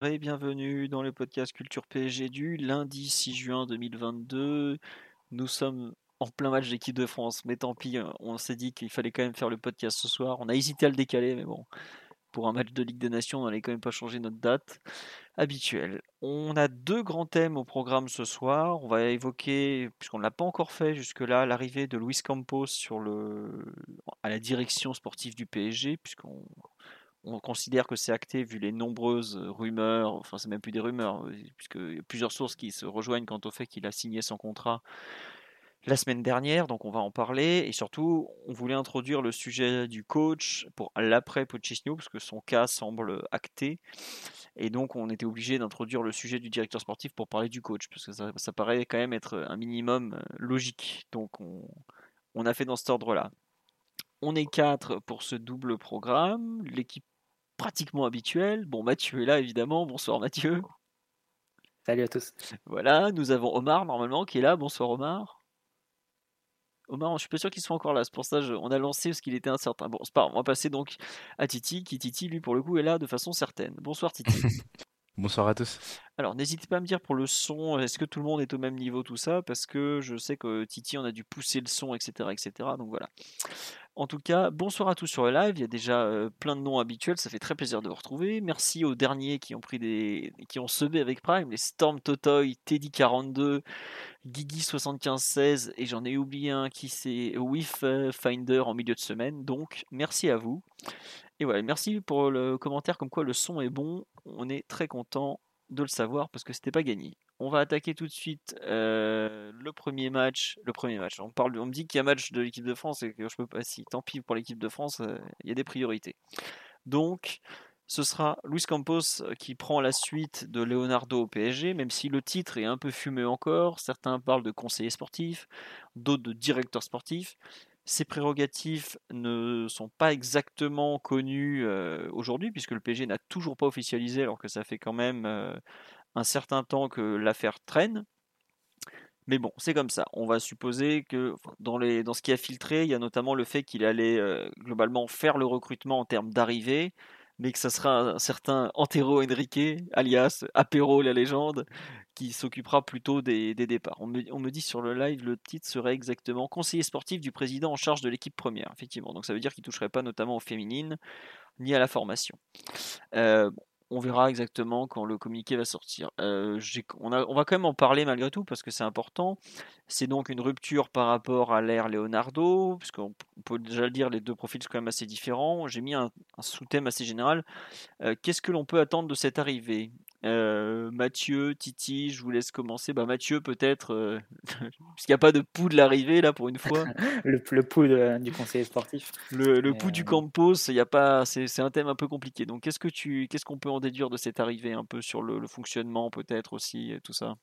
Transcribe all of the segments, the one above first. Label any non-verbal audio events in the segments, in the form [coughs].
Bienvenue dans le podcast Culture PSG du lundi 6 juin 2022. Nous sommes en plein match d'équipe de France, mais tant pis, on s'est dit qu'il fallait quand même faire le podcast ce soir. On a hésité à le décaler, mais bon, pour un match de Ligue des Nations, on n'allait quand même pas changer notre date habituelle. On a deux grands thèmes au programme ce soir. On va évoquer, puisqu'on ne l'a pas encore fait jusque-là, l'arrivée de Luis Campos sur le, à la direction sportive du PSG, puisqu'on on considère que c'est acté vu les nombreuses rumeurs, enfin c'est même plus des rumeurs, puisqu'il y a plusieurs sources qui se rejoignent quant au fait qu'il a signé son contrat la semaine dernière, donc on va en parler. Et surtout, on voulait introduire le sujet du coach pour l'après Pochettino, parce que son cas semble acté. Et donc, on était obligé d'introduire le sujet du directeur sportif pour parler du coach, parce que ça, paraît quand même être un minimum logique. Donc, on, on a fait dans cet ordre-là. On est quatre pour ce double programme. L'équipe pratiquement habituelle. Bon, Mathieu est là, évidemment. Bonsoir, Mathieu. Salut à tous. Voilà, nous avons Omar, normalement, qui est là. Bonsoir, Omar. Omar, je suis pas sûr qu'il soit encore là. C'est pour ça qu'on a lancé parce qu'il était incertain. Bon, c'est pas On va passer donc à Titi, qui Titi, lui, pour le coup, est là de façon certaine. Bonsoir, Titi. [laughs] Bonsoir à tous. Alors, n'hésitez pas à me dire pour le son, est-ce que tout le monde est au même niveau, tout ça? Parce que je sais que Titi, on a dû pousser le son, etc. etc. donc voilà. En tout cas, bonsoir à tous sur le live. Il y a déjà plein de noms habituels. Ça fait très plaisir de vous retrouver. Merci aux derniers qui ont pris des, qui ont semé avec Prime, les Storm Totoy, Teddy 42, Gigi 7516 et j'en ai oublié un qui c'est With Finder en milieu de semaine. Donc merci à vous. Et voilà, merci pour le commentaire comme quoi le son est bon. On est très content de le savoir parce que c'était pas gagné. On va attaquer tout de suite euh, le premier match. Le premier match. On, me dit qu'il y a match de l'équipe de France et que je peux pas. Si, tant pis pour l'équipe de France, euh, il y a des priorités. Donc, ce sera Luis Campos euh, qui prend la suite de Leonardo au PSG, même si le titre est un peu fumé encore. Certains parlent de conseiller sportif, d'autres de directeur sportif. Ses prérogatives ne sont pas exactement connues aujourd'hui, puisque le PSG n'a toujours pas officialisé, alors que ça fait quand même un certain temps que l'affaire traîne. Mais bon, c'est comme ça. On va supposer que dans, ce qui a filtré, il y a notamment le fait qu'il allait globalement faire le recrutement en termes d'arrivée, mais que ça sera un certain Antero Henrique, alias Apéro la légende, qui s'occupera plutôt des, départs. On me, dit sur le live, le titre serait exactement conseiller sportif du président en charge de l'équipe première, effectivement. Donc ça veut dire qu'il ne toucherait pas notamment aux féminines, ni à la formation. Euh, on verra exactement quand le communiqué va sortir. Euh, on, va quand même en parler malgré tout parce que c'est important. C'est donc une rupture par rapport à l'ère Leonardo, puisqu'on peut déjà le dire, les deux profils sont quand même assez différents. J'ai mis un, sous-thème assez général. Euh, qu'est-ce que l'on peut attendre de cette arrivée? Euh, Mathieu, Titi, je vous laisse commencer. Bah, Mathieu, peut-être, euh, [laughs] puisqu'il n'y a pas de pouls de l'arrivée là pour une fois. [laughs] le, le pouls du conseiller sportif. Le, le pouls du euh, Campos, y a pas, c'est un thème un peu compliqué. Donc, qu'est-ce que tu, qu'est-ce qu'on peut en déduire de cette arrivée, un peu sur le, fonctionnement, peut-être aussi, tout ça?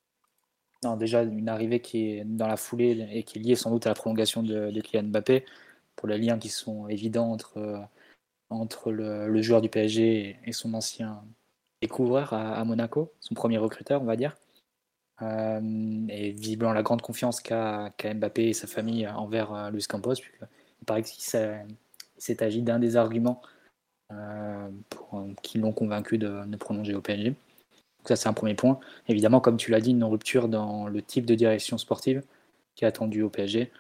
Non, déjà une arrivée qui est dans la foulée et qui est liée sans doute à la prolongation de, de Kylian Mbappé, pour les liens qui sont évidents entre, entre le, joueur du PSG et son ancien découvreur à, Monaco, son premier recruteur, on va dire. Euh, et visiblement la grande confiance qu'a Mbappé et sa famille envers euh, Luis Campos. Il paraît qu'il s'est agi d'un des arguments euh, qui l'ont convaincu de, de, prolonger au PSG. Donc ça, c'est un premier point. Évidemment, comme tu l'as dit, une rupture dans le type de direction sportive qui est attendue au PSG.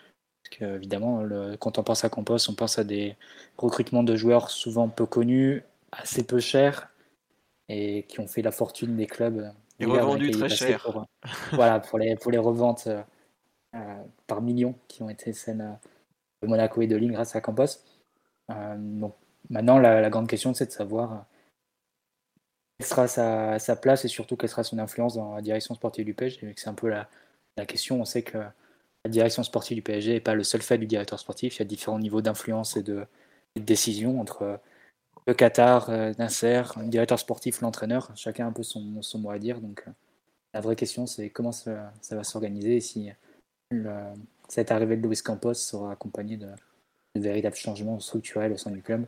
Parce que, évidemment, quand on pense à Campos, on pense à des recrutements de joueurs souvent peu connus, assez peu chers, et qui ont fait la fortune des clubs. Et revendus très cher. Pour, [laughs] voilà, pour les, pour les reventes euh, euh, par millions qui ont été celles de Monaco et de Lille grâce à Campos. Euh, donc maintenant, la, grande question, c'est de savoir quelle sera sa, sa, place et surtout quelle sera son influence dans la direction sportive du PSG. C'est un peu la, la, question. On sait que la direction sportive du PSG n'est pas le seul fait du directeur sportif. Il y a différents niveaux d'influence et de, de décision entre le Qatar, Nasser, le directeur sportif, l'entraîneur, chacun a un peu son, son, mot à dire. Donc la vraie question, c'est comment ça, va s'organiser et si cette arrivée de Luis Campos sera accompagnée de, de véritables changements structurels au sein du club.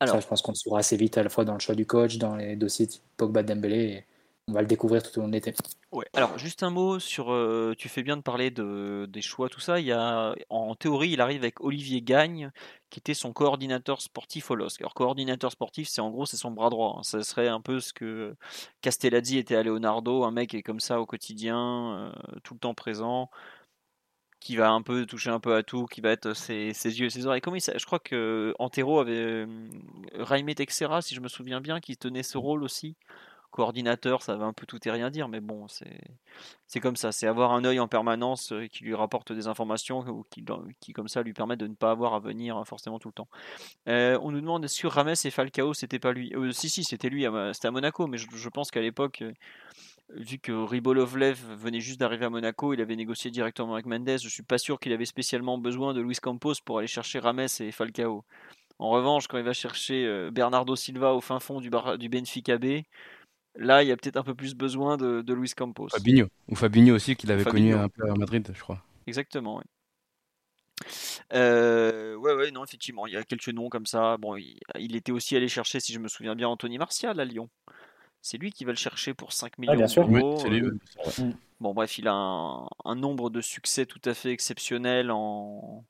Alors, ça, je pense qu'on le saura assez vite à la fois dans le choix du coach, dans les dossiers type Pogba Dembélé. Et on va le découvrir tout au long de l'été. Ouais. Alors, juste un mot sur. Euh, tu fais bien de parler de, des choix, tout ça. Il y a, en théorie, il arrive avec Olivier Gagne, qui était son coordinateur sportif au LOSC. Alors, coordinateur sportif, c'est en gros, c'est son bras droit. Hein. Ça serait un peu ce que Castellazzi était à Leonardo, un mec qui est comme ça au quotidien, euh, tout le temps présent qui va un peu toucher un peu à tout, qui va être ses, yeux et ses oreilles. Comment il, je crois que Antero avait euh, Raimé Texera, si je me souviens bien, qui tenait ce rôle aussi. Coordinateur, ça va un peu tout et rien dire, mais bon, c'est comme ça. C'est avoir un œil en permanence euh, qui lui rapporte des informations ou qui, qui, comme ça, lui permet de ne pas avoir à venir hein, forcément tout le temps. Euh, on nous demande sur Rames et Falcao, c'était pas lui? si, si, c'était lui, c'était à Monaco, mais je pense qu'à l'époque vu que Ribolovlev venait juste d'arriver à Monaco, il avait négocié directement avec Mendes. Je suis pas sûr qu'il avait spécialement besoin de Luis Campos pour aller chercher Rames et Falcao. En revanche, quand il va chercher euh, Bernardo Silva au fin fond du, du Benfica B, là, il y a peut-être un peu plus besoin de, Luis Campos. Fabinho. Ou Fabinho aussi, qu'il avait connu un peu à Madrid, je crois. Exactement, oui. Euh, ouais, ouais, non, effectivement, il y a quelques noms comme ça. Bon, il, il, était aussi allé chercher, si je me souviens bien, Anthony Martial à Lyon. C'est lui qui va le chercher pour 5 millions d'euros. Euh. Bon, bref, il a un, nombre de succès tout à fait exceptionnel en,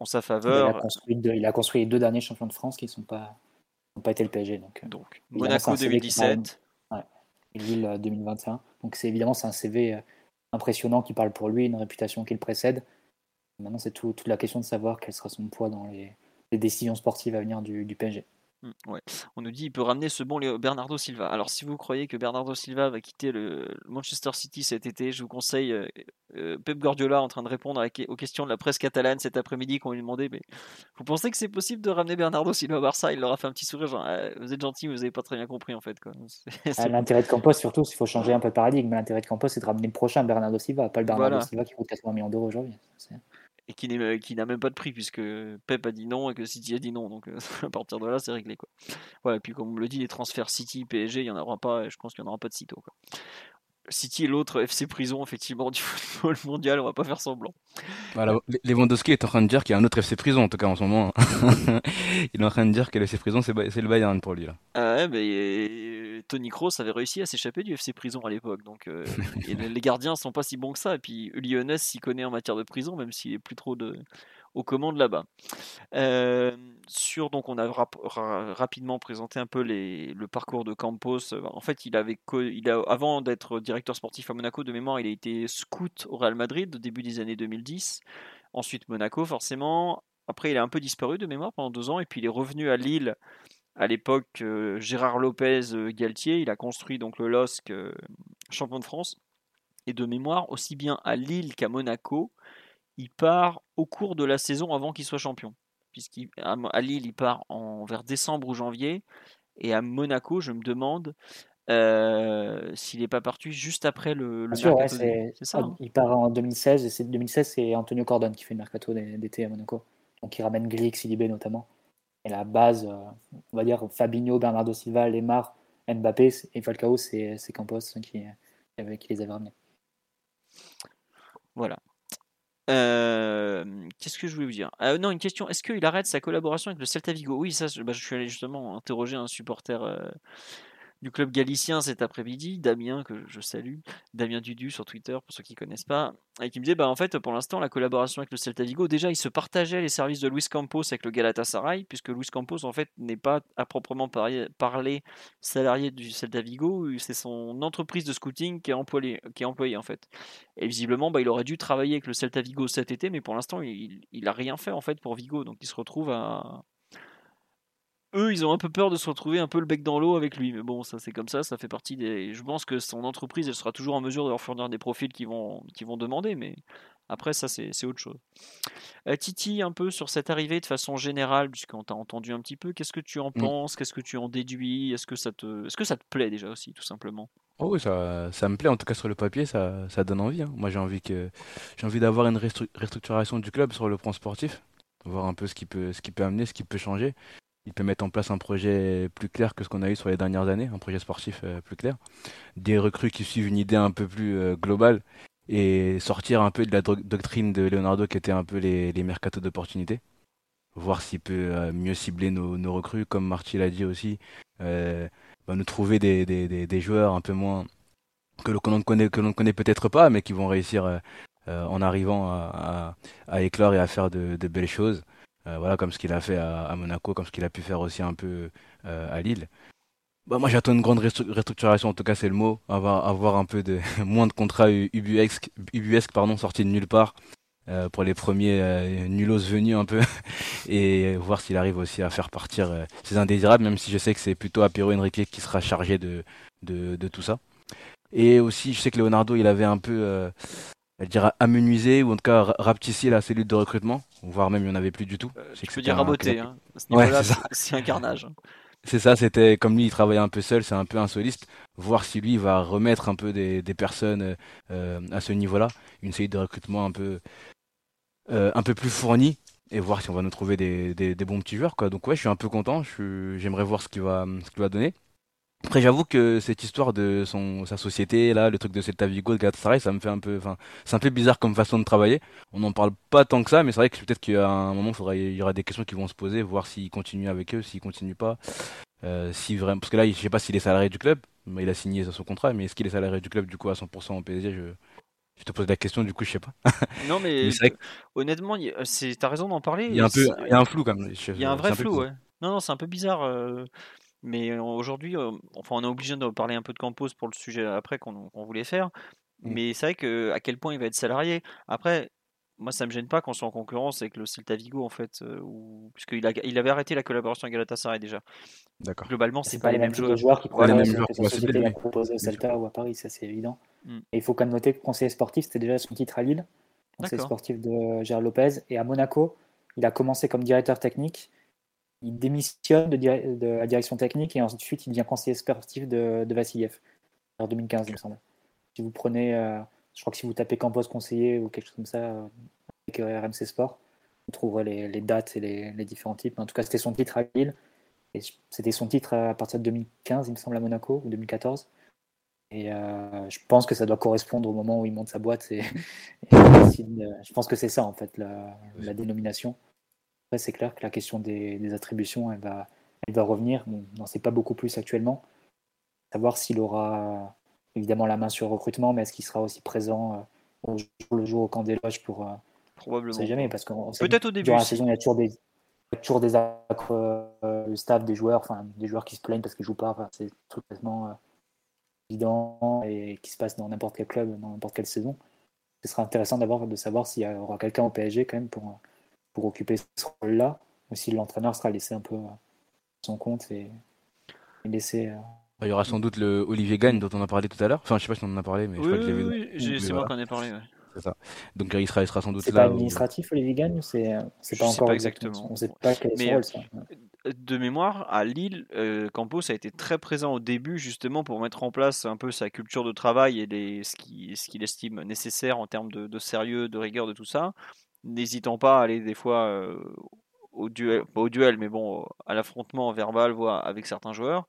en sa faveur. Il a, construit deux, il a construit les deux derniers champions de France qui n'ont pas, pas été le PSG. Donc, euh. donc Monaco 2017. Lille 2021. Donc c'est évidemment c'est un CV euh, impressionnant qui parle pour lui, une réputation qui le précède. Maintenant, c'est tout, toute la question de savoir quel sera son poids dans les, décisions sportives à venir du, du PSG. Mmh, ouais. On nous dit il peut ramener ce bon Bernardo Silva. Alors si vous croyez que Bernardo Silva va quitter le Manchester City cet été, je vous conseille euh, euh, Pep Guardiola en train de répondre aux questions de la presse catalane cet après-midi qu'on lui demandait mais vous pensez que c'est possible de ramener Bernardo Silva à Barça? Il leur a fait un petit sourire genre «Ah, vous êtes gentil, vous n'avez pas très bien compris en fait [laughs] ah, L'intérêt de Campos surtout, il faut changer un peu de paradigme. L'intérêt de Campos c'est de ramener le prochain Bernardo Silva, pas le Bernardo Silva qui coûte 80 millions d'euros aujourd'hui et qui, n'est, qui n'a même pas de prix puisque Pep a dit non et que City a dit non. Donc euh, [laughs] à partir de là, c'est réglé. Quoi. Voilà, et puis comme on le dit, les transferts City, PSG, il n'y en aura pas. Je pense qu'il n'y en aura pas de sitôt. Quoi. City est l'autre FC prison effectivement du [laughs] football mondial, on va pas faire semblant. Voilà, Lewandowski est en train de dire qu'il y a un autre FC prison en tout cas en ce moment. [laughs] Il est en train de dire que le FC prison c'est le Bayern pour lui là. Ah ouais, mais Tony Kroos avait réussi à s'échapper du FC prison à l'époque, donc euh, [laughs] les gardiens sont pas si bons que ça. Et puis Lyonnais s'y connaît en matière de prison, même s'il est plus trop de aux commandes là-bas. Euh, donc on a rapidement présenté un peu le parcours de Campos. En fait, il avait il a, avant d'être directeur sportif à Monaco de mémoire, il a été scout au Real Madrid au début des années 2010. Ensuite Monaco forcément. Après, il a un peu disparu de mémoire pendant deux ans et puis il est revenu à Lille. À l'époque, euh, Gérard Lopez euh, Galtier, il a construit donc le LOSC champion de France. Et de mémoire, aussi bien à Lille qu'à Monaco, il part au cours de la saison avant qu'il soit champion. Puisqu'à Lille, il part en, vers décembre ou janvier. Et à Monaco, je me demande euh, s'il n'est pas parti juste après le, le mercato. c'est, ça, hein. il part en 2016. Et c'est 2016, c'est Antonio Cordon qui fait le mercato d'été à Monaco. Donc il ramène Grix, Silibé notamment. Et la base, euh, on va dire Fabinho, Bernardo Silva, Lemar, Mbappé et Falcao, c'est, Campos qui, qui les avait ramenés. Voilà. Qu'est-ce que je voulais vous dire? Euh, Non, une question. Est-ce qu'il arrête sa collaboration avec le Celta Vigo? Oui, ça, bah, je suis allé justement interroger un supporter du club galicien cet après-midi, Damien, que je salue, Damien Dudu sur Twitter, pour ceux qui ne connaissent pas, et qui me disait, bah, en fait, pour l'instant, la collaboration avec le Celta Vigo, déjà, il se partageait les services de Luis Campos avec le Galatasaray, puisque Luis Campos, en fait, n'est pas à proprement parler salarié du Celta Vigo, c'est son entreprise de scouting qui est employée, en fait. Et visiblement, bah, il aurait dû travailler avec le Celta Vigo cet été, mais pour l'instant, il n'a rien fait, en fait, pour Vigo, donc il se retrouve à, eux, ils ont un peu peur de se retrouver un peu le bec dans l'eau avec lui. Mais bon, ça c'est comme ça, ça fait partie des. Je pense que son entreprise, elle sera toujours en mesure de leur fournir des profils qui vont, qui vont demander, mais après, ça c'est autre chose. Euh, Titi, un peu sur cette arrivée de façon générale, puisqu'on t'a entendu un petit peu, qu'est-ce que tu en mm. penses? Qu'est-ce que tu en déduis? Est-ce que, ça te... Est -ce que ça te plaît déjà aussi, tout simplement? Oh oui, ça, ça me plaît, en tout cas sur le papier, ça, ça donne envie. Hein. Moi j'ai envie, que... envie d'avoir une restructuration du club sur le plan sportif, voir un peu ce qui peut, ce qui peut amener, ce qui peut changer. Il peut mettre en place un projet plus clair que ce qu'on a eu sur les dernières années, un projet sportif plus clair. Des recrues qui suivent une idée un peu plus globale et sortir un peu de la doctrine de Leonardo qui était un peu les, les mercatos d'opportunités. Voir s'il peut mieux cibler nos, recrues, comme Marty l'a dit aussi. Euh, bah, nous trouver des, joueurs un peu moins que l'on ne connaît, peut-être pas, mais qui vont réussir euh, euh, en arrivant à, à, éclore et à faire de belles choses. Voilà, comme ce qu'il a fait à, Monaco, comme ce qu'il a pu faire aussi un peu à Lille. Bah, moi, j'attends une grande restructuration, en tout cas, c'est le mot. Avoir, avoir un peu de [laughs] moins de contrats ubuesques, pardon, sortis de nulle part. Euh, pour les premiers euh, nulos venus un peu [laughs] et voir s'il arrive aussi à faire partir euh, ses indésirables, même si je sais que c'est plutôt Apiro Enrique qui sera chargé de, de, de, tout ça. Et aussi, je sais que Leonardo, il avait un peu, je dirais, amenuisé ou en tout cas rapetissé la cellule de recrutement, voire même il n'y en avait plus du tout. je peux dire raboter, hein. à ce [laughs] c'est un carnage. C'est ça, c'était comme lui, il travaillait un peu seul, c'est un peu insolite. Voir si lui va remettre un peu des, des personnes à ce niveau-là, une série de recrutement un peu euh, un peu plus fourni et voir si on va nous trouver des, des, bons petits joueurs. Quoi. Donc ouais, je suis un peu content, j'aimerais voir ce qu'il va, ce qu'il va donner. Après, j'avoue que cette histoire de son, sa société, là, le truc de Celta Vigo, de Galatasaray, ça me fait un peu, enfin, c'est un peu bizarre comme façon de travailler. On n'en parle pas tant que ça, mais c'est vrai que peut-être a un moment, il y aura des questions qui vont se poser, voir s'il continue avec eux, s'il continue pas. Euh, si vraiment, parce que là, je sais pas s'il est salarié du club, mais il a signé son contrat, mais est-ce qu'il est salarié du club du coup à 100% en PSG, je, je te pose la question, du coup, je sais pas. [laughs] Non, mais, honnêtement, c'est, t'as raison d'en parler. Il y a un peu, il y a un flou quand même. Il y a un vrai flou, ouais. Non, non, c'est un peu bizarre. Euh, mais aujourd'hui, euh, enfin, on est obligé de parler un peu de Campos pour le sujet après qu'on, voulait faire. Mm. Mais c'est vrai que à quel point il va être salarié. Après, moi, ça me gêne pas qu'on soit en concurrence avec le Celta Vigo, en fait, euh, puisqu'il a, il avait arrêté la collaboration avec Galatasaray déjà. D'accord. Globalement, c'est, pas, les mêmes joueurs, qui proposent, les mêmes joueurs que société a proposé au Celta ou à Paris, ça c'est évident. Mm. Et il faut quand même noter que conseiller sportif, c'était déjà son titre à Lille, conseiller sportif de Gérard Lopez, et à Monaco, il a commencé comme directeur technique. Il démissionne de, la direction technique et ensuite il devient conseiller sportif de, de Vassiliev en 2015, il me semble. Si vous prenez euh, je crois que si vous tapez Campos conseiller ou quelque chose comme ça euh, avec euh, RMC Sport, vous trouverez les, dates et les, différents types. En tout cas, c'était son titre à Lille. Et c'était son titre à partir de 2015, il me semble, à Monaco, ou 2014. Et euh, je pense que ça doit correspondre au moment où il monte sa boîte. [laughs] Et, je pense que c'est ça, en fait, la, dénomination. Après, c'est clair que la question des, attributions, elle va, elle va revenir. on n'en sait pas beaucoup plus actuellement. Savoir s'il aura évidemment la main sur le recrutement, mais est-ce qu'il sera aussi présent euh, le jour au camp des loges pour. Euh, Probablement. On sait jamais, parce que peut-être au début. Durant la saison, il y a toujours des, toujours des actes, euh, le staff des joueurs, enfin des joueurs qui se plaignent parce qu'ils jouent pas. Enfin, c'est complètement évident et qui se passe dans n'importe quel club, dans n'importe quelle saison. Ce sera intéressant d'avoir de savoir s'il y aura quelqu'un au PSG quand même pour, pour occuper ce rôle-là, ou si l'entraîneur sera laissé un peu à son compte et, et laisser bah, il y aura sans doute le Olivier Gagne dont on a parlé tout à l'heure. Enfin, je sais pas si on en a parlé, mais je crois que j'ai vu. c'est moi qui en ai parlé. C'est ça. Donc il sera, il sera sans doute là. C'est pas administratif, Olivier Gagne ou c'est pas encore pas exactement. On sait pas quel rôle, ça. De mémoire, à Lille, euh, Campos a été très présent au début justement pour mettre en place un peu sa culture de travail et les, ce qu'il estime nécessaire en termes de, sérieux, de rigueur, de tout ça. N'hésitant pas à aller des fois euh, au duel, pas au duel, mais bon, à l'affrontement verbal, voire avec certains joueurs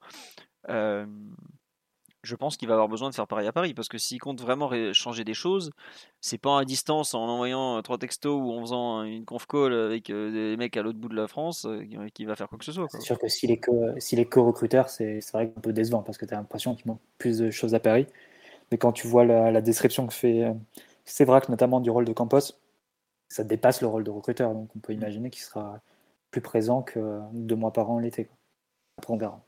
je pense qu'il va avoir besoin de faire pareil à Paris parce que s'il compte vraiment changer des choses, c'est pas à distance en envoyant trois textos ou en faisant une conf call avec des mecs à l'autre bout de la France qui va faire quoi que ce soit. C'est sûr que s'il est que co-recruteur, c'est vrai un peu décevant parce que tu as l'impression qu'il manque plus de choses à Paris. Mais quand tu vois la, description que fait c'est vrai que notamment du rôle de Campos, ça dépasse le rôle de recruteur. Donc on peut imaginer qu'il sera plus présent que deux mois par an l'été. Après on verra.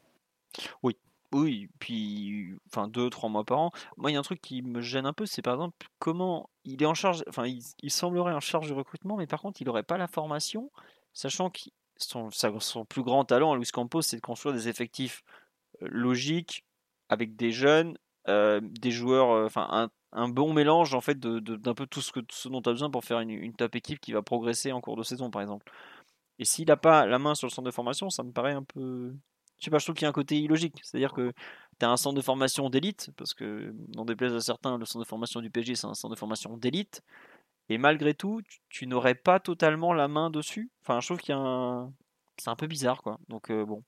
Oui, oui, puis enfin deux, trois mois par an. Moi, il y a un truc qui me gêne un peu, c'est par exemple comment il est en charge, enfin il, semblerait en charge du recrutement, mais par contre il n'aurait pas la formation, sachant que son, son plus grand talent à Luis Campos, c'est de construire des effectifs euh, logiques avec des jeunes, euh, des joueurs, euh, enfin un, bon mélange en fait d'un peu tout ce, que, ce dont tu as besoin pour faire une, une équipe qui va progresser en cours de saison, par exemple. Et s'il n'a pas la main sur le centre de formation, ça me paraît un peu je sais pas, je trouve qu'il y a un côté illogique. C'est-à-dire que tu as un centre de formation d'élite, parce que, des places à certains, le centre de formation du PSG, c'est un centre de formation d'élite. Et malgré tout, tu, n'aurais pas totalement la main dessus. Enfin, je trouve qu'il y a un. c'est un peu bizarre, quoi. Donc bon,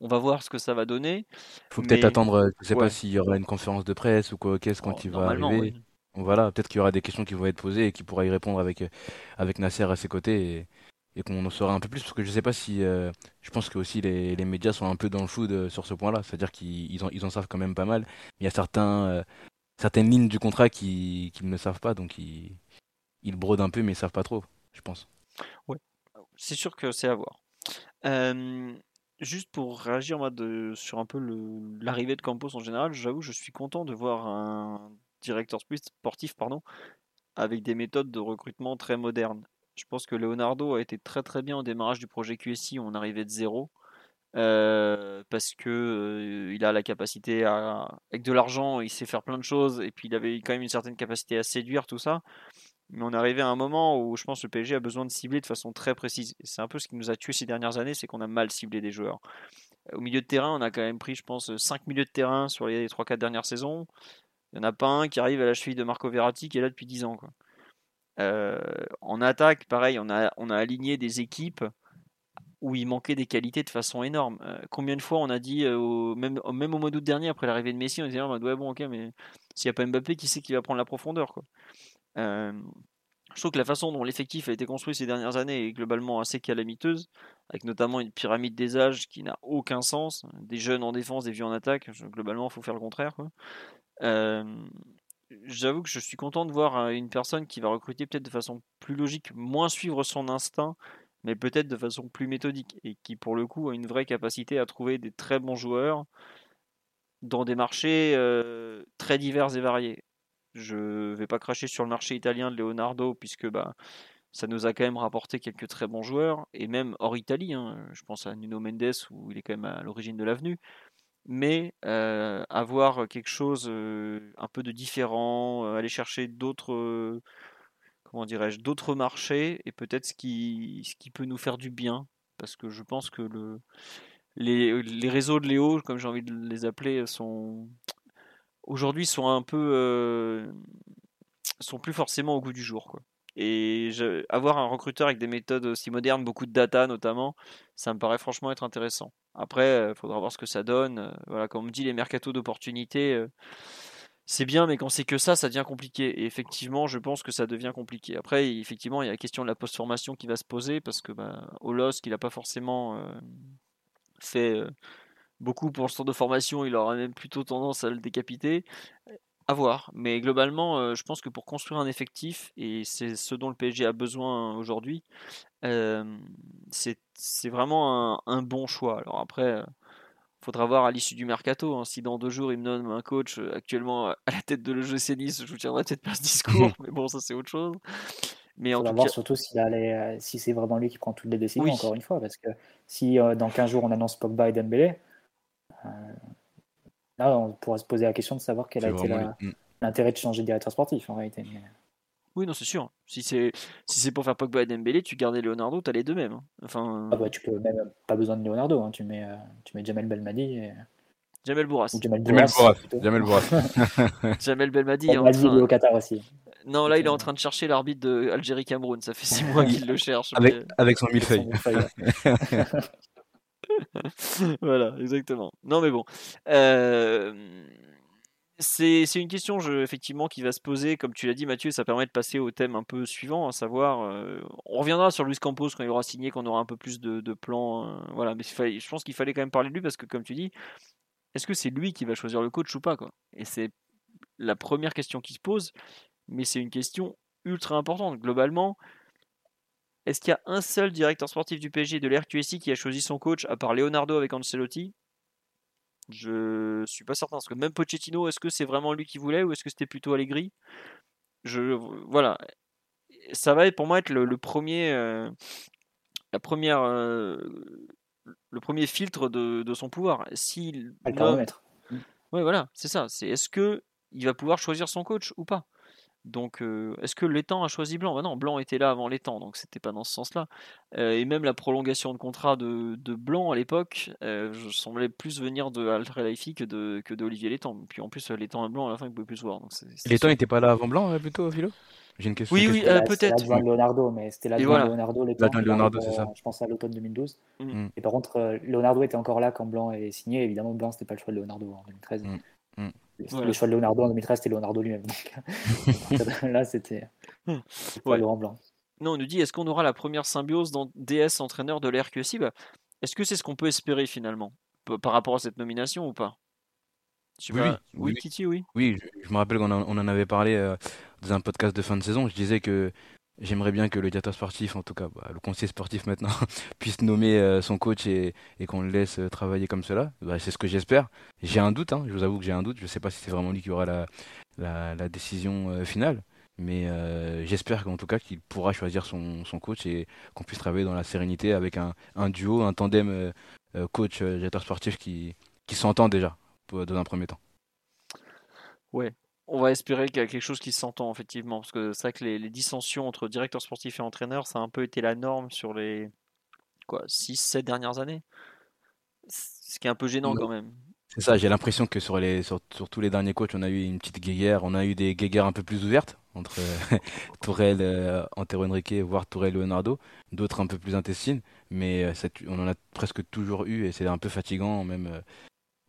on va voir ce que ça va donner. Faut peut-être attendre, je sais Ouais. pas s'il y aura une conférence de presse ou quoi, qu'est-ce Oh, quand il va arriver. oui. Voilà, peut-être qu'il y aura des questions qui vont être posées et qu'il pourra y répondre avec, euh, avec Nasser à ses côtés et, et qu'on en saura un peu plus. Parce que je sais pas si. euh, je pense que aussi les, les médias sont un peu dans le flou de- sur ce point-là. C'est-à-dire qu'ils ils en, ils en savent quand même pas mal. Il y a certains, euh, certaines lignes du contrat qui- qu'ils ne savent pas, donc ils, ils brodent un peu, mais ils savent pas trop, je pense. C'est sûr que c'est à voir. Euh, juste pour réagir sur un peu l'arrivée de Campos en général, j'avoue, je suis content de voir un directeur sp- sportif pardon, avec des méthodes de recrutement très modernes. Je pense que Leonardo a été très très bien au démarrage du projet QSI on arrivait de zéro. euh, parce que euh, a la capacité à avec de l'argent il sait faire plein de choses et puis il avait quand même une certaine capacité à séduire tout ça mais on est arrivé à un moment où je pense que le PSG a besoin de cibler de façon très précise. C'est un peu ce qui nous a tué ces dernières années, c'est qu'on a mal ciblé des joueurs. Au milieu de terrain, on a quand même pris, je pense, 5 milieux de terrain sur les 3-4 dernières saisons. Il n'y en a pas un qui arrive à la cheville de Marco Verratti qui est là depuis 10 ans. Euh, en attaque, pareil, on a, on a aligné des équipes où il manquait des qualités de façon énorme. Euh, combien de fois on a dit, euh, au- même, au- même au mois d'août dernier, après l'arrivée de Messi, on disait, ah, bah, ouais, bon, ok, mais s'il n'y a pas Mbappé, qui sait qui va prendre la profondeur quoi? Je trouve que la façon dont l'effectif a été construit ces dernières années est globalement assez calamiteuse, avec notamment une pyramide des âges qui n'a aucun sens, des jeunes en défense, des vieux en attaque. Globalement, il faut faire le contraire. J'avoue que je suis content de voir euh, une personne qui va recruter peut-être de façon plus logique, moins suivre son instinct, mais peut-être de façon plus méthodique, et qui pour le coup a une vraie capacité à trouver des très bons joueurs dans des marchés très divers et variés. Je vais pas cracher sur le marché italien de Leonardo puisque bah, ça nous a quand même rapporté quelques très bons joueurs et même hors Italie. hein, je pense à Nuno Mendes où il est quand même à l'origine de l'avenue. Mais euh, avoir quelque chose euh, un peu de différent, euh, aller chercher d'autres, comment dirais-je, d'autres marchés et peut-être ce qui, ce qui peut nous faire du bien parce que je pense que le, les, les réseaux de Léo, comme j'ai envie de les appeler, sont aujourd'hui sont un peu euh, sont plus forcément au goût du jour quoi. Et avoir un recruteur avec des méthodes aussi modernes, beaucoup de data notamment, ça me paraît franchement être intéressant. Après, il faudra voir ce que ça donne. Euh, Voilà, comme on dit, les mercatos d'opportunités, euh, c'est bien, mais quand c'est que ça, ça devient compliqué. Et effectivement, je pense que ça devient compliqué. Après, effectivement, il y a la question de la post-formation qui va se poser parce que bah, Olos, qui n'a pas forcément euh, fait euh, beaucoup pour le centre de formation, il aura même plutôt tendance à le décapiter. À voir. Mais globalement, euh, je pense que pour construire un effectif, et c'est ce dont le PSG a besoin aujourd'hui, euh, c'est vraiment un, un bon choix. Alors après, il faudra voir à l'issue du mercato. hein. si dans deux jours il me donne un coach euh, actuellement à la tête de l'OGC Nice, je vous tiendrai peut-être pas ce discours. [laughs] mais bon, ça c'est autre chose. Mais Il faudra voir cas, surtout euh, si c'est vraiment lui qui prend toutes les décisions, Oui. encore une fois. Parce que si euh, dans 15 jours on annonce Pogba et Dembélé, euh, là on pourra se poser la question de savoir quel a été. Mm. l'intérêt de changer de directeur sportif en réalité. Mais- oui, non, c'est sûr. Si c'est si c'est pour faire Pogba et Dembélé, tu gardais Leonardo, t'as les deux mêmes. hein. Enfin, Ah bah, tu peux même pas besoin de Leonardo, hein. tu, mets, euh, tu mets Jamel Belmadi et... Jamel Bourras. ou Jamel Jamel Bourras. Jamel Bourras. [laughs] Jamel Belmadi Belmadi, il est train... au Qatar aussi. Non, là, il est en train de chercher l'arbitre de Algérie-Cameroun. Ça fait six mois qu'il le cherche. Avec, mais- avec son millefeuille. [laughs] [laughs] Voilà, exactement. Non, mais bon. Euh, C'est une question, effectivement, qui va se poser. Comme tu l'as dit, Mathieu, ça permet de passer au thème un peu suivant, à savoir. euh, on reviendra sur Luis Campos quand il aura signé, qu'on aura un peu plus de, plans. euh, voilà, mais je pense qu'il fallait quand même parler de lui parce que, comme tu dis, est-ce que c'est lui qui va choisir le coach ou pas quoi? Et c'est la première question qui se pose, mais c'est une question ultra importante. Globalement, est-ce qu'il y a un seul directeur sportif du PSG de l'RQSI qui a choisi son coach, à part Leonardo avec Ancelotti? Je suis pas certain. Parce que même Pochettino, est-ce que c'est vraiment lui qui voulait ou est-ce que c'était plutôt Allegri? Je voilà. Ça va pour moi être le, le premier, euh, la première, euh, le premier filtre de, de son pouvoir. Si. Ouais, voilà, c'est ça. C'est est-ce que il va pouvoir choisir son coach ou pas? Donc, euh, est-ce que Létang a choisi Blanc? Bah Non, Blanc était là avant Létang, donc c'était pas dans ce sens-là. Euh, et même la prolongation de contrat de, de Blanc à l'époque, euh, je semblais plus venir de Al Khelaifi que de que d'Olivier Létang. Puis en plus, Létang et Blanc à la fin ils pouvaient plus se voir. Donc temps n'étaient pas là avant Blanc, euh, plutôt, Philo? J'ai une question. Oui, oui, euh, peut-être. C'était Leonardo, mais c'était l'adjoint voilà. Leonardo. L'adjoint Leonardo, c'est ça. Je pense à l'automne 2012. Mm. Et par contre, euh, Leonardo était encore là quand Blanc est signé. Évidemment, Blanc, c'était pas le choix de Leonardo en 2013. Mm. Mm. Le, Voilà. le choix de Leonardo en 2013, c'était Leonardo lui-même. Donc, [laughs] [laughs] là, c'était pas Ouais. Laurent Blanc. Non, on nous dit est-ce qu'on aura la première symbiose dans DS entraîneur de l'RQSI bah, Est-ce que c'est ce qu'on peut espérer finalement? Par rapport à cette nomination ou pas? Oui, pas. oui, oui, oui. Titi, oui. Oui, je, je me rappelle qu'on en, on en avait parlé euh, dans un podcast de fin de saison. Je disais que j'aimerais bien que le directeur sportif, en tout cas bah, le conseiller sportif maintenant, [laughs] puisse nommer euh, son coach et, qu'on le laisse euh, travailler comme cela. Bah, c'est ce que j'espère. J'ai un doute, hein, je vous avoue que j'ai un doute. Je ne sais pas si c'est vraiment lui qui aura la, décision euh, finale. Mais j'espère qu'en tout cas qu'il pourra choisir son, coach et qu'on puisse travailler dans la sérénité avec un, duo, un tandem coach-directeur sportif qui, s'entend déjà dans un premier temps. On va espérer qu'il y a quelque chose qui s'entend effectivement, parce que c'est vrai que les, les dissensions entre directeur sportif et entraîneur, ça a un peu été la norme sur les quoi 6-7 dernières années. Ce qui est un peu gênant quand même. C'est ça, j'ai l'impression que sur les sur, sur tous les derniers coachs, on a eu une petite guéguerre, on a eu des guéguerres un peu plus ouvertes entre euh, [laughs] Tourelle, euh, Antero Henrique, voire Tourelle Leonardo, d'autres un peu plus intestines, mais euh, ça, on en a presque toujours eu et c'est un peu fatigant même euh,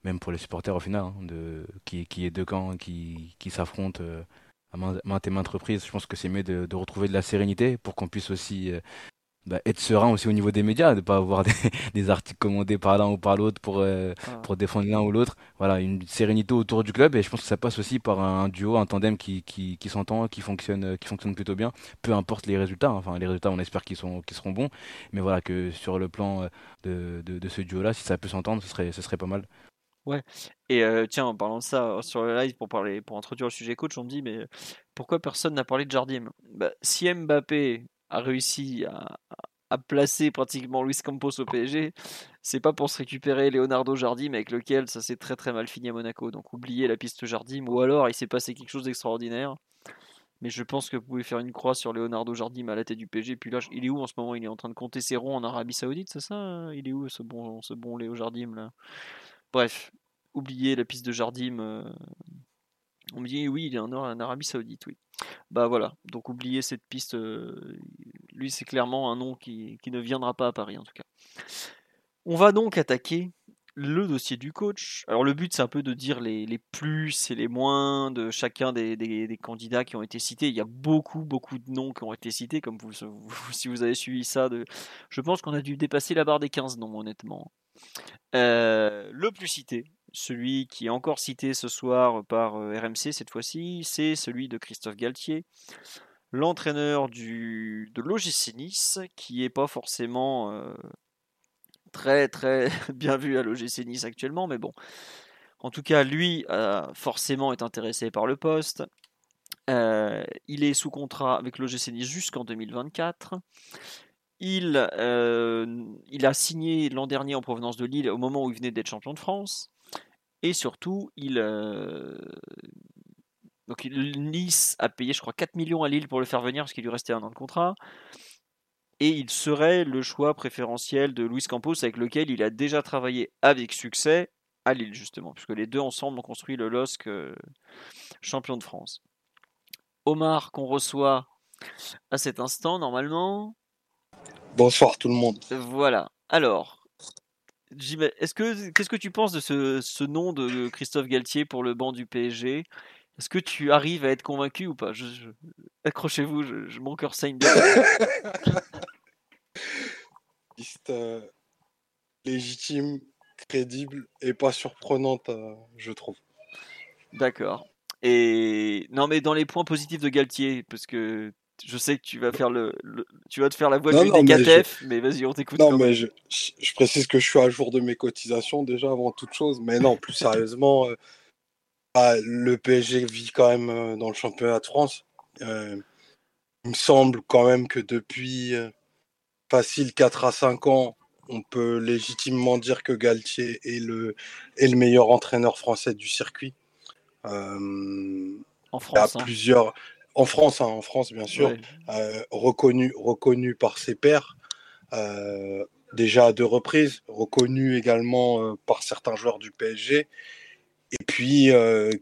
même pour les supporters au final, hein, de qui qui est deux camps qui qui s'affrontent euh, à main- maintes et maintes reprises. Je pense que c'est mieux de, de retrouver de la sérénité pour qu'on puisse aussi euh, bah, être serein aussi au niveau des médias, de pas avoir [laughs] des, des articles commandés par l'un ou par l'autre pour euh, Ah. pour défendre l'un ou l'autre. Voilà, une sérénité autour du club et je pense que ça passe aussi par un duo, un tandem qui, qui, qui s'entend, qui fonctionne, qui fonctionne plutôt bien, peu importe les résultats. hein. Enfin, les résultats, on espère qu'ils sont, qu'ils seront bons, mais voilà que sur le plan de, de, de ce duo-là, si ça peut s'entendre, ce serait, ce serait pas mal. Et euh, tiens, en parlant de ça, sur le live, pour, parler, pour introduire le sujet coach, on me dit mais pourquoi personne n'a parlé de Jardim bah, Si Mbappé a réussi à, à placer pratiquement Luis Campos au PSG, c'est pas pour se récupérer Leonardo Jardim avec lequel ça s'est très très mal fini à Monaco. Donc oubliez la piste Jardim, ou alors il s'est passé quelque chose d'extraordinaire. Mais je pense que vous pouvez faire une croix sur Leonardo Jardim à la tête du PSG. Puis là, il est où en ce moment? Il est en train de compter ses ronds en Arabie Saoudite, c'est ça hein? Il est où ce bon, ce bon Léo Jardim là? Bref, oubliez la piste de Jardim. On me dit oui, il est en, en Arabie Saoudite, oui. Bah voilà, donc oubliez cette piste. euh, Lui, c'est clairement un nom qui, ne viendra pas à Paris en tout cas. On va donc attaquer le dossier du coach. Alors le but c'est un peu de dire les, plus et les moins de chacun des, candidats qui ont été cités. Il y a beaucoup beaucoup de noms qui ont été cités, comme [laughs] si vous avez suivi ça. Je pense qu'on a dû dépasser la barre des 15 noms honnêtement. Euh, le plus cité, celui qui est encore cité ce soir par euh, RMC cette fois-ci, c'est celui de Christophe Galtier, l'entraîneur de l'OGC qui est pas forcément euh, très très [laughs] bien vu à l'OGC Nice actuellement, mais bon. En tout cas, lui, forcément, est intéressé par le poste. Il est sous contrat avec l'OGC Nice jusqu'en 2024. Il, euh, il a signé l'an dernier en provenance de Lille au moment où il venait d'être champion de France. Et surtout, il, euh, Nice a payé, je crois, 4 millions à Lille pour le faire venir parce qu'il lui restait un an de contrat. Et il serait le choix préférentiel de Luis Campos avec lequel il a déjà travaillé avec succès à Lille, justement, puisque les deux ensemble ont construit le LOSC euh, champion de France. Omar, qu'on reçoit à cet instant, normalement. Bonsoir tout le monde. Voilà. Alors, est-ce que qu'est-ce que tu penses de ce, ce nom de Christophe Galtier pour le banc du PSG Est-ce que tu arrives à être convaincu ou pas? Je- je- Accrochez-vous, je, je- mon cœur saigne bien. [laughs] Liste euh, légitime, crédible et pas surprenante, euh, je trouve. D'accord. Et non, mais dans les points positifs de Galtier, parce que je sais que tu vas faire le, le- tu vas te faire la voix Non, non, mais mais vas-y, on t'écoute. Non, mais je, je- je précise que je suis à jour de mes cotisations déjà avant toute chose. Mais non, plus sérieusement, euh, bah, le PSG vit quand même euh, dans le championnat de France. Euh, il me semble quand même que depuis facile 4 à 5 ans, on peut légitimement dire que Galtier est le, est le meilleur entraîneur français du circuit. En il y a France. hein. plusieurs. En France, hein, en France, bien sûr Ouais. euh, reconnu, reconnu par ses pairs, euh, déjà à deux reprises, reconnu également euh, par certains joueurs du PSG. et puis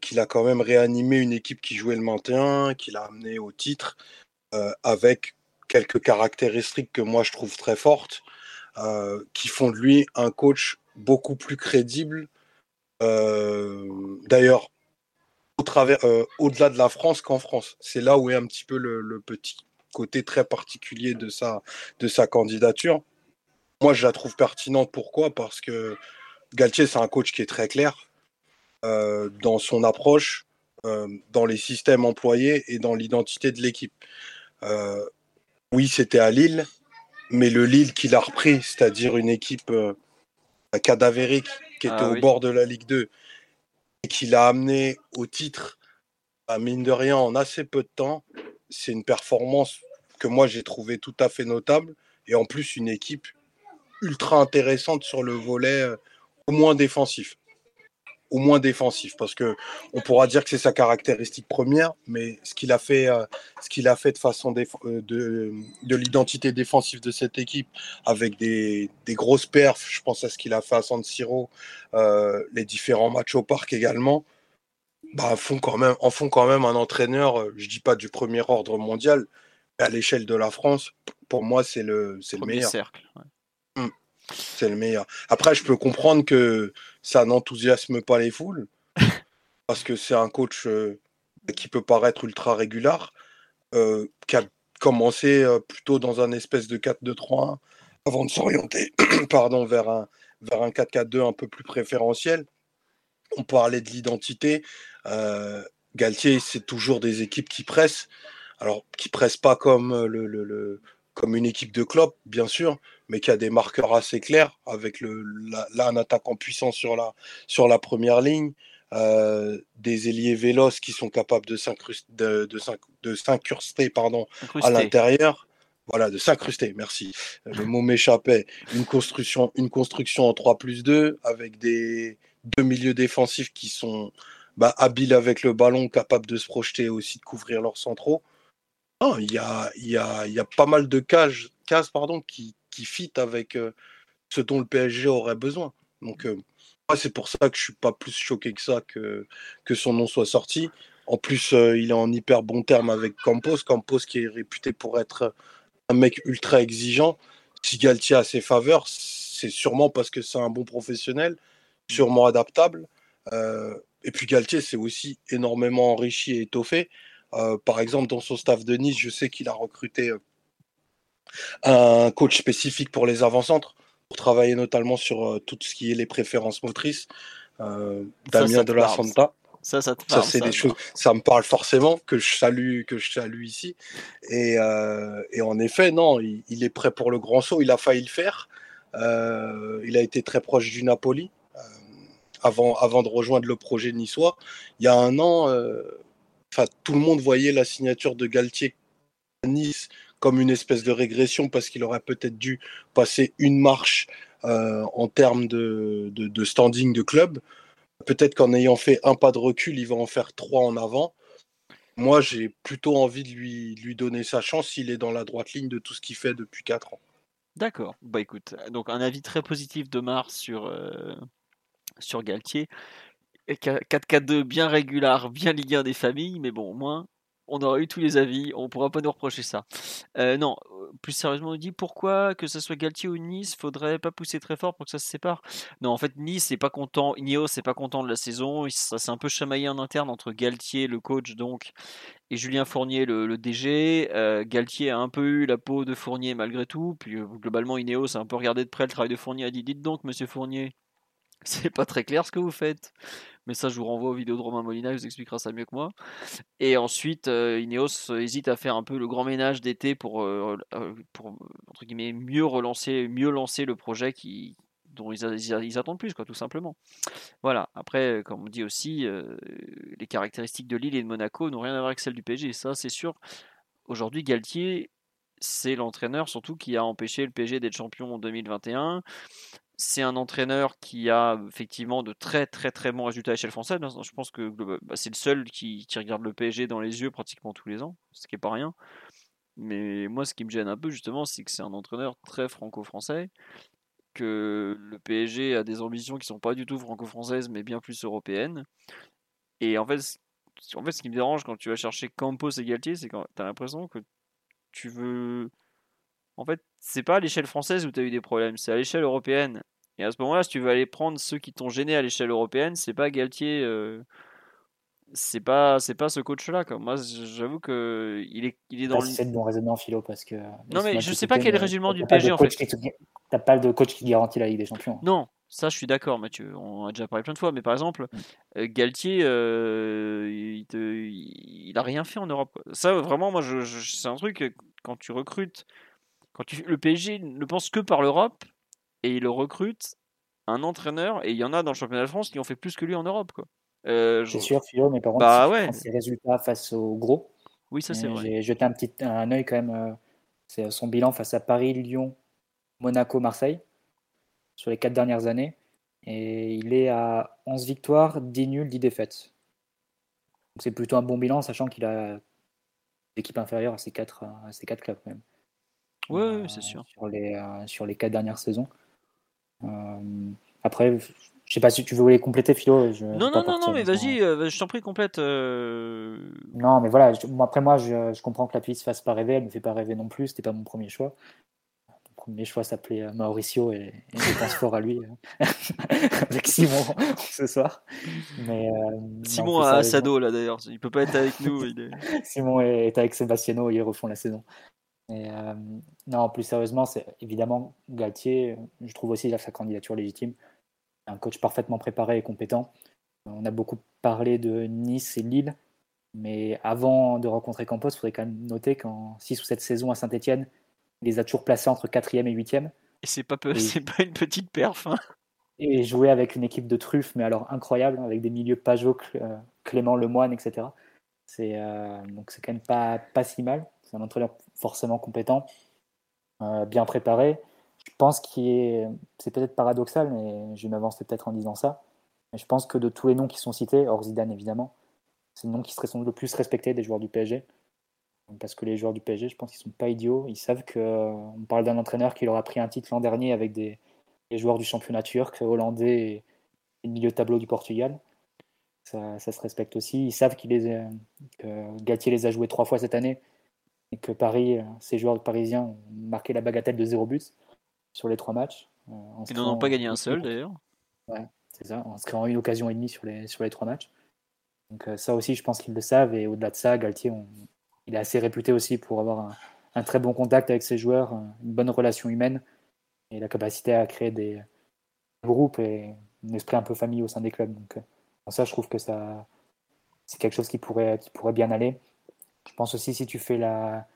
qu'il a quand même réanimé une équipe qui jouait le maintien, qu'il a amené au titre avec quelques caractéristiques que moi je trouve très fortes, qui font de lui un coach beaucoup plus crédible. D'ailleurs, au travers, au-delà de la France qu'en France. C'est là où est un petit peu le, petit côté très particulier de sa, de sa candidature. Moi, je la trouve pertinente. Pourquoi? Parce que Galtier, c'est un coach qui est très clair euh, dans son approche, euh, dans les systèmes employés et dans l'identité de l'équipe. Euh, oui, c'était à Lille, mais le Lille qu'il a repris, c'est-à-dire une équipe cadavérique qui était ah au bord de la Ligue 2 et qu'il a amené au titre, à mine de rien, en assez peu de temps, c'est une performance que moi j'ai trouvé tout à fait notable et en plus une équipe ultra intéressante sur le volet au moins défensif. Au moins défensif, parce que on pourra dire que c'est sa caractéristique première, mais ce qu'il a fait, euh, ce qu'il a fait de façon euh, de, de l'identité défensive de cette équipe, avec des, des, grosses perfs, je pense à ce qu'il a fait à San Siro, euh, les différents matchs au parc également, bah, font quand même, en font quand même un entraîneur, je dis pas du premier ordre mondial, mais à l'échelle de la France, pour moi, c'est le, c'est le meilleur. Cercle, mmh. C'est le meilleur. Après, je peux comprendre que ça n'enthousiasme pas les foules, [laughs] parce que c'est un coach euh, qui peut paraître ultra régulier, euh, qui a commencé euh, plutôt dans un espèce de 4-2-3-1 avant de s'orienter [coughs] pardon, vers un, vers un 4-4-2 un peu plus préférentiel. On parlait de l'identité. Galtier, c'est toujours des équipes qui pressent. Alors, qui pressent pas comme le, le comme une équipe de club, bien sûr, mais qui a des marqueurs assez clairs, avec le, là un attaquant puissant sur la, sur la première ligne, euh, des ailiers véloces qui sont capables de s'incruster de, de, pardon, à l'intérieur. Voilà, de s'incruster, merci. Le mot m'échappait. Une construction, une construction en 3 plus 2 avec des deux milieux défensifs qui sont bah, habiles avec le ballon, capables de se projeter et aussi de couvrir leurs centraux il y a, y, a, y a, pas mal de cases, cases pardon, qui, qui fit avec euh, ce dont le PSG aurait besoin. Donc, euh, c'est pour ça que je suis pas plus choqué que ça que, que son nom soit sorti. En plus, euh, il est en hyper bon terme avec Campos. Campos qui est réputé pour être un mec ultra exigeant. Si Galtier a ses faveurs, c'est sûrement parce que c'est un bon professionnel, sûrement adaptable. et puis Galtier s'est aussi énormément enrichi et étoffé. Par exemple, dans son staff de Nice, je sais qu'il a recruté un coach spécifique pour les avant-centres, pour travailler notamment sur euh, tout ce qui est les préférences motrices. Damien de la Santa. Ça, ça te parle, ça, c'est des choses. Ça me parle forcément que je salue, que je salue ici. Et, et en effet, non, il, est prêt pour le grand saut. Il a failli le faire. il a été très proche du Napoli avant, avant de rejoindre le projet niçois. Il y a un an, tout le monde voyait la signature de Galtier à Nice comme une espèce de régression parce qu'il aurait peut-être dû passer une marche euh, en termes de, standing de club. Peut-être qu'en ayant fait un pas de recul, il va en faire trois en avant. Moi, j'ai plutôt envie de lui, donner sa chance s'il est dans la droite ligne de tout ce qu'il fait depuis quatre ans. D'accord. Bah écoute, donc un avis très positif de Mars sur, euh, sur Galtier. 4-4-2 bien régulier, bien Ligue 1 des familles, mais bon, au moins, on aura eu tous les avis, on pourra pas nous reprocher ça. Euh, non, euh, plus sérieusement, on dit pourquoi que ce soit Galtier ou Nice, faudrait pas pousser très fort pour que ça se sépare. Non, en fait, Nice n'est pas content, Ineos n'est pas content de la saison, ça s'est un peu chamaillé en interne entre Galtier, le coach donc, et Julien Fournier, le, DG. Euh, Galtier a un peu eu la peau de Fournier malgré tout, puis globalement Ineos a un peu regardé de près le travail de Fournier, a dit dites donc, Monsieur Fournier, [laughs] c'est pas très clair ce que vous fêtes mais ça je vous renvoie aux vidéos de Romain Molina, il vous expliquera ça mieux que moi. Et ensuite, euh, Ineos hésite à faire un peu le grand ménage d'été pour, euh, euh, entre guillemets, mieux relancer, mieux lancer le projet qui, dont ils, ils, attendent plus, quoi, tout simplement. Voilà. Après, comme on dit aussi, les caractéristiques de Lille et de Monaco n'ont rien à voir avec celles du PSG. Ça, c'est sûr. Aujourd'hui, Galtier, c'est l'entraîneur surtout qui a empêché le PSG d'être champion en 2021 c'est un entraîneur qui a effectivement de très très très bons résultats à l'échelle française. Je pense que bah, c'est le seul qui, regarde le PSG dans les yeux pratiquement tous les ans, ce qui n'est pas rien. Mais moi, ce qui me gêne un peu justement, c'est que c'est un entraîneur très franco-français que le PSG a des ambitions qui sont pas du tout franco-françaises, mais bien plus européennes. Et en fait, en fait, ce qui me dérange quand tu vas chercher Campos et Galtier, c'est quand tu as l'impression que tu veux. En fait, c'est pas à l'échelle française où tu as eu des problèmes, c'est à l'échelle européenne. Et à ce moment-là, si tu veux aller prendre ceux qui t'ont gêné à l'échelle européenne, c'est pas Galtier. Euh, c'est pas c'est pas ce coach là moi j'avoue que il est il est dans le c'est de bon raisonnement philo parce que non mais je sais pas quel est le régiment du PSG en fait t'as pas de coach qui garantit la Ligue des Champions non ça je suis d'accord Mathieu on a déjà parlé plein de fois mais par exemple mm. euh, Galtier euh, il, te, il, a rien fait en Europe ça vraiment moi je, c'est un truc quand tu recrutes quand tu le PSG ne pense que par l'Europe et il recrute un entraîneur et il y en a dans le championnat de France qui ont fait plus que lui en Europe quoi euh, c'est sûr, Philo, mais par contre, bah, ouais. ses résultats face au gros. Oui, ça c'est vrai. J'ai jeté un petit un œil quand même. Euh, c'est son bilan face à Paris, Lyon, Monaco, Marseille sur les quatre dernières années. Et il est à 11 victoires, 10 nuls, 10 défaites. C'est plutôt un bon bilan, sachant qu'il a l'équipe inférieure à ces quatre, à ces quatre clubs quand même. Oui, c'est sûr. Sur les, sur les quatre dernières saisons. après, je sais pas si tu veux les compléter, Philo. non, non, non, non, mais vas-y, euh, je t'en prie, complète. Euh. Non, mais voilà, après moi, je, comprends que la piste fasse pas rêver, elle me fait pas rêver non plus, c'était pas mon premier choix. Mon premier choix s'appelait euh, Mauricio et, je pense fort à lui [laughs] avec Simon [laughs] ce soir. Mais, Simon a Asado là d'ailleurs, il peut pas être avec nous. [laughs] Simon est avec Sebastiano, ils refont la saison. Et, non, plus sérieusement, c'est évidemment Galtier, je trouve aussi sa candidature légitime un coach parfaitement préparé et compétent. On a beaucoup parlé de Nice et Lille, mais avant de rencontrer Campos, il faudrait quand même noter qu'en 6 ou 7 saisons à Saint-Etienne, il les a toujours placés entre 4e et 8e. Et c'est pas, peu, [laughs] pas une petite perf. Hein. Et jouer avec une équipe de truffes, mais alors incroyable, avec des milieux Pajot, euh, Clément Lemoine, etc. C'est, euh, donc c'est quand même pas, pas si mal. C'est un entraîneur forcément compétent, euh, bien préparé je pense que c'est peut-être paradoxal, mais je vais m'avancer peut-être en disant ça. Je pense que de tous les noms qui sont cités, hors Zidane évidemment, c'est le nom qui serait le plus respecté des joueurs du PSG. Parce que les joueurs du PSG, je pense qu'ils ne sont pas idiots. Ils savent qu'on parle d'un entraîneur qui leur a pris un titre l'an dernier avec des, joueurs du championnat turc, hollandais et, milieu tableau du Portugal. Ça, se respecte aussi. Ils savent qu'il que Galtier les a joués trois fois cette année et que Paris, ces joueurs parisiens ont marqué la bagatelle de zéro but sur les trois matchs. Euh, Ils n'en ont pas gagné un seul d'ailleurs. Ouais, c'est ça, en se créant une occasion et demie sur les, sur les trois matchs. Donc euh, ça aussi, je pense qu'ils le savent. Et au-delà de ça, Galtier, il est assez réputé aussi pour avoir un, très bon contact avec ses joueurs, une bonne relation humaine et la capacité à créer des groupes et un esprit un peu famille au sein des clubs. Donc euh, ça, je trouve que ça, c'est quelque chose qui pourrait, qui pourrait bien aller. Je pense aussi si tu fais la,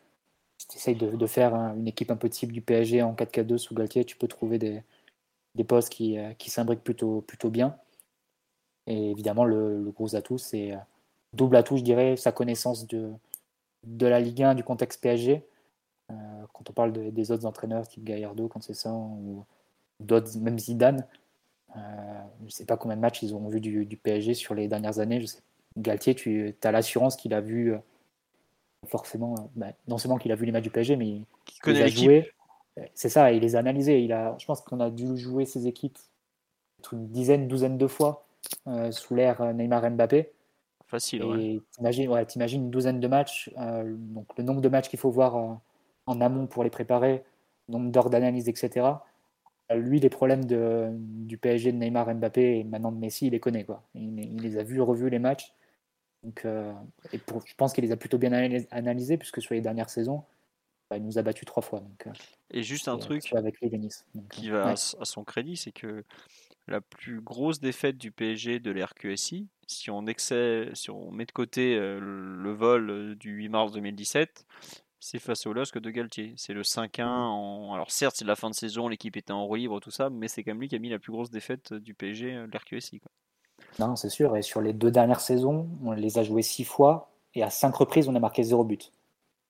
si tu essayes de, faire une équipe un peu type du PSG en 4-4-2 sous Galtier, tu peux trouver des, des postes qui, euh, qui s'imbriquent plutôt, plutôt bien. Et évidemment, le, gros atout, c'est euh, double atout, je dirais, sa connaissance de, de la Ligue 1, du contexte PSG. Euh, quand on parle des autres entraîneurs, type Gallardo, quand c'est ça, ou d'autres, même Zidane, je ne sais pas combien de matchs ils ont vu du, du PSG sur les dernières années. Je sais, Galtier, tu as l'assurance qu'il a vu forcément, euh, bah, non seulement qu'il a vu les matchs du PSG, mais il, a joué. C'est ça, il les a analysés. Il a, je pense qu'on a dû jouer ces équipes une dizaine, douzaine de fois euh, sous l'ère euh, Neymar Mbappé. Facile, et T'imagines, ouais, une douzaine de matchs, donc le nombre de matchs qu'il faut voir en amont pour les préparer, le nombre d'heures d'analyse, etc. Lui, les problèmes de, du PSG de Neymar Mbappé et maintenant de Messi, il les connaît. Quoi. Il, il les a vus, revus les matchs. Donc, euh, et pour, je pense qu'il les a plutôt bien analysés, puisque sur les dernières saisons, bah, il nous a battu trois fois. Donc, euh, et juste un truc avec les qui va à, son crédit, c'est que la plus grosse défaite du PSG de l'RQSI, si on, excès, si on met de côté euh, le vol du 8 mars 2017, c'est face au LOSC de Galtier. C'est le 5-1. En... Alors certes, c'est la fin de saison, l'équipe était en roue libre, tout ça, mais c'est quand même lui qui a mis la plus grosse défaite du PSG de l'RQSI. Non, c'est sûr. Et sur les deux dernières saisons, on les a joués six fois et à cinq reprises, on a marqué zéro but.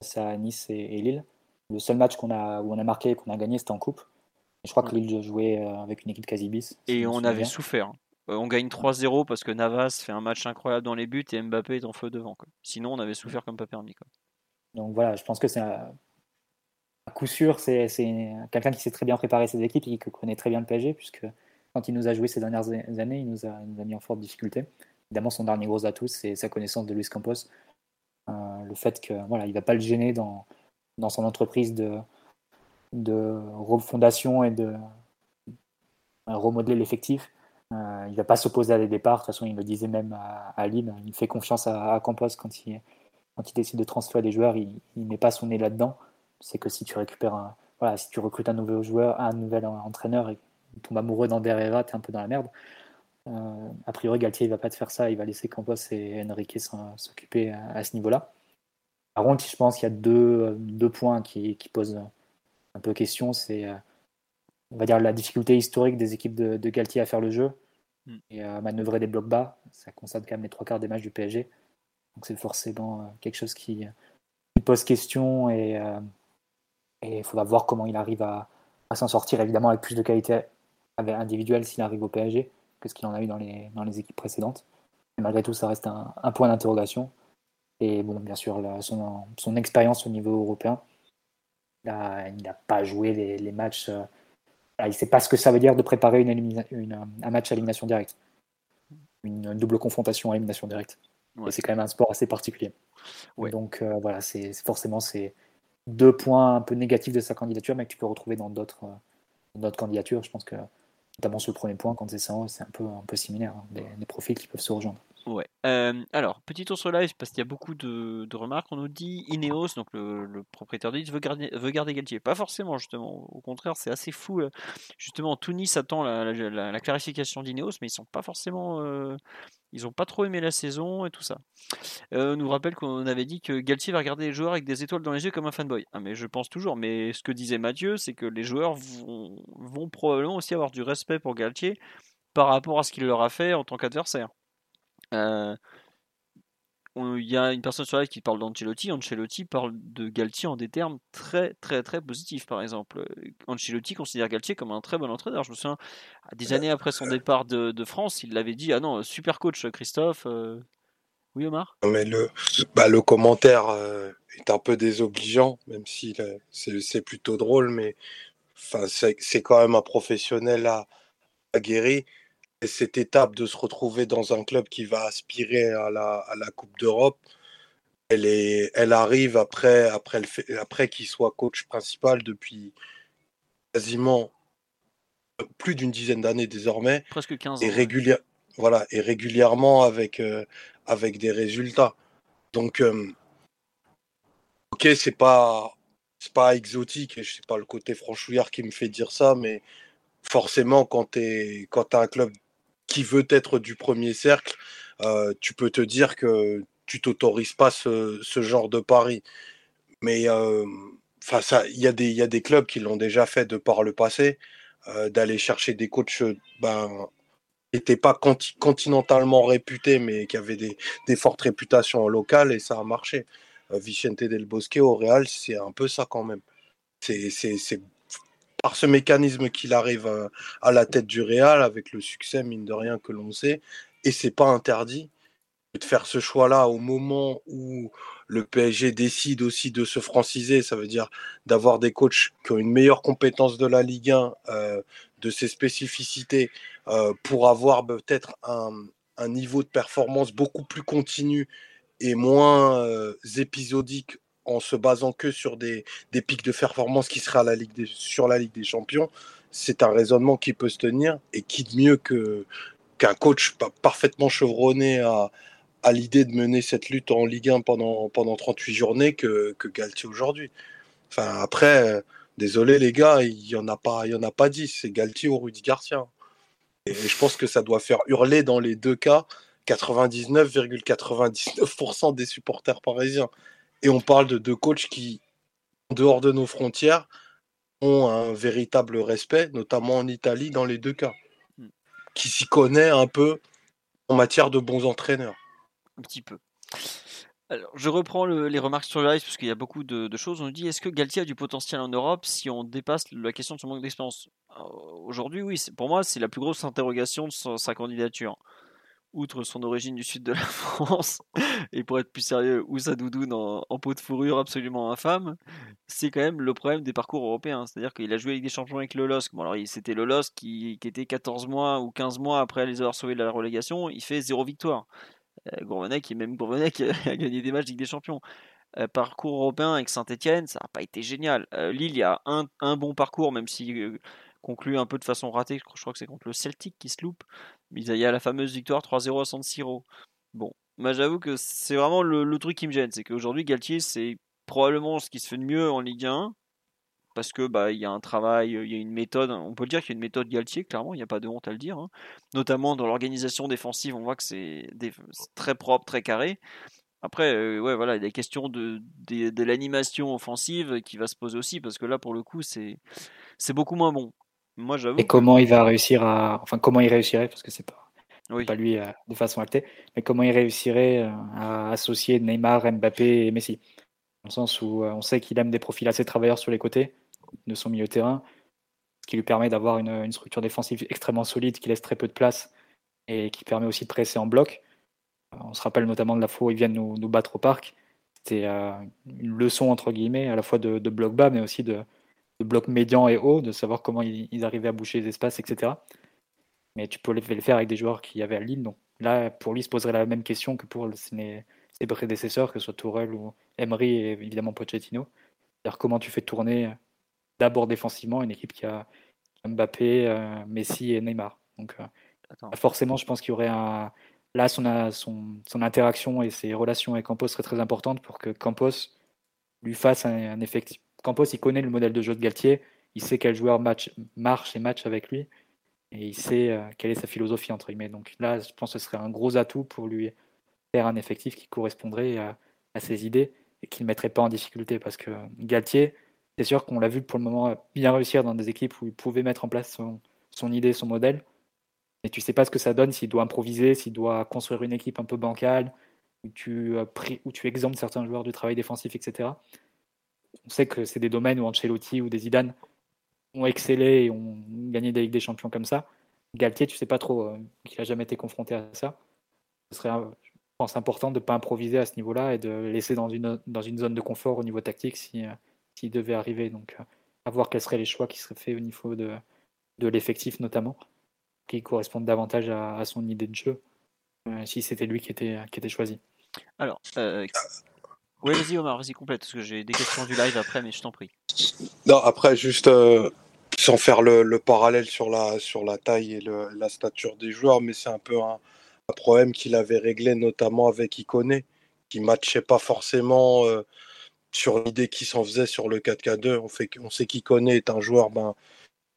C'est à Nice et, Lille. Le seul match qu'on a, où on a marqué et qu'on a gagné, c'était en Coupe. je crois que Lille jouait euh, avec une équipe quasi bis. Et on avait souffert. Euh, on gagne 3-0 parce que Navas fait un match incroyable dans les buts et Mbappé est en feu devant. Sinon, on avait souffert comme pas permis. Donc voilà, je pense que c'est un, coup sûr, c'est quelqu'un qui s'est très bien préparé ses équipes et qui connaît très bien le PSG, puisque quand il nous a joué ces dernières années, il nous a, mis en forte difficulté. Évidemment, son dernier gros atout, c'est sa connaissance de Luis Campos. Euh, le fait qu'il voilà, il ne va pas le gêner dans, son entreprise de, refondation et de remodeler l'effectif. Euh, il ne va pas s'opposer à des départs. De toute façon, il le disait même à, Lille. Il fait confiance à, Campos quand il, décide de transférer des joueurs. Il ne met pas son nez là-dedans. C'est que si tu récupères un, voilà, si tu recrutes un nouveau joueur, un nouvel entraîneur tombes amoureux d'André tu es un peu dans la merde. Euh, a priori, Galtier il va pas te faire ça. Il va laisser Campos et Enrique s'occuper à, ce niveau-là. Par contre, je pense qu'il y a deux, deux points qui, qui posent un peu question. C'est euh, on va dire, la difficulté historique des équipes de, Galtier à faire le jeu hmm. et à manœuvrer des blocs bas. Ça concerne quand même les trois quarts des matchs du PSG. Donc c'est forcément euh, quelque chose qui, pose question et euh, il faudra voir comment il arrive à, s'en sortir, évidemment avec plus de qualité individuelle s'il arrive au PSG que ce qu'il en a eu dans les, dans les équipes précédentes. Mais malgré tout, ça reste un, point d'interrogation. Et bon, bien sûr, son, son expérience au niveau européen, il n'a pas joué les, les matchs euh, il ne sait pas ce que ça veut dire de préparer une, un match à élimination directe. Une, double confrontation à élimination directe. C'est quand même un sport assez particulier. Donc euh, voilà, c'est forcément c'est deux points un peu négatifs de sa candidature, mais que tu peux retrouver dans d'autres euh, candidatures. Je pense que notamment sur le premier point, quand c'est ça, c'est un peu, un peu similaire, hein, des profils qui peuvent se rejoindre. Ouais. alors, petit tour sur live, parce qu'il y a beaucoup de, remarques. On nous dit Ineos, donc le, propriétaire de veut garder, veut garder Galtier. Pas forcément, justement. Au contraire, c'est assez fou. Justement, Tunis attend la, la, clarification d'Ineos, mais ils sont pas forcément. Ils ont pas trop aimé la saison et tout ça. on nous rappelle qu'on avait dit que Galtier va regarder les joueurs avec des étoiles dans les yeux comme un fanboy. Ah, mais je pense toujours. Mais ce que disait Mathieu, c'est que les joueurs vont, vont probablement aussi avoir du respect pour Galtier par rapport à ce qu'il leur a fait en tant qu'adversaire. Euh, il y a une personne sur live qui parle d'Ancelotti. Ancelotti parle de Galtier en des termes très très très positifs. Par exemple, Ancelotti considère Galtier comme un très bon entraîneur. Je me souviens, des années après son départ de, France, il l'avait dit Ah non, super coach Christophe. Euh. Oui, Omar? Mais le, bah, le commentaire euh, est un peu désobligeant, même si c'est plutôt drôle, mais c'est quand même un professionnel à, aguerri cette étape de se retrouver dans un club qui va aspirer à la, à la Coupe d'Europe, elle, est, elle arrive après, après, le après qu'il soit coach principal depuis quasiment plus d'une dizaine d'années désormais. Presque 15 ans. Et, voilà, et régulièrement avec, euh, avec des résultats. Donc, euh, ok, c'est pas, pas exotique, et je sais pas le côté franchouillard qui me fait dire ça, mais forcément, quand tu as un club qui veut être du premier cercle, euh, tu peux te dire que tu t'autorises pas ce, genre de pari. Mais euh, il y, a des, clubs qui l'ont déjà fait de par le passé, euh, d'aller chercher des coachs ben, qui n'étaient pas continentalement réputés, mais qui avaient des, des, fortes réputations locales, et ça a marché. Vicente del Bosque au Real, c'est un peu ça quand même. C'est par ce mécanisme qu'il arrive euh, à, la tête du Real, avec le succès, mine de rien, que l'on sait. Et c'est pas interdit de faire ce choix-là au moment où le PSG décide aussi de se franciser, ça veut dire d'avoir des coachs qui ont une meilleure compétence de la Ligue 1, euh, de ses spécificités, euh, pour avoir peut-être un, un, niveau de performance beaucoup plus continu et moins épisodique en se basant que sur des, des pics de performance qui seraient à la Ligue sur la Ligue des Champions, c'est un raisonnement qui peut se tenir et qui de mieux que qu'un coach parfaitement chevronné à, à l'idée de mener cette lutte en Ligue 1 pendant, pendant 38 journées que, que Galtier aujourd'hui. Enfin, après, désolé les gars, il n'y en, a pas, il en a pas 10, c'est Galtier ou Rudy Garcia. Et je pense que ça doit faire hurler dans les deux cas 99,99% des supporters parisiens. Et on parle de deux coachs qui, en dehors de nos frontières, ont un véritable respect, notamment en Italie, dans les deux cas. Hmm. Qui s'y connaît un peu en matière de bons entraîneurs. Un petit peu. Alors, je reprends les remarques sur le live parce qu'il y a beaucoup de, choses. On nous dit est-ce que Galtier a du potentiel en Europe si on dépasse la question de son manque d'expérience? Aujourd'hui, oui. Pour moi, c'est la plus grosse interrogation de sa candidature outre son origine du sud de la [laughs] France, et pour être plus sérieux, Oussa Doudoune en, peau de fourrure absolument infâme, c'est quand même le problème des parcours européens. C'est-à-dire qu'il a joué avec des champions avec le LOSC. Bon, alors c'était le LOSC qui, était 14 mois ou 15 mois après les avoir sauvés de la relégation, il fait zéro victoire. Euh, Gourvenec, et même Gourvenec [laughs] a gagné des matchs avec des champions. Euh, parcours européen avec Saint-Etienne, ça n'a pas été génial. Euh, Lille, il y a un, un, bon parcours, même si euh, conclu un peu de façon ratée. Je crois que c'est contre le Celtic qui se loupe. Il y a la fameuse victoire 3-0 à San Siro. Bon, moi j'avoue que c'est vraiment le, truc qui me gêne. C'est qu'aujourd'hui, Galtier, c'est probablement ce qui se fait de mieux en Ligue 1. Parce que bah y a un travail, il y a une méthode. On peut le dire qu'il y a une méthode Galtier, clairement, il n'y a pas de honte à le dire. Hein. Notamment dans l'organisation défensive, on voit que c'est très propre, très carré. Après, euh, ouais, voilà, il y a des questions de, de, de l'animation offensive qui va se poser aussi, parce que là, pour le coup, c'est beaucoup moins bon. Moi, j'avoue. Et comment il va réussir à. Enfin, comment il réussirait, parce que c'est pas, oui. pas lui euh, de façon actée, mais comment il réussirait euh, à associer Neymar, Mbappé et Messi? Dans le sens où on sait qu'il aime des profils assez travailleurs sur les côtés de son milieu de terrain, ce qui lui permet d'avoir une, une, structure défensive extrêmement solide qui laisse très peu de place et qui permet aussi de presser en bloc. On se rappelle notamment de la fois où ils viennent nous, nous battre au parc. C'était euh, une leçon, entre guillemets, à la fois de, de bloc bas, mais aussi de, de, bloc médian et haut, de savoir comment ils, ils, arrivaient à boucher les espaces, etc. Mais tu peux le faire avec des joueurs qui avaient à Lille. Donc là, pour lui, il se poserait la même question que pour ses, ses prédécesseurs, que ce soit Tourelle ou Emery et évidemment Pochettino. C'est-à-dire comment tu fais tourner d'abord défensivement une équipe qui a Mbappé, euh, Messi et Neymar. Donc euh, forcément, je pense qu'il y aurait un là, son, son, son, interaction et ses relations avec Campos seraient très importantes pour que Campos lui fasse un, un effectif. Campos, il connaît le modèle de jeu de Galtier, il sait quel joueur match, marche et match avec lui, et il sait euh, quelle est sa philosophie, entre guillemets. Donc là, je pense que ce serait un gros atout pour lui faire un effectif qui correspondrait à, ses idées et qui ne mettrait pas en difficulté, parce que Galtier, c'est sûr qu'on l'a vu pour le moment bien réussir dans des équipes où il pouvait mettre en place son, idée, son modèle, et tu sais pas ce que ça donne s'il doit improviser, s'il doit construire une équipe un peu bancale, où tu, où tu exemptes certains joueurs du travail défensif, etc. On sait que c'est des domaines où Ancelotti ou des Zidane ont excellé et ont gagné des Ligues des Champions comme ça. Galtier, tu sais pas trop, euh, qu'il a jamais été confronté à ça. Ce serait, je pense, important de ne pas improviser à ce niveau-là et de laisser dans une, dans une zone de confort au niveau tactique s'il si, devait arriver. Donc, euh, à voir quels seraient les choix qui seraient faits au niveau de, de l'effectif notamment qui correspondent davantage à, son idée de jeu, euh, si c'était lui qui était, qui était choisi. Alors, euh, oui, vas-y Omar, vas-y complète, parce que j'ai des questions du live après, mais je t'en prie. Non, après, juste euh, sans faire le, le, parallèle sur la, sur la taille et la stature des joueurs, mais c'est un peu un, problème qu'il avait réglé notamment avec Iconé, qui matchait pas forcément euh, sur l'idée qui s'en faisait sur le 4K2. On, fait, on sait qu'Iconé est un joueur ben,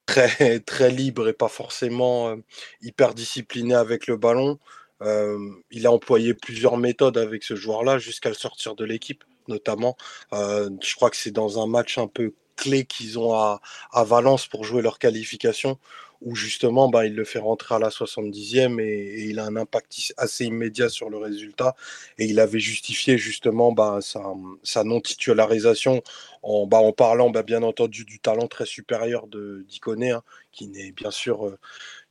très, [laughs] très libre et pas forcément euh, hyper discipliné avec le ballon. Euh, il a employé plusieurs méthodes avec ce joueur-là jusqu'à le sortir de l'équipe, notamment. Euh, je crois que c'est dans un match un peu clé qu'ils ont à, Valence pour jouer leur qualification, où justement bah, il le fait rentrer à la 70e et, il a un impact assez immédiat sur le résultat. Et il avait justifié justement bah, sa, sa non-titularisation en, bah, en parlant bah, bien entendu du talent très supérieur d'Iconé, hein, qui n'est bien sûr euh,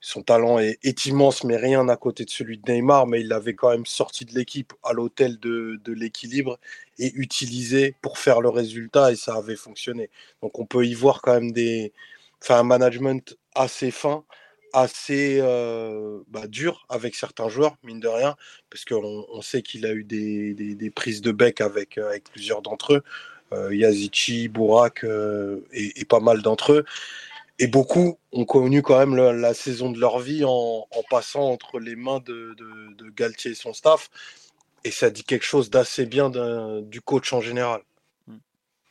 son talent est, immense, mais rien à côté de celui de Neymar, mais il l'avait quand même sorti de l'équipe à l'hôtel de, l'équilibre et utilisé pour faire le résultat et ça avait fonctionné. Donc on peut y voir quand même des, un management assez fin, assez euh, bah, dur avec certains joueurs, mine de rien, parce qu'on on sait qu'il a eu des, des, prises de bec avec, avec plusieurs d'entre eux, euh, Yazici, Bourak euh, et, pas mal d'entre eux. Et beaucoup ont connu quand même la saison de leur vie en, passant entre les mains de, Galtier et son staff. Et ça dit quelque chose d'assez bien du coach en général.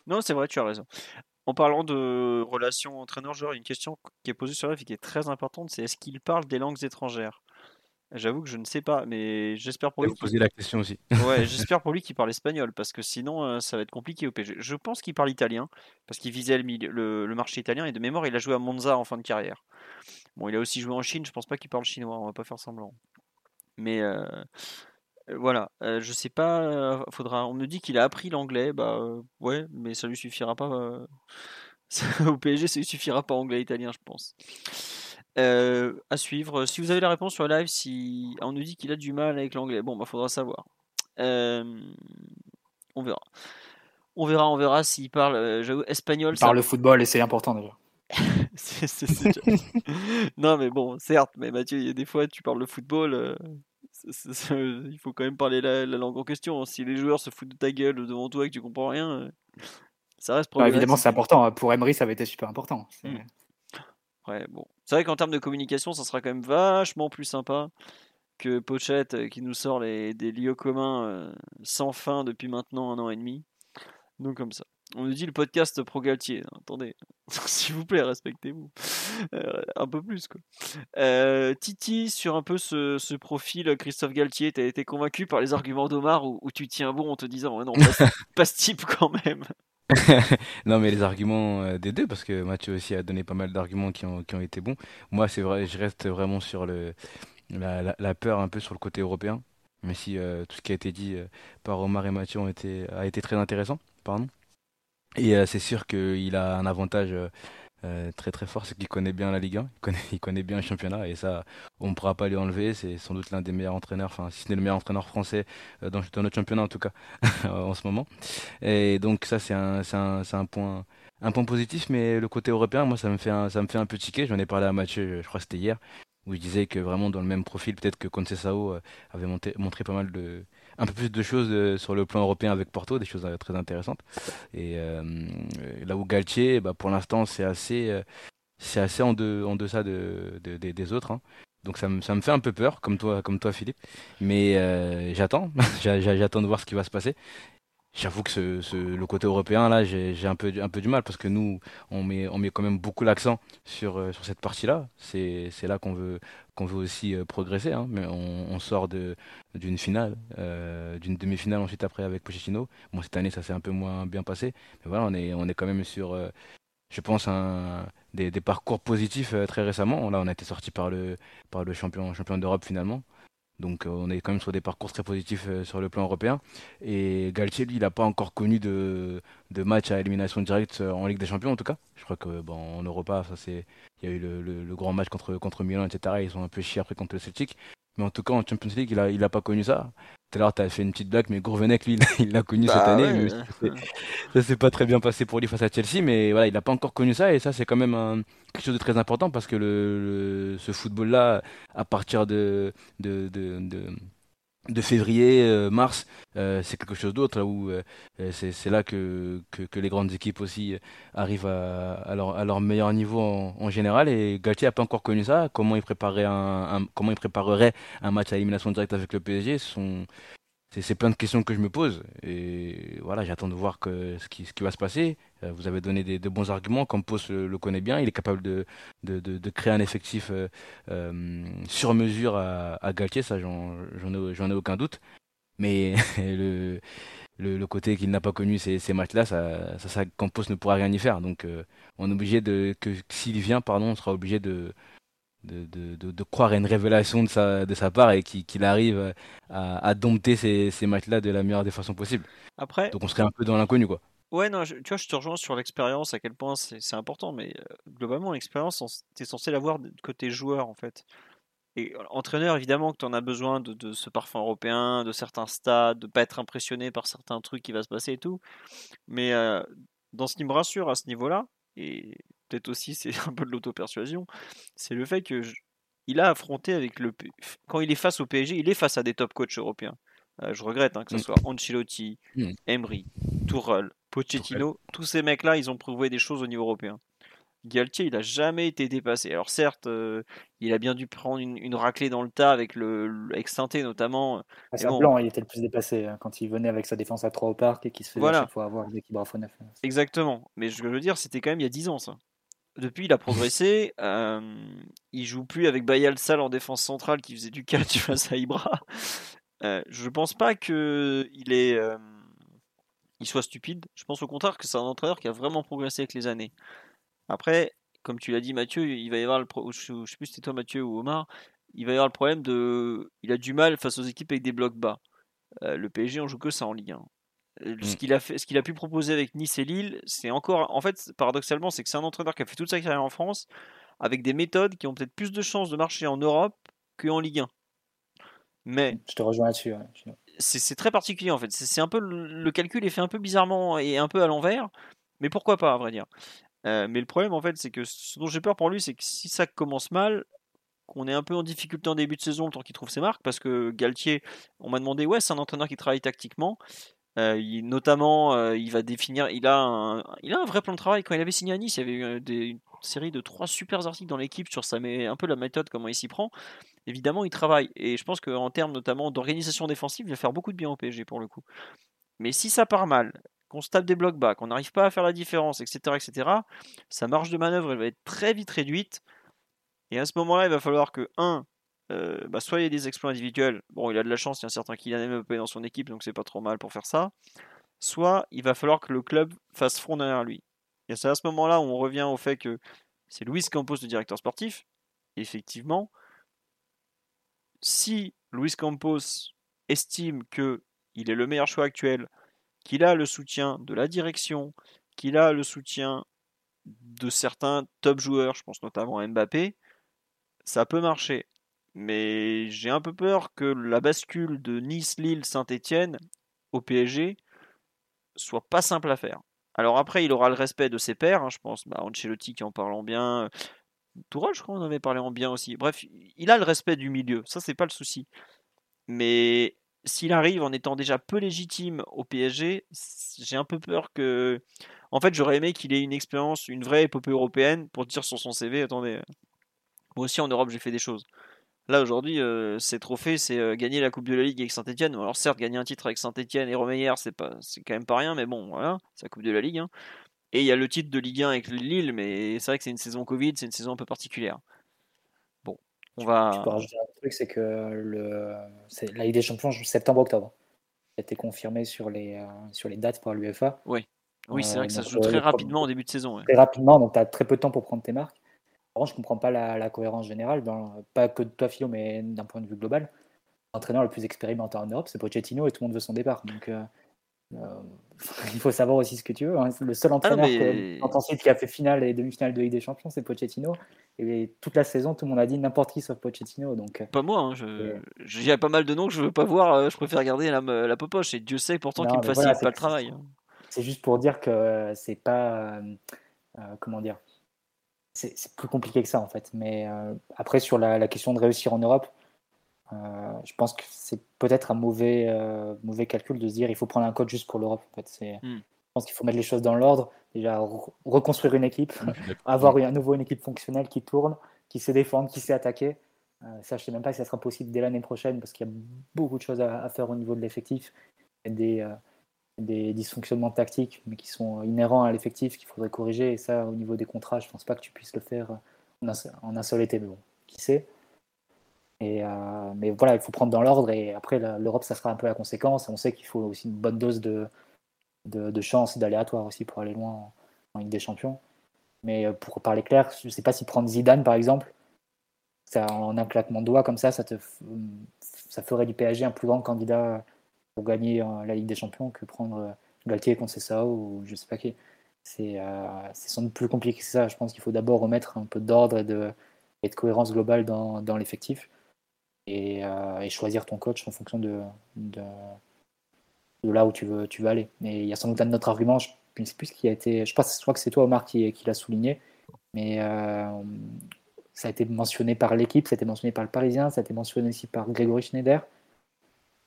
Non, c'est vrai, tu as raison. En parlant de relations entraîneur-joueur, une question qui est posée sur la qui est très importante, c'est est-ce qu'il parle des langues étrangères? J'avoue que je ne sais pas, mais j'espère pour lui. poser la question aussi. Ouais, [laughs] j'espère pour lui qu'il parle espagnol, parce que sinon euh, ça va être compliqué au PSG. Je pense qu'il parle italien, parce qu'il visait le, milieu- le- le marché italien, et de mémoire, il a joué à Monza en fin de carrière. Bon, il a aussi joué en Chine, je pense pas qu'il parle chinois, on va pas faire semblant. Mais euh, euh, voilà, euh, je sais pas, faudra. On me dit qu'il a appris l'anglais, bah ouais, mais ça lui suffira pas. [laughs] Au PSG, ça lui suffira pas anglais-italien, je pense. Euh, à suivre. Si vous avez la réponse sur le live, si on nous dit qu'il a du mal avec l'anglais, bon, bah faudra savoir. Euh, on verra. On verra, on verra s'il parle euh, espagnol. Il parle le football et c'est important déjà. [laughs] [laughs] non, mais bon, certes, mais Mathieu, il y a des fois, tu parles le football, il faut quand même parler la, langue en question. Si les joueurs se foutent de ta gueule devant toi et que tu comprends rien, ça reste problématique. évidemment, c'est important. Pour Emery, ça avait été super important. Mmh. Ouais, bon. C'est vrai qu'en termes de communication, ça sera quand même vachement plus sympa que Pochette euh, qui nous sort les, des lieux communs sans fin depuis maintenant un an et demi. Donc comme ça. On nous dit le podcast Pro Galtier. [laughs] Attendez, [laughs] s'il vous plaît, respectez-vous. [laughs] Euh, un peu plus, quoi. Euh, Titi, sur un peu ce, profil, Christophe Galtier, t'as été convaincu par les arguments d'Omar ou, tu tiens bon en te disant, non, pas, ce type quand même non, mais les arguments euh, des deux, parce que Mathieu aussi a donné pas mal d'arguments qui ont, été bons. Moi, c'est vrai, je reste vraiment sur le, la, peur un peu sur le côté européen, même si tout ce qui a été dit par Omar et Mathieu ont été, a été très intéressant. Pardon. Et euh, c'est sûr qu'il a un avantage euh, euh, très très fort, c'est qu'il connaît bien la Ligue 1, il connaît, [laughs] il connaît bien le championnat, et ça, on ne pourra pas lui enlever. C'est sans doute l'un des meilleurs entraîneurs, enfin, si ce n'est le meilleur entraîneur français dans, notre championnat en tout cas, [laughs] en ce moment. Et donc, ça, c'est un, un, un, point. Un point positif, mais le côté européen, moi, ça me fait un, ça me fait un peu tiquer. J'en ai parlé à Mathieu, je crois que c'était hier, où il disait que vraiment dans le même profil, peut-être que Sao avait montré pas mal de, un peu plus de choses euh, sur le plan européen avec Porto, des choses euh, très intéressantes. Et euh, là où Galtier, bah, pour l'instant, c'est assez, c'est assez en, en deçà de, des autres. Hein. Donc ça me, ça me fait un peu peur, comme toi, comme toi Philippe. Mais j'attends, [laughs] j'attends de voir ce qui va se passer. J'avoue que le côté européen, là, j'ai un peu, du mal parce que nous, on met, quand même beaucoup l'accent sur, euh, cette partie-là. C'est là qu'on veut, aussi euh, progresser. Hein. Mais on, sort d'une finale, euh, d'une demi-finale ensuite après avec Pochettino. Bon, cette année, ça s'est un peu moins bien passé. Mais voilà, on est, quand même sur, je pense, des, parcours positifs très récemment. Là, on a été sorti par le, champion d'Europe finalement. Donc euh, on est quand même sur des parcours très positifs euh, sur le plan européen. Et Galtier, lui, il n'a pas encore connu de, de match à élimination directe euh, en Ligue des Champions, en tout cas. Je crois que bon, en Europa, ça c'est, il y a eu le, grand match contre, contre Milan, etc. Ils ont un peu chié après contre le Celtic. Mais en tout cas, en Champions League, il n'a il a pas connu ça. Tout à l'heure, tu as fait une petite blague, mais Gourvenec, lui, il l'a connu cette bah année. Ça s'est pas très bien passé pour lui face à Chelsea, mais voilà, il n'a pas encore connu ça. Et ça, c'est quand même quelque chose de très important parce que le, ce football-là, à partir de, de, de, de février, euh, mars, euh, c'est quelque chose d'autre, là où euh, c'est là que, que, les grandes équipes aussi arrivent à, à, leur, à leur meilleur niveau en, général. Et Galtier n'a pas encore connu ça. Comment il, préparerait un, comment il préparerait un match à élimination directe avec le PSG sont, c'est plein de questions que je me pose. Et voilà, j'attends de voir ce, qui, va se passer. Euh, vous avez donné de bons arguments. Campos le, connaît bien. Il est capable de, créer un effectif euh, euh, sur mesure à, à Galtier. Ça, j'en ai, aucun doute. Mais [laughs] le, côté qu'il n'a pas connu ces, ces matchs-là, ça, Campos ne pourra rien y faire. Donc, on est obligé de. que S'il vient, pardon, on sera obligé de de, de, de, croire à une révélation de sa, de sa part et qu'il arrive à, à, dompter ces, ces matchs-là de la meilleure des façons possibles. Après, Donc on serait un peu dans l'inconnu. quoi. Ouais, non, tu vois, je te rejoins sur l'expérience, à quel point c'est important, mais euh, globalement, l'expérience, tu es censé l'avoir côté joueur en fait. Et euh, entraîneur, évidemment que tu en as besoin de, de, ce parfum européen, de certains stades, de pas être impressionné par certains trucs qui va se passer et tout. Mais euh, dans ce qui me rassure à ce niveau-là, et peut-être aussi c'est [laughs] un peu de l'auto-persuasion, c'est le fait que il a affronté avec le quand il est face au PSG, il est face à des top coachs européens. Euh, je regrette hein, que ce mm. soit Ancelotti, mm. Emery, Tourelle, Pochettino, tous ces mecs-là, ils ont prouvé des choses au niveau européen. Galtier, il a jamais été dépassé. Alors certes, euh, il a bien dû prendre une, raclée dans le tas avec le avec Sainté notamment. À bon. blanc, il était le plus dépassé hein, quand il venait avec sa défense à 3 au parc et qui se faisait à chaque fois avoir des équipes à 9. Exactement. Mais ce que je veux dire, c'était quand même il y a 10 ans ça depuis, il a progressé. Euh, il joue plus avec Bayal Sal en défense centrale qui faisait du catch [laughs] face à Ibra. Euh, je pense pas que il est, euh, il soit stupide. Je pense au contraire que c'est un entraîneur qui a vraiment progressé avec les années. Après, comme tu l'as dit, Mathieu, il va y avoir le pro... je sais plus si c'était toi Mathieu ou Omar. Il va y avoir le problème de, il a du mal face aux équipes avec des blocs bas. Euh, le PSG, on joue que ça en Ligue 1. Euh, ce mmh. qu'il a fait, ce qu'il a pu proposer avec Nice et Lille, c'est encore, en fait, paradoxalement, c'est que c'est un entraîneur qui a fait toute sa carrière en France, avec des méthodes qui ont peut-être plus de chances de marcher en Europe qu'en Ligue 1. Mais Je te rejoins là-dessus. ouais. C'est très particulier en fait. C'est c'est un peu le, le calcul est fait un peu bizarrement et un peu à l'envers, mais pourquoi pas à vrai dire. Euh, mais le problème en fait, c'est que ce dont j'ai peur pour lui, c'est que si ça commence mal, qu'on est un peu en difficulté en début de saison le temps qu'il trouve ses marques, parce que Galtier, on m'a demandé, ouais, c'est un entraîneur qui travaille tactiquement. Euh, notamment, euh, il va définir, il a, un, vrai plan de travail. Quand il avait signé à Nice, il y avait eu euh, une série de trois super articles dans l'équipe sur sa, mé- un peu la méthode, comment il s'y prend. Évidemment, il travaille. Et je pense qu'en termes notamment d'organisation défensive, il va faire beaucoup de bien au PSG pour le coup. Mais si ça part mal, qu'on se tape des blocs bas, qu'on n'arrive pas à faire la différence, etc., etc., sa marge de manœuvre elle va être très vite réduite. Et à ce moment-là, il va falloir que, un, euh, bah, soit il y ait des exploits individuels. Bon, il a de la chance, il y a un certain Kylian Mbappé dans son équipe, donc c'est pas trop mal pour faire ça. Soit il va falloir que le club fasse front derrière lui. Et c'est à ce moment-là où on revient au fait que c'est Luis Campos le directeur sportif. Effectivement, si Luis Campos estime que il est le meilleur choix actuel, qu'il a le soutien de la direction, qu'il a le soutien de certains top joueurs, je pense notamment à Mbappé, ça peut marcher. Mais j'ai un peu peur que la bascule de Nice, Lille, Saint-Etienne au PSG soit pas simple à faire. Alors après, il aura le respect de ses pairs, hein, je pense, bah, Ancelotti qui en parlant bien, Tourelle, je crois qu'on avait parlé en bien aussi. Bref, il a le respect du milieu, ça c'est pas le souci. Mais s'il arrive en étant déjà peu légitime au PSG, j'ai un peu peur que. En fait, j'aurais aimé qu'il ait une expérience, une vraie épopée européenne pour dire sur son CV attendez, euh, moi aussi en Europe j'ai fait des choses. Là aujourd'hui, euh, ses trophées, c'est euh, gagner la Coupe de la Ligue avec Saint-Etienne. Alors certes, gagner un titre avec Saint-Etienne et Romeyer, c'est pas, c'est quand même pas rien, mais bon, voilà, c'est la Coupe de la Ligue. hein. Et il y a le titre de Ligue 1 avec Lille, mais c'est vrai que c'est une saison Covid, c'est une saison un peu particulière. Bon, on Je va. peux rajouter un truc, c'est que le, c'est la Ligue des Champions joue septembre-octobre. Ça a été confirmé sur les, euh, sur les dates par l'UEFA. Oui, c'est vrai que ça se joue euh, très rapidement au début de saison. ouais. Très rapidement, donc tu as très peu de temps pour prendre tes marques. Par contre, je comprends pas la, la cohérence générale, dans, pas que de toi, Philo, mais d'un point de vue global. L'entraîneur le plus expérimenté en Europe, c'est Pochettino et tout le monde veut son départ. Donc, euh, euh, [laughs] il faut savoir aussi ce que tu veux. hein. Le seul entraîneur mais- que- qui a fait finale et demi-finale de Ligue des Champions, c'est Pochettino. Et toute la saison, tout le monde a dit n'importe qui sauf Pochettino. Donc, euh, Pas moi, hein, je... Y a pas mal de noms que je veux pas voir, je préfère garder la, la popoche. Et Dieu sait pourtant qu'il me facilite voilà, pas le travail. hein. C'est juste pour dire que c'est pas. euh, comment dire C'est plus compliqué que ça, en fait. Mais euh, après, sur la, la question de réussir en Europe, euh, je pense que c'est peut-être un mauvais, euh, mauvais calcul de se dire il faut prendre un coach juste pour l'Europe. En fait. Hmm. Je pense qu'il faut mettre les choses dans l'ordre. Déjà, re- reconstruire une équipe, avoir à nouveau une équipe fonctionnelle qui tourne, qui sait défendre, qui sait attaquer. Ça, je ne sais même pas si ça sera possible dès l'année prochaine parce qu'il y a beaucoup de choses à, à faire au niveau de l'effectif des, des dysfonctionnements tactiques, mais qui sont inhérents à l'effectif qu'il faudrait corriger. Et ça, au niveau des contrats, je pense pas que tu puisses le faire en un, seul- en un seul été. Mais bon, qui sait et, euh, Mais voilà, il faut prendre dans l'ordre. Et après, l'Europe, ça sera un peu la conséquence. On sait qu'il faut aussi une bonne dose de, de, chance et d'aléatoire aussi pour aller loin en, Ligue des Champions. Mais euh, pour parler clair, je ne sais pas si prendre Zidane, par exemple, ça, en un claquement de doigts comme ça, ça, te, ça ferait du PSG un plus grand candidat pour gagner euh, la Ligue des Champions que prendre euh, Galtier contre Cessao ou je sais pas qui. C'est euh, c'est sans doute plus compliqué que ça. Je pense qu'il faut d'abord remettre un peu d'ordre et de, et de cohérence globale dans, dans l'effectif et, choisir ton coach en fonction de, de, là où tu veux, tu veux aller. Et il y a sans doute un autre argument, je ne sais plus ce qui a été. Je, pense, crois que c'est toi, Omar, qui, qui l'a souligné, mais ça a été mentionné par l'équipe, ça a été mentionné par le Parisien, ça a été mentionné aussi par Grégory Schneider.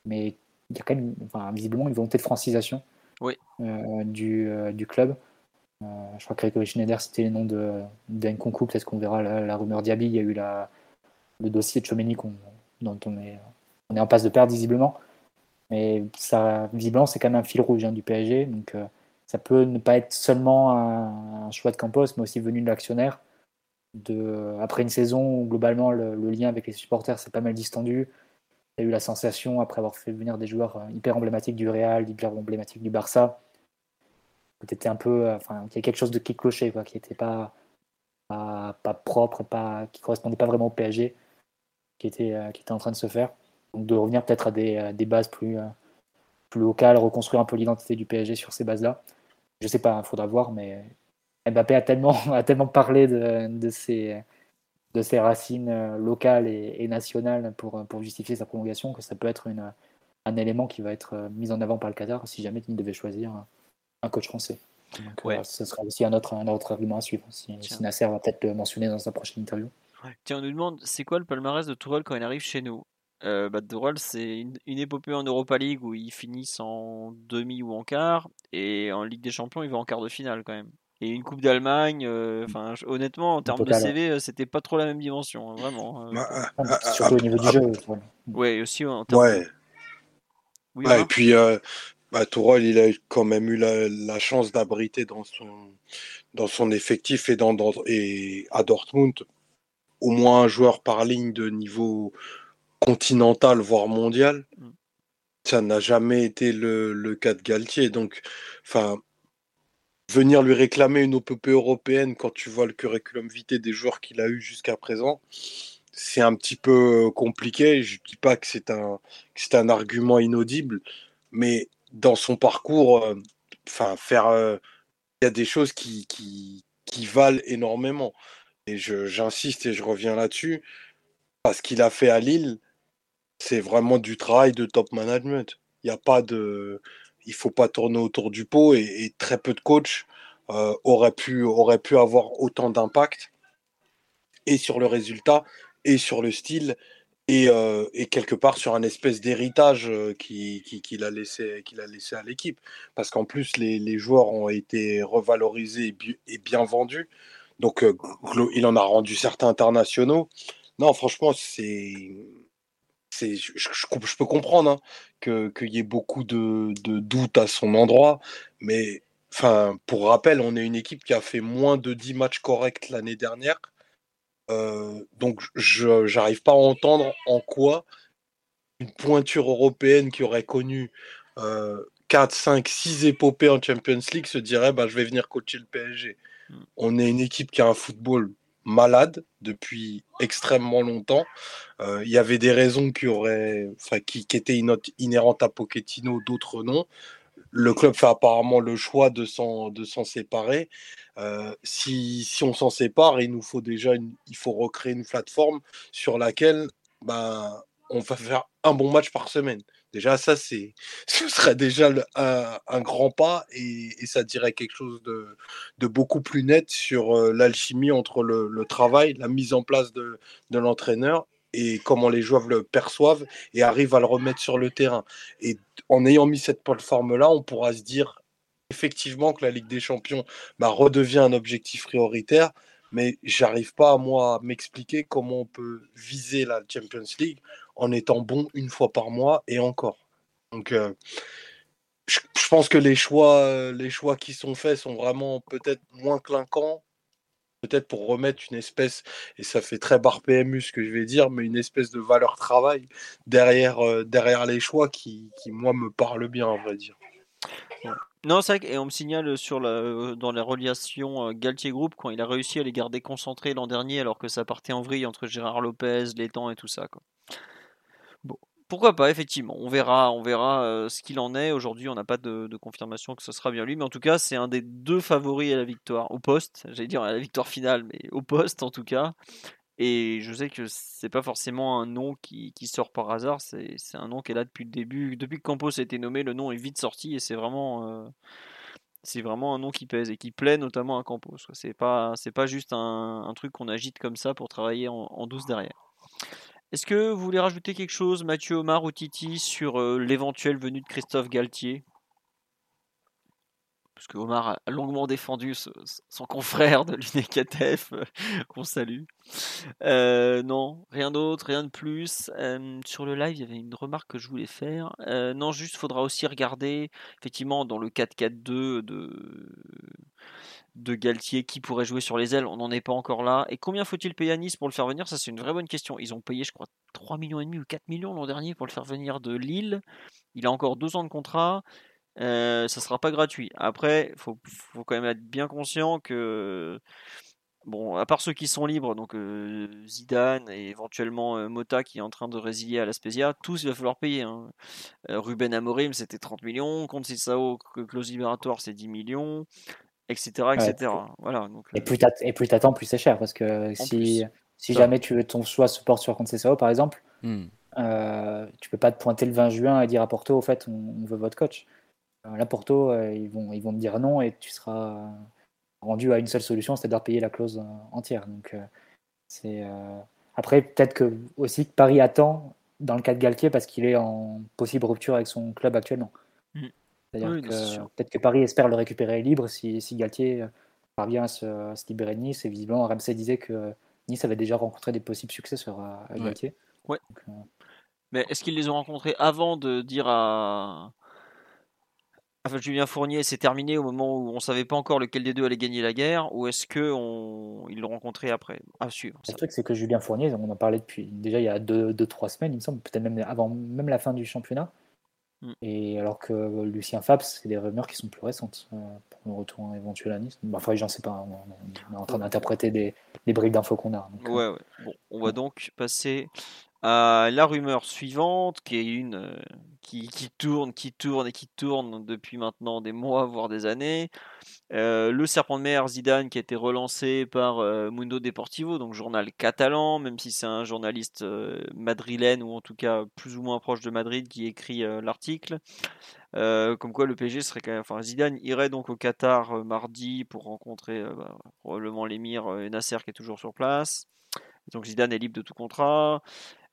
Mais il y a quand même, enfin, visiblement, une volonté de francisation Oui. euh, du, euh, du club. Euh, je crois que Grégory Schneider, c'était le nom de d'Nkunku. Peut-être qu'on verra la, la rumeur Diaby. Il y a eu la, le dossier de Chomeni qu'on- dont on est, on est en passe de perdre visiblement. Mais ça, visiblement, c'est quand même un fil rouge hein, du PSG. Donc, euh, ça peut ne pas être seulement un, un choix de Campos, mais aussi venu de l'actionnaire. De, après une saison où globalement le, le lien avec les supporters s'est pas mal distendu, eu la sensation, après avoir fait venir des joueurs euh, hyper emblématiques du Real, hyper emblématiques du Barça, euh, qu'il y a quelque chose de qui clochait, qui n'était pas, propre, pas, qui correspondait pas vraiment au PSG, qui était, euh, qui était en train de se faire. Donc de revenir peut-être à des, bases plus, locales, reconstruire un peu l'identité du PSG sur ces bases-là. Je sais pas, il faudra voir, mais Mbappé a tellement, [laughs] parlé de, de, de ses racines locales et, nationales pour, pour justifier sa prolongation, que ça peut être une, un élément qui va être mis en avant par le Qatar si jamais il devait choisir un coach français. Donc, ce sera aussi un autre, un autre argument à suivre, si, si Nasser va peut-être le mentionner dans sa prochaine interview. Tiens, on nous demande c'est quoi le palmarès de Tourelle quand il arrive chez nous? Euh, bah, c'est une, épopée en Europa League où ils finissent en demi ou en quart, et en Ligue des Champions, il va en quart de finale quand même. Et une Coupe d'Allemagne, euh, enfin honnêtement, en termes de CV, euh, c'était pas trop la même dimension, hein, vraiment. Hein. Bah, ah, ah, surtout au niveau du jeu. Ouais, aussi en termes ouais. ouais et puis, bah, Tourelle, il a quand même eu la, chance d'abriter dans son, dans son effectif et, dans, et à Dortmund au moins un joueur par ligne de niveau continental, voire mondial. Mm. Ça n'a jamais été le, cas de Galtier. Donc, enfin, venir lui réclamer une OPP européenne quand tu vois le curriculum vitae des joueurs qu'il a eu jusqu'à présent, c'est un petit peu compliqué. Je ne dis pas que c'est un, un argument inaudible, mais dans son parcours, euh, euh, il y a des choses qui, qui, qui valent énormément. Et j'insiste et je reviens là-dessus, parce qu'il a fait à Lille, c'est vraiment du travail de top management. Il n'y a pas de. Il faut pas tourner autour du pot et, très peu de coachs euh, auraient, pu, pu avoir autant d'impact et sur le résultat et sur le style et, euh, quelque part sur un espèce d'héritage euh, qu'il qui, a, laissé, qu'il laissé à l'équipe. Parce qu'en plus, les, les, joueurs ont été revalorisés et, bien vendus. Donc, il en a rendu certains internationaux. Non, franchement, c'est je, je, peux comprendre hein, qu'il y ait beaucoup de, doutes à son endroit, mais enfin, pour rappel, on est une équipe qui a fait moins de 10 matchs corrects l'année dernière. Euh, donc, je n'arrive pas à entendre en quoi une pointure européenne qui aurait connu 4, 5, 6 épopées en Champions League se dirait bah, je vais venir coacher le PSG. Mm. On est une équipe qui a un football malade depuis extrêmement longtemps. Euh, il y avait des raisons qui, auraient, qui, qui étaient inhérentes à Pochettino, d'autres non. Le club fait apparemment le choix de s'en, séparer. Euh, si, si, on s'en sépare, il nous faut déjà une, il faut recréer une plateforme sur laquelle ben, on va faire un bon match par semaine. Déjà, ça, c'est, [laughs] ce serait déjà un, grand pas et, ça dirait quelque chose de, beaucoup plus net sur euh, l'alchimie entre le, travail, la mise en place de, l'entraîneur et comment les joueurs le perçoivent et arrivent à le remettre sur le terrain. Et en ayant mis cette plateforme-là, on pourra se dire effectivement que la Ligue des Champions bah, redevient un objectif prioritaire, mais j'arrive pas à moi m'expliquer comment on peut viser la Champions League en étant bon une fois par mois et encore. Donc, euh, je, pense que les choix, euh, les choix qui sont faits sont vraiment peut-être moins clinquants, peut-être pour remettre une espèce, et ça fait très bar PMU ce que je vais dire, mais une espèce de valeur travail derrière, euh, derrière les choix qui, qui, moi, me parle bien, à vrai dire. Non, c'est vrai, et on me signale sur dans la reliation Galtier Group quand il a réussi à les garder concentrés l'an dernier alors que ça partait en vrille entre Gérard Lopez, Létang et tout ça. Quoi. Pourquoi pas, effectivement. On verra, on verra euh, ce qu'il en est. Aujourd'hui, on n'a pas de, confirmation que ce sera bien lui, mais en tout cas, c'est un des deux favoris à la victoire, au poste. J'allais dire à la victoire finale, mais au poste en tout cas. Et je sais que c'est pas forcément un nom qui, sort par hasard. C'est un nom qui est là depuis le début. Depuis que Campos a été nommé, le nom est vite sorti et c'est vraiment. Euh, vraiment un nom qui pèse et qui plaît notamment à Campos. C'est pas, pas juste un, truc qu'on agite comme ça pour travailler en douce derrière. Est-ce que vous voulez rajouter quelque chose, Mathieu Omar ou Titi, sur euh, l'éventuelle venue de Christophe Galtier? Parce que Omar a longuement défendu son confrère de l'UNECATF, euh, [laughs] qu'on salue. Euh, non, rien d'autre, rien de plus. sur le live, il y avait une remarque que je voulais faire. non, juste, faudra aussi regarder, effectivement, dans le 4-4-2 de de Galtier qui pourrait jouer sur les ailes, on n'en est pas encore là. Et combien faut-il payer à Nice pour le faire venir? Ça, c'est une vraie bonne question. Ils ont payé, je crois, 3 millions et demi ou 4 millions l'an dernier pour le faire venir de Lille. Il a encore deux ans de contrat. Euh, ça sera pas gratuit. Après, il faut, quand même être bien conscient que, bon, à part ceux qui sont libres, donc euh, Zidane et éventuellement euh, Mota qui est en train de résilier à la Spezia, tous il va falloir payer. Hein. Ruben Amorim c'était 30 millions, Contre Sissao, clause libératoire c'est 10 millions etc. etc. voilà, et plus t'attends, plus c'est cher parce que si, Si jamais tu, ton choix se porte sur Conceição, par exemple, Hmm. euh, tu peux pas te pointer le 20 juin et dire à Porto, au fait, on, on veut votre coach. Euh, là, Porto, euh, ils, vont, ils vont te dire non et tu seras rendu à une seule solution, c'est-à-dire payer la clause euh, entière. Donc, euh, c'est euh, après peut-être que aussi que Paris attend dans le cas de Galtier parce qu'il est en possible rupture avec son club actuellement. Mm. C'est-à-dire Oui, que peut-être que Paris espère le récupérer libre si, si Galtier euh, parvient à se, à se libérer de Nice. Et visiblement, Ramsey disait que Nice avait déjà rencontré des possibles successeurs à, à Ouais. Galtier. Ouais. Donc, euh, Mais est-ce qu'ils les ont rencontrés avant de dire à. Enfin, Julien Fournier, c'est terminé au moment où on savait pas encore lequel des deux allait gagner la guerre, ou est-ce que on... ils l'ont rencontré après? À suivre. ça. Le truc, c'est que Julien Fournier, on en parlait depuis déjà il y a 2-3 deux, deux, trois semaines, il me semble, peut-être même avant même la fin du championnat. Mm. Et alors que Lucien Fabs, c'est des rumeurs qui sont plus récentes euh, pour le retour éventuel à Nice. Enfin, j'en sais pas, on, est en train d'interpréter des, des briques d'infos qu'on a. donc, euh, Ouais, ouais. Bon, on va donc passer à la rumeur suivante, qui est une euh, qui, tourne, qui tourne et qui tourne depuis maintenant des mois, voire des années. Euh, le serpent de mer Zidane qui a été relancé par euh, Mundo Deportivo, donc journal catalan, même si c'est un journaliste madrilène ou en tout cas plus ou moins proche de Madrid qui écrit l'article. Comme quoi le PSG serait quand même, enfin Zidane irait donc au Qatar mardi pour rencontrer bah, probablement l'émir Nasser qui est toujours sur place. Donc Zidane est libre de tout contrat.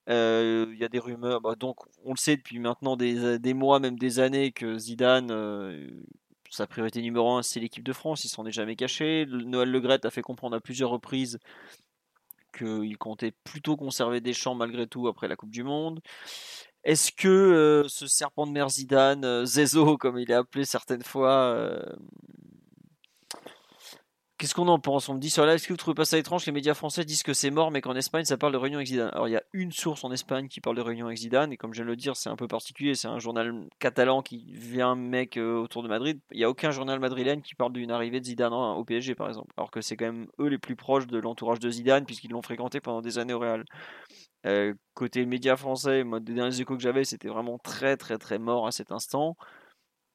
Euh, Il y a des rumeurs, bah, donc on le sait depuis maintenant des, des mois, même des années, que Zidane, euh, sa priorité numéro un, c'est l'équipe de France. Il s'en est jamais caché. Noël Legrette a fait comprendre à plusieurs reprises qu'il comptait plutôt conserver Deschamps malgré tout après la Coupe du Monde. Est-ce que euh, ce serpent de mer Zidane, Zezo comme il est appelé certaines fois, Qu'est-ce qu'on en pense? On me dit sur là, est-ce que vous trouvez pas ça étrange? Les médias français disent que c'est mort, mais qu'en Espagne ça parle de réunion avec Zidane Alors il y a une source en Espagne qui parle de réunion avec Zidane, et comme je viens de le dire, c'est un peu particulier, c'est un journal catalan qui vient mec euh, autour de Madrid. Il n'y a aucun journal madrilène qui parle d'une arrivée de Zidane au PSG par exemple, alors que c'est quand même eux les plus proches de l'entourage de Zidane, puisqu'ils l'ont fréquenté pendant des années au Real. Euh, côté médias français, moi, des derniers échos que j'avais, c'était vraiment très très très mort à cet instant.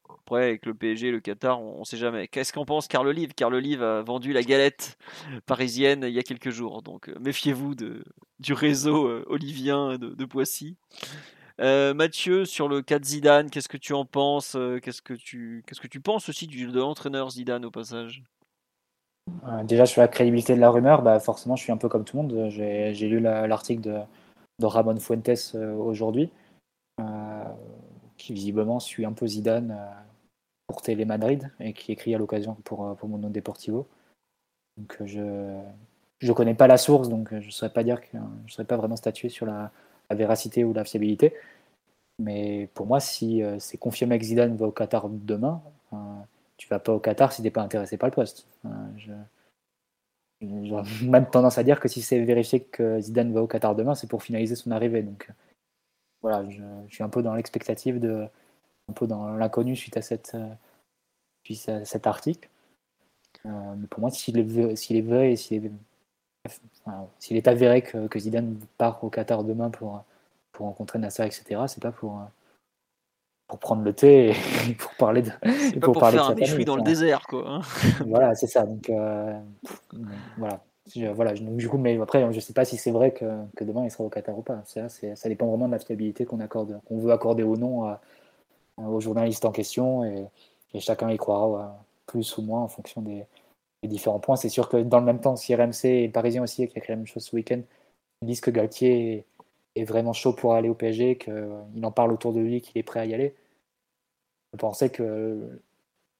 Après, avec le PSG le Qatar, on ne sait jamais. Qu'est-ce qu'en pense Carl Olive? Carl Olive a vendu la galette parisienne il y a quelques jours. Donc euh, méfiez-vous de, du réseau euh, olivien de, Poissy. Euh, Mathieu, sur le cas de Zidane, qu'est-ce que tu en penses Qu'est-ce que tu qu'est-ce que tu penses aussi du, de l'entraîneur Zidane au passage? Déjà sur la crédibilité de la rumeur, bah forcément je suis un peu comme tout le monde. J'ai lu la- l'article de, Ramon Fuentes aujourd'hui, qui visiblement suit un peu Zidane euh, pour Télé Madrid et qui écrit à l'occasion pour, euh, pour Mondo Deportivo. Donc euh, je je connais pas la source, donc je ne saurais pas dire que je saurais pas vraiment statuer sur la, véracité ou la fiabilité. Mais pour moi, si c'est confirmé que Zidane va au Qatar demain, tu vas pas au Qatar si t'es pas intéressé par le poste. Je- J'aurais même tendance à dire que si c'est vérifié que Zidane va au Qatar demain, c'est pour finaliser son arrivée. Voilà, je, je suis un peu dans l'expectative de, un peu dans l'inconnu suite à cette, euh, suite à cet article. Euh, mais pour moi, s'il est, vrai et s'il est, enfin, est avéré que, que Zidane part au Qatar demain pour, pour rencontrer Nasser, etc., c'est pas pour, euh, pour prendre le thé et [laughs] pour parler de. C'est pas pour parler faire un méchoui dans le désert, quoi. hein. voilà, c'est ça. Donc, euh, voilà. Je- voilà. Donc, du coup, mais après, je sais pas si c'est vrai que, que demain il sera au Qatar ou pas. Ça, ça dépend vraiment de la fiabilité qu'on accorde, qu'on veut accorder ou non aux journalistes en question, et, chacun y croira euh, plus ou moins en fonction des, différents points. C'est sûr que dans le même temps, si RMC et le Parisien aussi, qui a écrit la même chose ce week-end, disent que Galtier est, est vraiment chaud pour aller au PSG, qu'il en parle autour de lui, qu'il est prêt à y aller. Je pensais que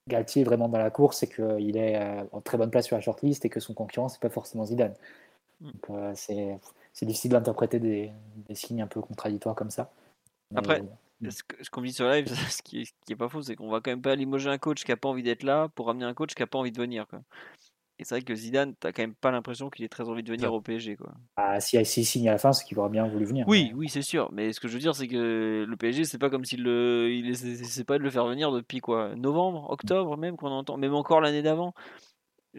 Galtier est vraiment dans la course et qu'il est euh, en très bonne place sur la shortlist et que son concurrent, c'est pas forcément Zidane. Mm. Donc, euh, c'est c'est difficile d'interpréter des, des signes un peu contradictoires comme ça. Mais, Après, Mm. Ce qu'on dit sur live, [laughs] ce qui est, ce qui est pas faux, c'est qu'on va quand même pas limoger un coach qui a pas envie d'être là pour ramener un coach qui a pas envie de venir. Quoi. Et c'est vrai que Zidane, t'as quand même pas l'impression qu'il ait très envie de venir au PSG. Quoi. ah, si s'il signe à la fin, c'est qu'il aurait bien voulu venir. Oui, oui, c'est sûr. Mais ce que je veux dire, c'est que le PSG, c'est pas comme s'il le, il essaie pas de le faire venir depuis quoi, novembre, octobre même qu'on entend, même encore l'année d'avant.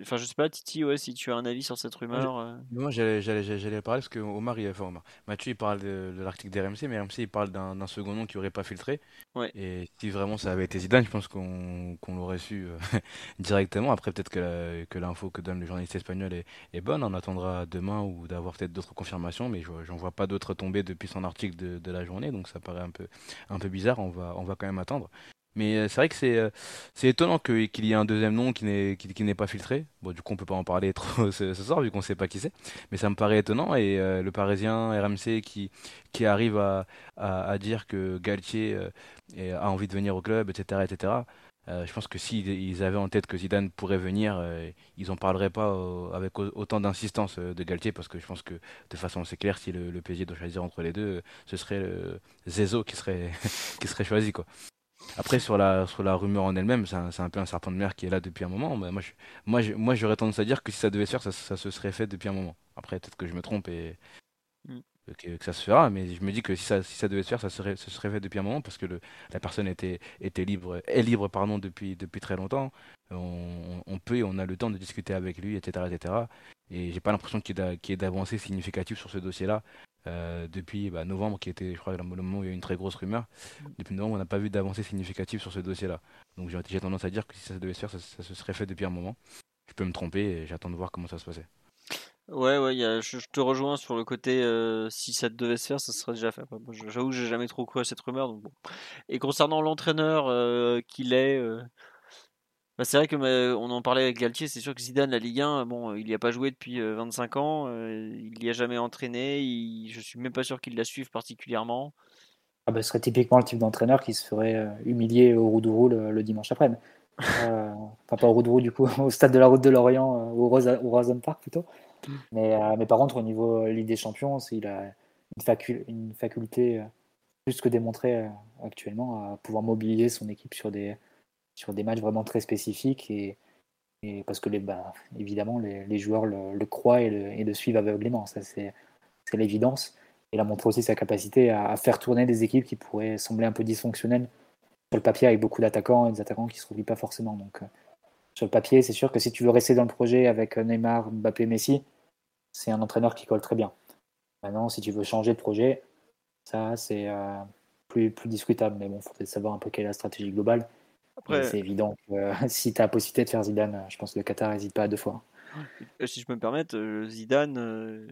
Enfin, je sais pas, Titi, ouais, si tu as un avis sur cette rumeur. euh. Moi, j'allais, j'allais, j'allais parler parce que Omar, il, enfin, Omar, Mathieu, il parle de, de l'article d'RMC, mais RMC, il parle d'un, second nom qui aurait pas filtré. Ouais. Et si vraiment ça avait été Zidane, je pense qu'on, qu'on l'aurait su euh, [laughs] directement. Après, peut-être que, la- que l'info que donne le journaliste espagnol est, est bonne. On attendra demain ou d'avoir peut-être d'autres confirmations, mais je, j'en vois pas d'autres tomber depuis son article de, de la journée, donc ça paraît un peu, un peu bizarre. On va, on va quand même attendre. Mais euh, c'est vrai que c'est euh, c'est étonnant que- qu'il y ait un deuxième nom qui n'est qui, n'est pas filtré. Bon, du coup, on peut pas en parler [laughs] trop ce, ce soir vu qu'on sait pas qui c'est. Mais ça me paraît étonnant et euh, le Parisien RMC qui qui arrive à, à, à dire que Galtier euh, a envie de venir au club, etc., etc. euh, je pense que s'ils ils avaient en tête que Zidane pourrait venir, euh, ils en parleraient pas euh, avec au- autant d'insistance euh, de Galtier parce que je pense que de façon assez claire, si le, le PSG doit choisir entre les deux, ce serait Zezo qui serait [laughs] qui serait choisi quoi. Après, sur la, sur la rumeur en elle-même, c'est un, peu un serpent de mer qui est là depuis un moment. Mais moi, je, moi, je- moi, j'aurais tendance à dire que si ça devait se faire, ça, ça se serait fait depuis un moment. Après, peut-être que je me trompe et Mm. que, que ça se fera, mais je me dis que si ça, si ça devait se faire, ça serait, ça se serait fait depuis un moment parce que le, la personne était, était libre, est libre pardon, depuis, depuis très longtemps. On, on peut et on a le temps de discuter avec lui, etc. etc. Et j'ai pas l'impression qu'il y ait d'a- qu'il y ait d'avancées significatives sur ce dossier-là. Euh, depuis bah, novembre, qui était, je crois, le moment où il y a eu une très grosse rumeur. Depuis novembre, on n'a pas vu d'avancée significative sur ce dossier-là. Donc j'ai tendance à dire que si ça devait se faire, ça, se serait fait depuis un moment. Je peux me tromper et j'attends de voir comment ça se passait. Ouais, ouais, je, te rejoins sur le côté euh, si ça devait se faire, ça serait déjà fait. J'avoue que j'ai jamais trop cru à cette rumeur. Et concernant l'entraîneur euh, qu'il est, euh, bah, c'est vrai que bah, on en parlait avec Galtier. C'est sûr que Zidane, la Ligue 1, bon, il n'y a pas joué depuis euh, 25 ans. euh, il n'y a jamais entraîné. Il, je suis même pas sûr qu'il la suive particulièrement. Ah bah, ce serait typiquement le type d'entraîneur qui se ferait euh, humilier au Roudourou le, le dimanche après-midi. Euh, [laughs] enfin, pas au Roudourou, du coup, au stade de la Route de l'Orient, euh, au, Rosa, au Roazhon Park plutôt. Mais, euh, mais par contre, au niveau euh, Ligue des Champions, il a une, facu- une faculté euh, plus que démontrée euh, actuellement à pouvoir mobiliser son équipe sur des, sur des matchs vraiment très spécifiques. Et, et parce que, les, bah, évidemment, les, joueurs le, croient et le, suivent aveuglément. Ça, c'est l'évidence. Il a montré aussi sa capacité à, faire tourner des équipes qui pourraient sembler un peu dysfonctionnelles sur le papier avec beaucoup d'attaquants et des attaquants qui ne se replient pas forcément. Donc, euh, sur le papier, c'est sûr que si tu veux rester dans le projet avec Neymar, Mbappé, Messi, c'est un entraîneur qui colle très bien. Maintenant, si tu veux changer de projet, ça, c'est euh, plus, plus discutable. Mais bon, il faudrait savoir un peu quelle est la stratégie globale. Après, C'est évident que euh, [laughs] si tu as la possibilité de faire Zidane, euh, je pense que le Qatar n'hésite pas à deux fois. euh, si je peux me permettre, Zidane,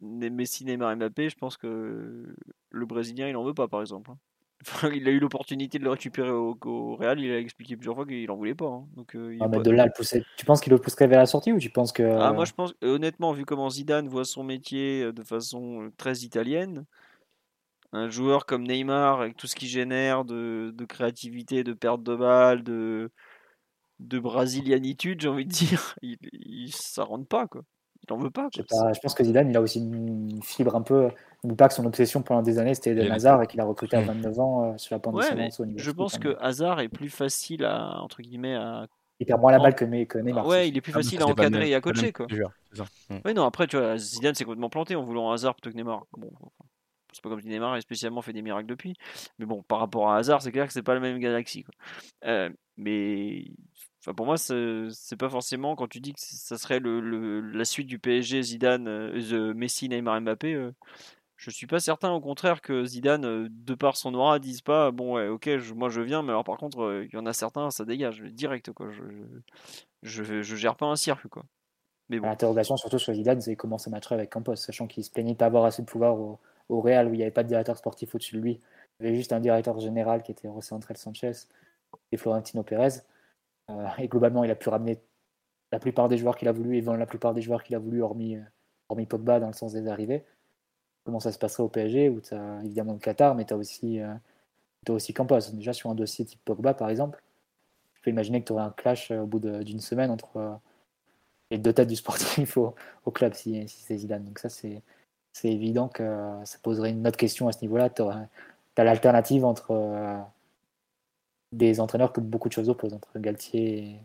Messi, Neymar, Mbappé, je pense que le Brésilien, il en veut pas, par exemple. hein. [laughs] Enfin, il a eu l'opportunité de le récupérer au, au Real, il a expliqué plusieurs fois qu'il en voulait pas. hein. Donc, euh, il Ah, mais pas- de là, le pousser- tu penses qu'il le pousserait vers la sortie ou tu penses que. Ah, moi, je pense, honnêtement, vu comment Zidane voit son métier de façon très italienne, un joueur comme Neymar, avec tout ce qu'il génère de, de créativité, de perte de balle, de, de brasilianitude, j'ai envie de dire, [laughs] il, il- ça rentre pas, quoi. Il en veut pas, Je, sais quoi. pas, je pense que Zidane, il a aussi une fibre un peu. N'oublie pas que son obsession pendant des années, c'était la- Hazard et qu'il a recruté à Hmm. 29 ans euh, sur la pente Ouais, au niveau je pense hein. que Hazard est plus facile à, entre guillemets, à... Il perd moins la balle que, Ne- que Neymar. Ouais, il est plus Ah, facile que à encadrer et à coacher, quoi. de ça. Mm. Ouais, non, après, tu vois, Zidane s'est complètement planté en voulant Hazard plutôt que Neymar. Bon, enfin, c'est pas comme si Neymar a spécialement fait des miracles depuis. Mais bon, par rapport à Hazard, c'est clair que c'est pas la même galaxie. Euh, mais pour moi, c'est pas forcément quand tu dis que ça serait la suite du PSG, Zidane, euh, the Messi, Neymar, Mbappé. euh, je suis pas certain, au contraire, que Zidane, euh, de par son aura, dise pas bon, ouais, ok, moi je viens, mais alors par contre, euh, il y en a certains, ça dégage direct. Je, je, gère pas un circuit, quoi. Bon. L'interrogation, surtout sur Zidane, c'est comment ça matcherait avec Campos, sachant qu'il se plaignait de pas avoir assez de pouvoir au Real où il n'y avait pas de directeur sportif au-dessus de lui. Il y avait juste un directeur général qui était José Andrés Sanchez et Florentino Pérez. Euh, et globalement, il a pu ramener la plupart des joueurs qu'il a voulu et vendre la plupart des joueurs qu'il a voulu, hormis, euh, hormis Pogba dans le sens des arrivées. Comment ça se passerait au PSG où tu as évidemment le Qatar, mais tu as aussi, euh, aussi Campos. Déjà sur un dossier type Pogba, par exemple, je peux imaginer que tu aurais un clash au bout d'une semaine entre euh, les deux têtes du [laughs] sportif au, au club si, si c'est Zidane. Donc ça, c'est c'est évident que ça poserait une autre question à ce niveau-là. Tu as l'alternative entre euh, des entraîneurs que beaucoup de choses opposent, entre Galtier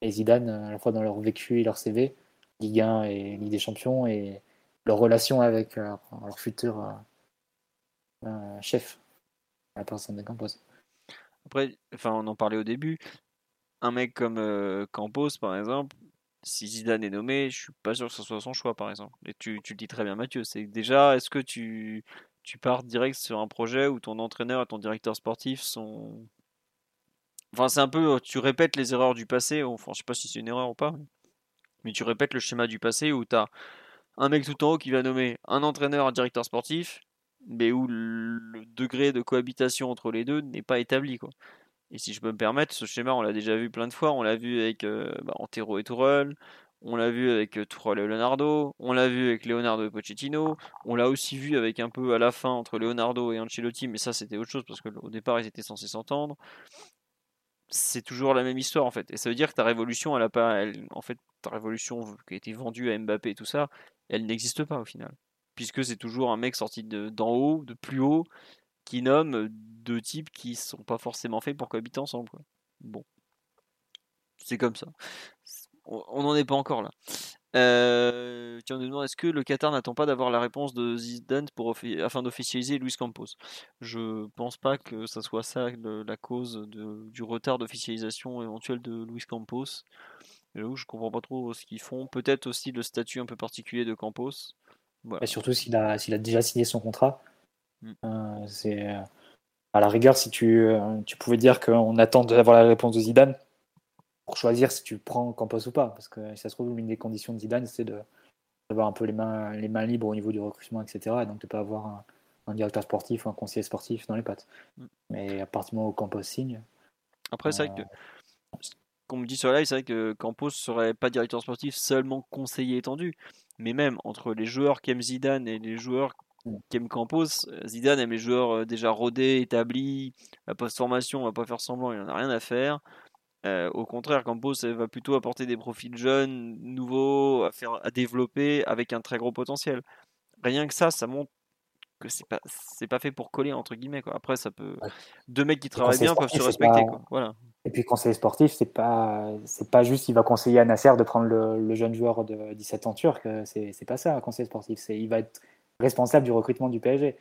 et, Zidane, euh, à la fois dans leur vécu et leur CV, Ligue 1 et Ligue des Champions, et leur relation avec euh, leur futur chef, la personne de Campos. Après, enfin, on en parlait au début. Un mec comme Campos, par exemple, Si Zidane est nommé, je suis pas sûr que ce soit son choix, par exemple. Et tu, tu le dis très bien, Mathieu. C'est déjà, est-ce que tu, tu pars direct sur un projet où ton entraîneur et ton directeur sportif sont. Enfin, c'est un peu. Tu répètes les erreurs du passé. Enfin, je sais pas si c'est une erreur ou pas. Mais tu répètes le schéma du passé où tu as un mec tout en haut qui va nommer un entraîneur, un directeur sportif, mais où le degré de cohabitation entre les deux n'est pas établi. Quoi. Et si je peux me permettre, ce schéma, on l'a déjà vu plein de fois. On l'a vu avec euh, bah, Antero et Tourelle, on l'a vu avec euh, Tourelle et Leonardo, on l'a vu avec Leonardo et Pochettino, on l'a aussi vu avec un peu à la fin entre Leonardo et Ancelotti, mais ça c'était autre chose parce qu'au départ ils étaient censés s'entendre. C'est toujours la même histoire en fait. Et ça veut dire que ta révolution, elle a pas. en fait, ta révolution qui a été vendue à Mbappé et tout ça, elle n'existe pas au final. Puisque c'est toujours un mec sorti d'en haut, de plus haut, qui nomme deux types qui sont pas forcément faits pour cohabiter ensemble. Bon. C'est comme ça. On n'en est pas encore là. Euh, tiens, nous demande est-ce que le Qatar n'attend pas d'avoir la réponse de Zidane pour afin d'officialiser Luis Campos? Je pense pas que ça soit ça la cause du retard d'officialisation éventuel de Luis Campos. Là je comprends pas trop ce qu'ils font. Peut-être aussi le statut un peu particulier de Campos. Et surtout s'il a déjà signé son contrat. Mm. Euh, c'est euh, à la rigueur si tu, euh, tu pouvais dire qu'on attend d'avoir la réponse de Zidane pour choisir si tu prends Campos ou pas, parce que si ça se trouve une des conditions de Zidane c'est de d'avoir un peu les mains les mains libres au niveau du recrutement etc. Et donc de pas avoir un, directeur sportif ou un conseiller sportif dans les pattes. Mm. Mais à partir du moment où Campos signe. Après c'est vrai que qu'on me dit sur live, c'est vrai que Campos serait pas directeur sportif, seulement conseiller étendu. Mais même entre les joueurs qui aiment Zidane et les joueurs aiment Campos, Zidane aime les joueurs euh, déjà rodés, établis. Post-formation, on va pas faire semblant, il n'en a rien à faire. Euh, au contraire, Campos va plutôt apporter des profils jeunes, nouveaux, à, faire, à développer avec un très gros potentiel. Rien que ça, ça montre que c'est pas c'est pas fait pour coller entre guillemets quoi. Après ça peut deux mecs qui travaillent bien peuvent se respecter quoi. Voilà. Et puis conseiller sportif, c'est pas c'est pas juste il va conseiller à Nasser de prendre le, jeune joueur de 17 ans turc, c'est c'est pas ça un conseiller sportif, c'est il va être responsable du recrutement du PSG.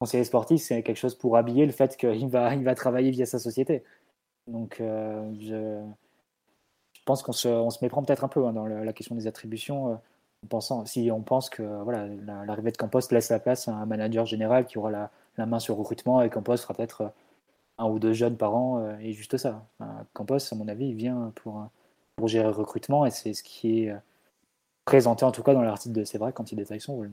Conseiller sportif, c'est quelque chose pour habiller le fait qu'il va il va travailler via sa société. Donc euh, je, je, pense qu'on se, on se méprend peut-être un peu hein, dans la question des attributions. Euh, pensant, si on pense que voilà, l'arrivée de Campos laisse la place à un manager général qui aura la, main sur recrutement et Campos sera peut-être euh, un ou deux jeunes par an et juste ça. Campos, à mon avis, il vient pour, pour gérer le recrutement et c'est ce qui est présenté en tout cas dans l'article de C'est vrai quand il détaille son rôle.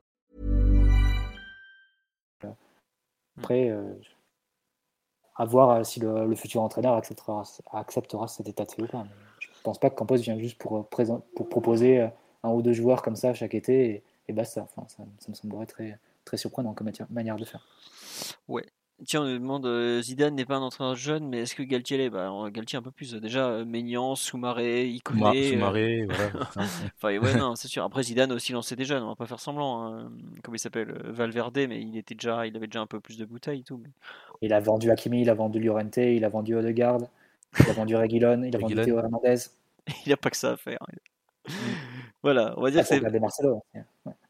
Après euh, à voir euh, si le, futur entraîneur acceptera, acceptera cet état de fait ou pas. je ne pense pas que Campos vient juste pour, euh, pour proposer un ou deux joueurs comme ça chaque été et, et basta. Enfin, ça, ça, me semblerait très, très surprenant comme manière de faire. Ouais, Tiens, on nous demande Zidane n'est pas un entraîneur jeune, mais est-ce que Galtier l'est? Bah, Galtier un peu plus. Déjà, Maignan, Soumaré, connaît. Soumaré, [laughs] voilà. enfin, ouais, non, c'est sûr. Après, Zidane aussi lancé des jeunes, on va pas faire semblant. Hein. Comment il s'appelle? Valverde, mais il était déjà, il avait déjà un peu plus de bouteilles et tout. Il a vendu Hakimi, il a vendu Llorente, il a vendu Odegaard, il a vendu Reguilon, il a vendu Théo Hernandez. [laughs] il n'y a pas que ça à faire. [laughs] Voilà, on va dire ah, que c'est. Marcelo.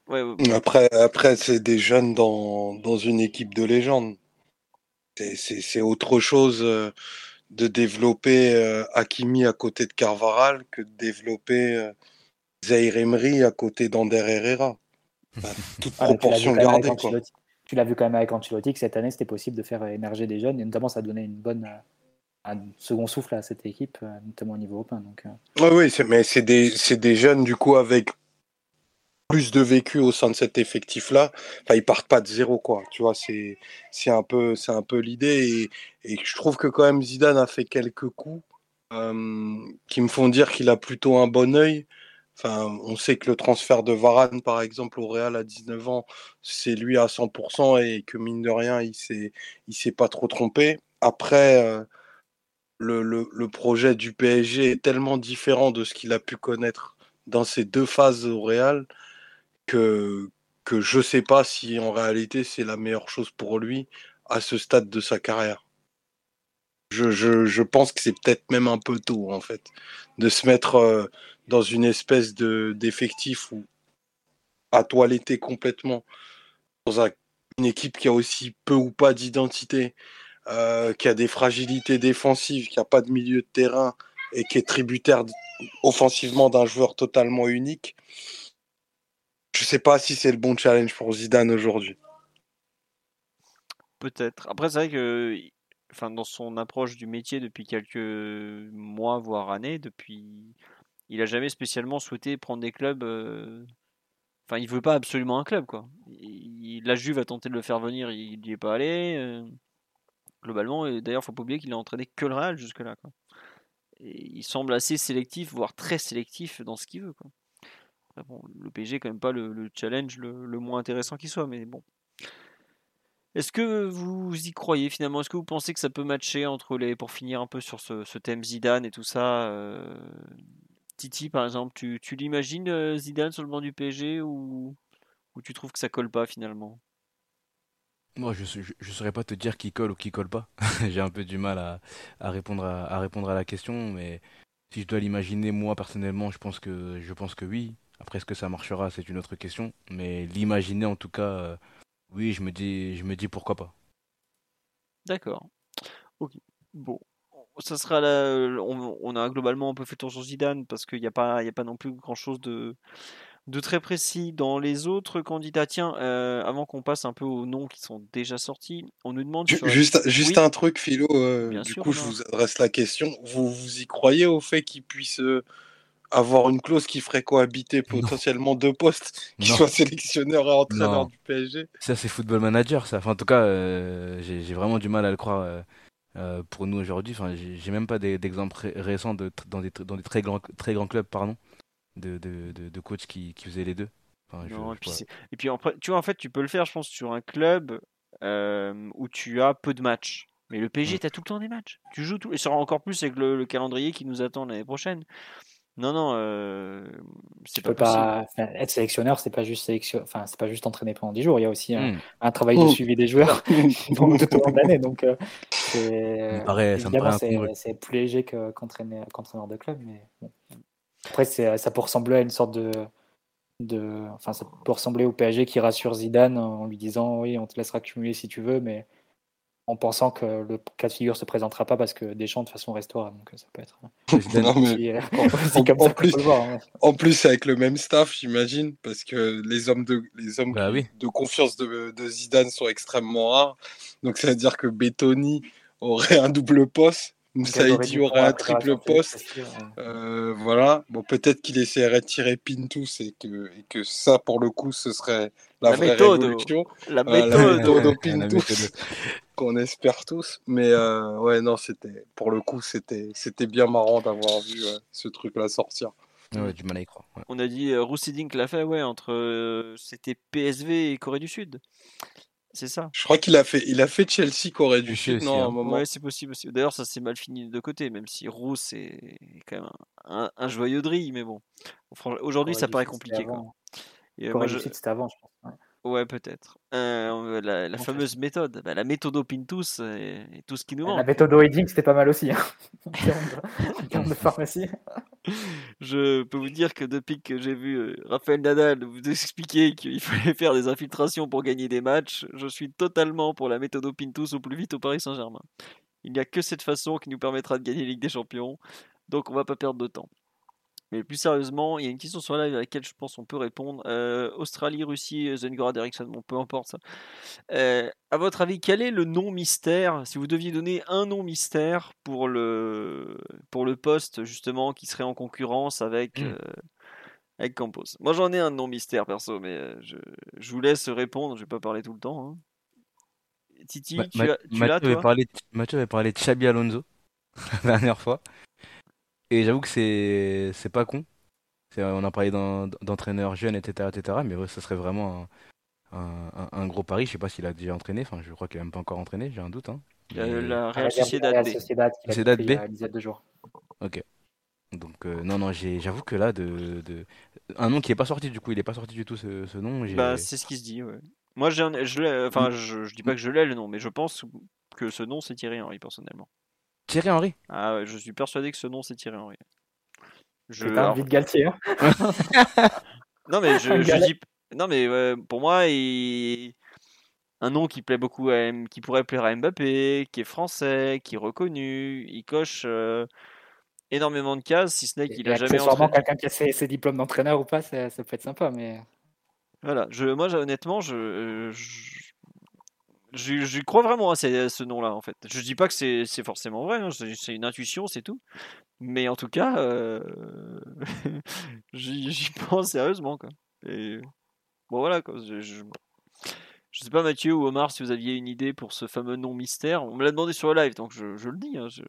Ouais, Après, après c'est des jeunes dans, dans une équipe de légende. C'est autre chose euh, de développer euh, Hakimi à côté de Carvaral que de développer euh, Zaire Emery à côté d'Ander Herrera. [laughs] toute ah, proportion gardée. Tu l'as vu quand même avec Ancelotti que cette année c'était possible de faire émerger des jeunes et notamment ça donnait une bonne, un second souffle à cette équipe, notamment au niveau européen. Donc, Oui, oui, mais c'est des, des jeunes du coup avec plus de vécu au sein de cet effectif-là. Enfin, ils partent pas de zéro, quoi. Tu vois, c'est c'est un peu c'est un peu l'idée et, je trouve que quand même Zidane a fait quelques coups euh, qui me font dire qu'il a plutôt un bon œil. Enfin, on sait que le transfert de Varane, par exemple, au Real à 19 ans, c'est lui à 100% et que mine de rien, il s'est il s'est pas trop trompé. Après. Euh, le, le, le, projet du PSG est tellement différent de ce qu'il a pu connaître dans ces deux phases au Real que, je ne sais pas si en réalité c'est la meilleure chose pour lui à ce stade de sa carrière. Je, pense que c'est peut-être même un peu tôt en fait de se mettre euh, dans une espèce de d'effectif où à toiletter complètement dans une équipe qui a aussi peu ou pas d'identité, euh, qui a des fragilités défensives, qui a pas de milieu de terrain et qui est tributaire offensivement d'un joueur totalement unique je sais pas si c'est le bon challenge pour Zidane aujourd'hui. Peut-être. Après, c'est vrai que enfin, dans son approche du métier depuis quelques mois, voire années, depuis, il a jamais spécialement souhaité prendre des clubs. Euh, enfin, il veut pas absolument un club, quoi. La Juve a tenté de le faire venir, il n'y est pas allé. Euh, globalement, et d'ailleurs, faut pas oublier qu'il a entraîné que le Real jusque-là, il semble assez sélectif, voire très sélectif dans ce qu'il veut, quoi le PSG quand même pas le, challenge le, moins intéressant qui soit, mais bon. Est-ce que vous y croyez finalement? Est-ce que vous pensez que ça peut matcher entre les pour finir un peu sur ce, thème Zidane et tout ça euh, Titi par exemple, tu, l'imagines euh, Zidane sur le banc du PSG ou, tu trouves que ça colle pas finalement? Moi, je ne saurais pas te dire qui colle ou qui colle pas. [laughs] J'ai un peu du mal à, répondre à, la question, mais si je dois l'imaginer, moi personnellement, je pense que oui. Après, est-ce que ça marchera, c'est une autre question. Mais l'imaginer, en tout cas, euh, oui, je me dis, je me dis pourquoi pas. D'accord. Ok. Bon. Ça sera là. On, a globalement un peu fait tour sur Zidane parce qu'il n'y a, pas, a pas non plus grand chose de, de très précis dans les autres candidats. Tiens, euh, avant qu'on passe un peu aux noms qui sont déjà sortis, on nous demande. Juste, juste un truc, Philo. Euh, du coup, je vous adresse la question. Vous, vous y croyez au fait qu'il puisse avoir une clause qui ferait cohabiter potentiellement deux postes, qui soit sélectionneur et entraîneur du PSG. Ça, c'est football manager, ça. Enfin, en tout cas, euh, j'ai vraiment du mal à le croire euh, euh, pour nous aujourd'hui. Enfin, j'ai même pas d'exemples récents de, dans, des, dans des très grands, très grands clubs, pardon, de, de, de, coachs qui, qui, faisaient les deux. et, puis et, puis, tu vois, en fait, tu peux le faire, je pense, sur un club où tu as peu de matchs. Mais le PSG, mm. tu as tout le temps des matchs. Tu joues tout. Et sera encore plus avec le calendrier qui nous attend l'année prochaine. Non, non, euh, c'est pas, pas être sélectionneur, c'est pas juste sélection... enfin, c'est pas juste entraîner pendant 10 jours. Il y a aussi un, mmh. travail de mmh. suivi des joueurs [laughs] [laughs] tout au long de l'année. Donc, euh, c'est c'est plus léger qu'entraîneur de club, mais après, ça peut ressembler à une sorte de, de, enfin, ça peut ressembler au PSG qui rassure Zidane en lui disant oui, on te laissera cumuler si tu veux, mais en pensant que le cas de figure se présentera pas parce que Deschamps de façon restera. Donc ça peut être. [laughs] en, plus, avec le même staff, j'imagine, parce que les hommes de les hommes bah de confiance de, de, Zidane sont extrêmement rares. Donc ça veut dire que Bettoni aurait un double poste. Saïdi aurait un triple poste. Euh, voilà. Bon, peut-être qu'il essaierait de tirer Pintus et que, et que ça, pour le coup, ce serait la, vraie révolution. La méthode. [laughs] Pintus. Qu'on espère tous. Mais euh, ouais, non, c'était pour le coup, c'était c'était bien marrant d'avoir vu euh, ce truc-là sortir. Ouais, du mal à y croire. On a dit euh, Roussidink l'a fait, ouais, entre c'était PSV et Corée du Sud. C'est ça. Je crois qu'il a fait, il a fait Chelsea Corée du Sud. Non, hein. moment. Ouais, c'est possible. D'ailleurs, ça s'est mal fini de côté, même si Rousse est quand même un, un, joyeux de mais bon. Aujourd'hui, ça paraît compliqué. Quoi. Corée du Sud, c'était avant, je pense. Ouais, peut-être. Euh, la, fameuse méthode, bah, la méthodo Pintus et, tout ce qui nous manque. La méthodo Edging, c'était pas mal aussi, hein, [laughs] en, termes de, [laughs] pharmacie. Je peux vous dire que depuis que j'ai vu euh, Raphaël Nadal vous expliquer qu'il [laughs] fallait faire des infiltrations pour gagner des matchs, je suis totalement pour la méthode Pintus au plus vite au Paris Saint-Germain. Il n'y a que cette façon qui nous permettra de gagner la Ligue des Champions, donc on va pas perdre de temps. Mais plus sérieusement, il y a une question sur live à laquelle je pense on peut répondre. Euh, Australie, Russie, Zengorad Eriksson, bon, peu importe ça. Euh, à votre avis, quel est le nom mystère Si vous deviez donner un nom mystère pour le, pour le poste, justement, qui serait en concurrence avec, Hmm. euh, avec Campos? Moi, j'en ai un nom mystère, perso, mais euh, je, je vous laisse répondre. Je vais pas parler tout le temps. hein. Titi, Ma- tu, as- tu Mathieu avait toi? parlé de- Mathieu avait parlé de Xabi Alonso [laughs] la dernière fois. Et j'avoue que c'est c'est pas con. C'est- On a parlé d'en- d'entraîneurs jeunes, etc., etc. Mais ouais, ça serait vraiment un, un- un- un gros pari. Je sais pas s'il a déjà entraîné. Enfin, je crois qu'il a même pas encore entraîné. J'ai un doute. Hein. Euh, La Real Sociedad B. Sociedad pris B. il y a une dizaine de jours. Ok. Donc euh, non, non, j'ai- j'avoue que là, de, de- un nom qui est pas sorti du coup, il est pas sorti du tout ce, ce nom. j'ai- Bah, c'est ce qui se dit, ouais. Moi, j'ai un- je l'ai, enfin, Mm. je, je dis pas que je l'ai le nom, mais je pense que ce nom c'est Thierry Henry personnellement. Thierry Henry. Ah ouais, je suis persuadé que ce nom c'est Thierry Henry. Je, C'est un alors- vide Galtier. hein. non mais je, [laughs] je dis, non mais pour moi, il... un nom qui plaît beaucoup à M... qui pourrait plaire à Mbappé, qui est français, qui est reconnu, il coche euh, énormément de cases, si ce n'est qu'il a jamais entraîné. quelqu'un qui a ses, ses diplômes d'entraîneur ou pas, ça, ça peut être sympa. Mais Voilà, je, moi j'ai- honnêtement, je, je, je- crois vraiment à ce, nom-là en fait. Je dis pas que c'est forcément vrai, hein, c'est une intuition, c'est tout. Mais en tout cas, euh, [laughs] j'y pense sérieusement quoi. Et bon voilà quoi. Je, je, je sais pas Mathieu ou Omar si vous aviez une idée pour ce fameux nom mystère. On me l'a demandé sur le live, donc je, le dis. hein, je-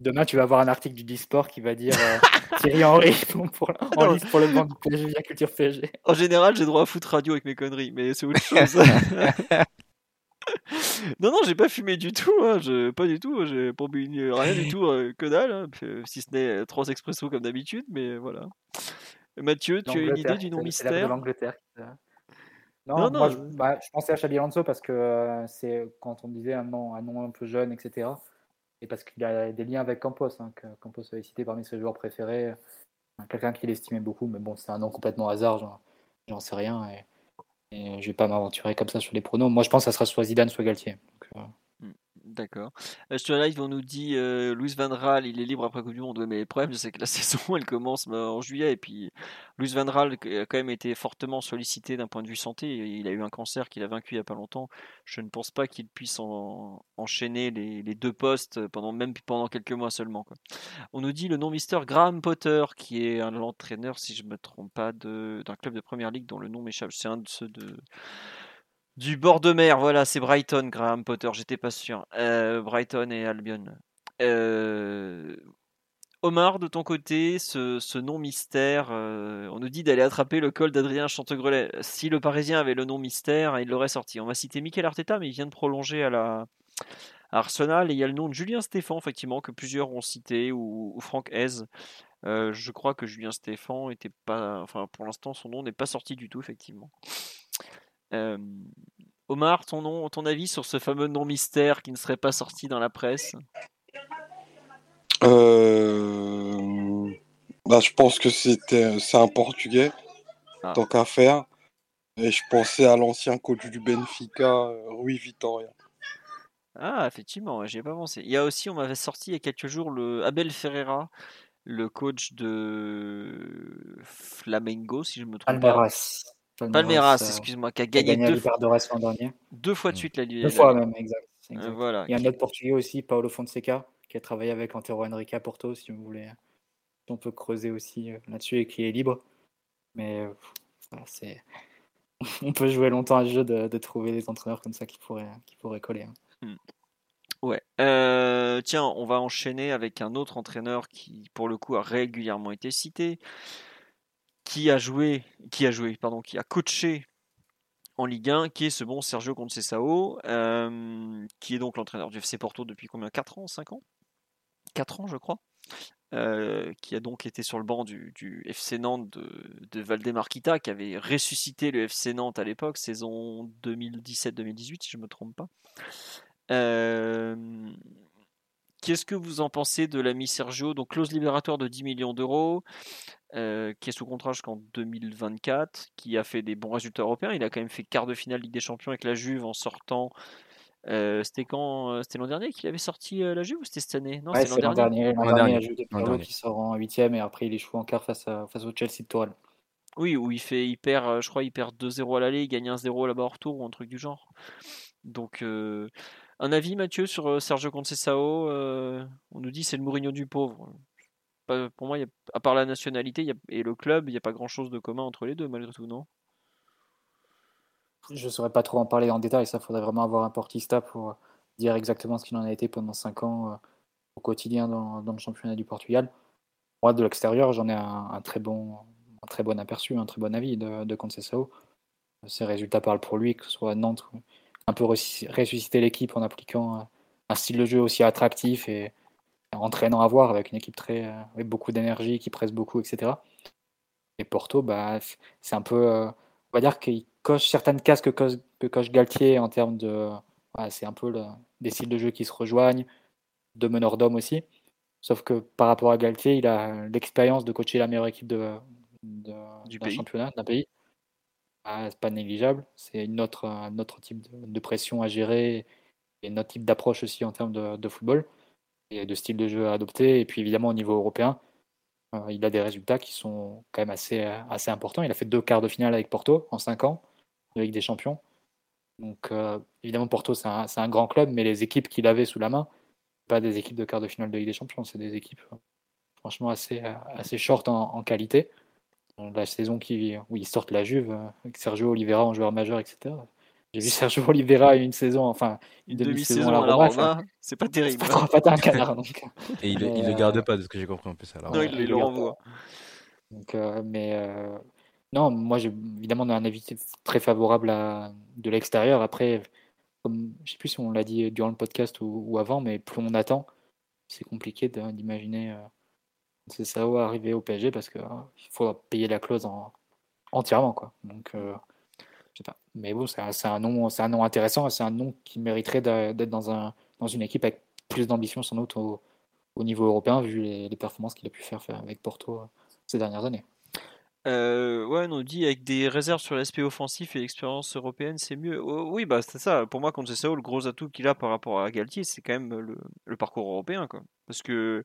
demain, tu vas avoir un article du Disport qui va dire euh, [laughs] Thierry Henry pour, en liste pour le banc du PSG via Culture PSG. En général, j'ai droit à foot radio avec mes conneries, mais c'est autre [laughs] chose. [laughs] non, non, j'ai pas fumé du tout, hein, je- pas du tout, j'ai pas bu ni- rien du tout, euh, que dalle, hein, euh, si ce n'est euh, trois expressos comme d'habitude, mais voilà. Mathieu, tu as une idée du nom mystère l'Angleterre. Non, Non, non, moi, je, euh. bah, je pensais à Xabi Alonso parce que euh, c'est quand on disait un nom, un nom un peu jeune, etc. Et parce qu'il a des liens avec Campos, hein, que Campos avait cité parmi ses joueurs préférés. euh, Quelqu'un qu'il estimait beaucoup, mais bon, c'est un nom complètement hasard, j'en- j'en sais rien. Et, et je vais pas m'aventurer comme ça sur les pronos. Moi, je pense que ça sera soit Zidane, soit Galtier. Euh, D'accord. Euh, sur la live, on nous dit euh, Louis Van Raal, il est libre après Coupe du Monde. Mais le problème, c'est que la [laughs] saison, elle commence bah, en juillet. Et puis, Louis Van Raal a quand même été fortement sollicité d'un point de vue santé. Il a eu un cancer qu'il a vaincu il n'y a pas longtemps. Je ne pense pas qu'il puisse en- enchaîner les, deux postes pendant même pendant quelques mois seulement. On nous dit le nom Mister Graham Potter, qui est un entraîneur, si je me trompe pas, d'un club de première ligue dont le nom m'échappe. C'est un de ceux de du bord de mer, voilà, c'est Brighton, Graham Potter, j'étais pas sûr. Euh, Brighton et Albion. Euh, Omar, de ton côté, ce, ce nom mystère, euh, on nous dit d'aller attraper le col d'Adrien Chantegrelet. Si le Parisien avait le nom mystère, il l'aurait sorti. On va citer Mikel Arteta, mais il vient de prolonger à la Arsenal. Et il y a le nom de Julien Stéphan, effectivement, que plusieurs ont cité, ou, ou Franck Hez. Je crois que Julien Stéphan était pas, enfin, pour l'instant, son nom n'est pas sorti du tout, effectivement. Euh, Omar, ton nom, ton avis sur ce fameux nom mystère qui ne serait pas sorti dans la presse? Euh, bah, je pense que c'était c'est un Portugais, Ah. tant qu'à faire. Et je pensais à l'ancien coach du Benfica, Rui Vitória. Ah, effectivement, j'y ai pas pensé. Il y a aussi, on m'avait sorti il y a quelques jours le Abel Ferreira, le coach de Flamengo, si je me trompe pas. Palmeiras. Euh, excuse-moi, qui a gagné deux, l'an dernier. deux fois de suite la Ligue. Deux fois même, exact. Euh, exact. voilà. Il y a un autre Portugais aussi, Paulo Fonseca, qui a travaillé avec Antero Henrique à Porto, si vous voulez. On peut creuser aussi euh, là-dessus et qui est libre. Mais euh, voilà, c'est. [laughs] on peut jouer longtemps à ce jeu de, de trouver des entraîneurs comme ça qui pourraient, qui pourraient coller. hein. Ouais. Euh, tiens, on va enchaîner avec un autre entraîneur qui, pour le coup, a régulièrement été cité, qui a joué, qui a joué, pardon, qui a coaché en Ligue 1, qui est ce bon Sergio Conceição, euh, qui est donc l'entraîneur du FC Porto depuis combien? 4 ans 5 ans? 4 ans, je crois. Euh, qui a donc été sur le banc du, FC Nantes de, de Valdemar Kita, qui avait ressuscité le FC Nantes à l'époque, saison 2017-2018, si je ne me trompe pas. Euh, Qu'est-ce que vous en pensez de l'ami Sergio? Donc, clause libératoire de 10 millions d'euros, euh, qui est sous contrat jusqu'en 2024, qui a fait des bons résultats européens. Il a quand même fait quart de finale Ligue des Champions avec la Juve en sortant c'était quand C'était l'an dernier qu'il avait sorti la Juve ou c'était cette année? Non, c'est l'an dernier. L'an dernier, la Juve de Pirlo qui sort en huitième et après il échoue en quart face, à, face au Chelsea de Tourelle. Oui, où il fait, il perd, je crois, il perd 2-0 à l'aller, il gagne 1-0 là-bas au retour ou un truc du genre. Donc, un avis, Mathieu, sur Sergio Conceição On nous dit c'est le Mourinho du pauvre. pour moi, à part la nationalité et le club, il n'y a pas grand-chose de commun entre les deux, malgré tout, non? Je ne saurais pas trop en parler en détail. Ça faudrait vraiment avoir un portista pour dire exactement ce qu'il en a été pendant 5 ans au quotidien dans, le championnat du Portugal. Moi, de l'extérieur, j'en ai un, très bon, un très bon aperçu, un très bon avis de, de Conceição. Ses résultats parlent pour lui, que ce soit Nantes un peu ressusciter l'équipe en appliquant euh, un style de jeu aussi attractif et entraînant à voir avec une équipe très euh, avec beaucoup d'énergie qui presse beaucoup, etc. Et Porto, bah, c'est un peu, euh, on va dire qu'il coche certaines cases que coche, Galtier en termes de, c'est un peu des styles de jeu qui se rejoignent, de meneur d'homme aussi. Sauf que par rapport à Galtier, il a l'expérience de coacher la meilleure équipe de, du championnat d'un pays. Ah, c'est pas négligeable. C'est une un autre type de, pression à gérer et un autre type d'approche aussi en termes de, football et de style de jeu à adopter. Et puis évidemment au niveau européen, euh, il a des résultats qui sont quand même assez, assez importants. Il a fait deux quarts de finale avec Porto en cinq ans, avec des champions. Donc euh, évidemment Porto c'est un, grand club, mais les équipes qu'il avait sous la main, pas des équipes de quart de finale de Ligue des Champions, c'est des équipes franchement assez, assez short en qualité la saison qui, où ils sortent la Juve, euh, avec Sergio Oliveira en joueur majeur, etc. J'ai vu Sergio Oliveira une saison, enfin une, demi-saison à la Roma. c'est pas terrible. C'est pas un [laughs] canard. Donc. Et il, ne le garde pas, de ce que j'ai compris en plus. Alors. Non, il, le renvoie. Donc, euh, mais euh, non, moi j'ai évidemment un avis très favorable à, de l'extérieur. Après, comme, je sais plus si on l'a dit durant le podcast ou, avant, mais plus on attend, c'est compliqué d'imaginer c'est ça va arriver au PSG parce qu'il hein, faut payer la clause entièrement. Quoi. Donc, euh, pas. Mais bon, c'est un, nom, un nom intéressant c'est un nom qui mériterait d'être dans, un, dans une équipe avec plus d'ambition sans doute au, niveau européen vu les, performances qu'il a pu faire, avec Porto euh, ces dernières années. Euh, ouais, on dit avec des réserves sur l'aspect offensif et l'expérience européenne, c'est mieux. Oh, oui, bah c'est ça. Pour moi, ça, le gros atout qu'il a par rapport à Galtier, c'est quand même le, le, parcours européen, quoi. Parce que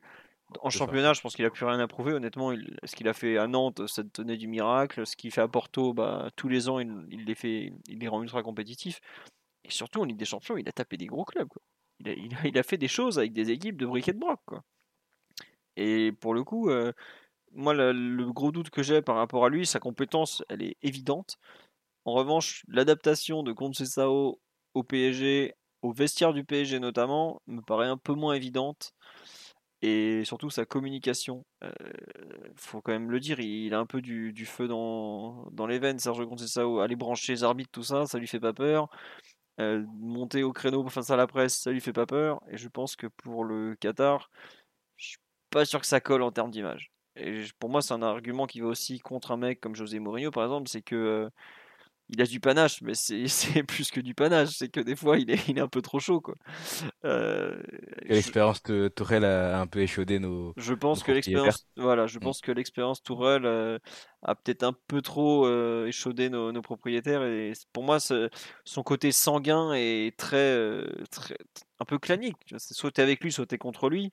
en championnat, je pense qu'il a plus rien à prouver. Honnêtement, ce qu'il a fait à Nantes, ça tenait du miracle. Ce qu'il fait à Porto, bah, tous les ans, il, les fait, il les rend ultra compétitifs. Et surtout, en Ligue des Champions, il a tapé des gros clubs. Il, a, fait des choses avec des équipes de briquet de broc. Quoi. Et pour le coup, euh, moi, le, gros doute que j'ai par rapport à lui, sa compétence, elle est évidente. En revanche, l'adaptation de Sao au PSG, au vestiaire du PSG notamment, me paraît un peu moins évidente et surtout sa communication. Euh, faut quand même le dire, il, a un peu du, feu dans, dans, les veines, Sergio Conceição. Aller brancher les arbitres, tout ça, ça lui fait pas peur. Euh, monter au créneau face à la presse, ça lui fait pas peur. Et je pense que pour le Qatar, je suis pas sûr que ça colle en termes d'image. Et pour moi, c'est un argument qui va aussi contre un mec comme José Mourinho, par exemple, c'est que euh, il a du panache, mais [laughs] c'est plus que du panache. C'est que des fois, il est, il est un peu trop chaud. Quoi. Euh, l'expérience de Tourelle a un peu échaudé nos. Je pense que l'expérience, voilà, je mm. pense que l'expérience Tourelle euh, a peut-être un peu trop euh, échaudé nos, nos, propriétaires. Et pour moi, son côté sanguin est très, très un peu clanique. Sauter avec lui, sauter contre lui.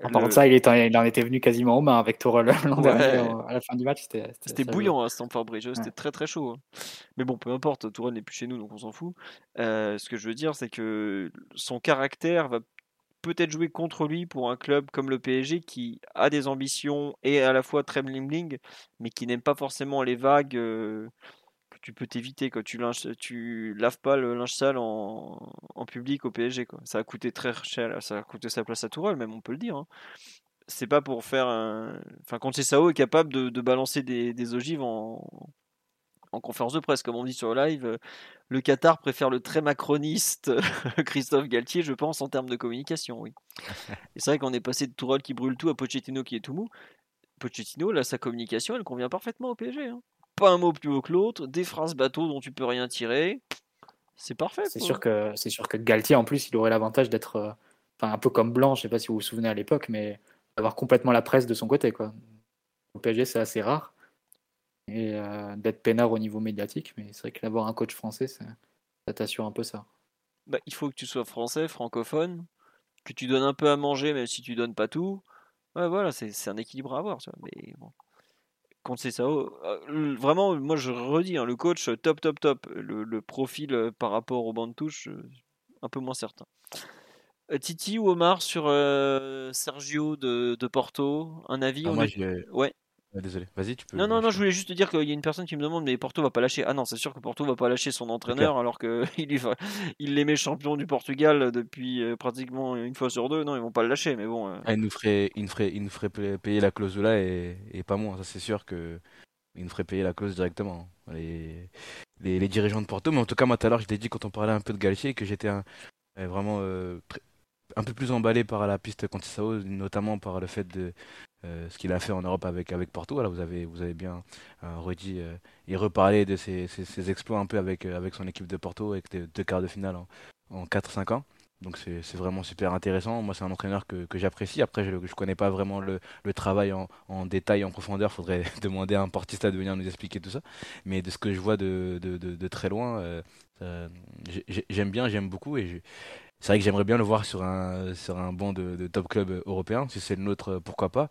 Par contre, ça, il, il, en était venu quasiment aux mains avec Tourelle l'an dernier à la fin du match. C'était bouillant à hein, Stamford Bridge, c'était très très chaud. Hein. Mais bon, peu importe, Tourelle n'est plus chez nous, donc on s'en fout. Euh, ce que je veux dire, c'est que son caractère va peut-être jouer contre lui pour un club comme le PSG qui a des ambitions et à la fois très bling bling, mais qui n'aime pas forcément les vagues. Euh, tu peux t'éviter quand tu laves pas le linge sale en, public au PSG quoi. Ça a coûté très cher, ça a coûté sa place à Tourelle même on peut le dire. Hein. C'est pas pour faire un, enfin quand Sao est capable de, balancer des, ogives en, en conférence de presse comme on dit sur le live. Le Qatar préfère le très macroniste [laughs] Christophe Galtier, je pense, en termes de communication, oui. Et c'est vrai qu'on est passé de Tourelle qui brûle tout à Pochettino qui est tout mou. Pochettino, là, sa communication, elle convient parfaitement au PSG. Hein pas un mot plus haut que l'autre, des phrases bateau dont tu peux rien tirer. C'est parfait. C'est sûr que c'est sûr que Galtier en plus il aurait l'avantage d'être euh, un peu comme Blanc, je sais pas si vous vous souvenez à l'époque, mais d'avoir complètement la presse de son côté quoi. Au PSG c'est assez rare et euh, d'être peinard au niveau médiatique, mais c'est vrai que d'avoir un coach français ça, t'assure un peu ça. bah, il faut que tu sois français, francophone, que tu donnes un peu à manger, même si tu donnes pas tout. Ouais, voilà, c'est un équilibre à avoir. Tu vois. Mais bon. Contre Cessao, euh, vraiment, moi je redis, hein, le coach top, top, top. Le, profil euh, par rapport au banc de touche, euh, un peu moins certain. Titi ou Omar sur Sergio de, Porto, un avis ah, on moi, Ouais. Désolé, vas-y, tu peux. Non, non, non, je voulais juste te dire qu'il y a une personne qui me demande, mais Porto va pas lâcher. Ah non, c'est sûr que Porto va pas lâcher son entraîneur alors qu'il [laughs] il les met champion du Portugal depuis euh, pratiquement une fois sur deux. Non, ils vont pas le lâcher, mais bon. Euh. Ah, il, nous ferait, il, nous ferait, il nous ferait payer la clause là et, et pas moins. Ça, c'est sûr que il nous ferait payer la clause directement. Les, les, dirigeants de Porto, mais en tout cas, moi tout à l'heure, je t'ai dit quand on parlait un peu de Galtier que j'étais vraiment euh, un peu plus emballé par la piste Sao, notamment par le fait de euh, ce qu'il a fait en Europe avec, Porto. Voilà, vous, avez, bien euh, redit euh, et reparlé de ses, exploits un peu avec, son équipe de Porto, avec deux, quarts de finale en, en 4-5 ans. Donc c'est vraiment super intéressant. Moi, c'est un entraîneur que, j'apprécie. Après, je ne connais pas vraiment le, travail en, détail, en profondeur. Il faudrait [laughs] demander à un portista de venir nous expliquer tout ça. Mais de ce que je vois de, très loin, j'aime bien, j'aime beaucoup. Et c'est vrai que j'aimerais bien le voir sur un, sur un banc de, top club européen. Si c'est le nôtre, pourquoi pas.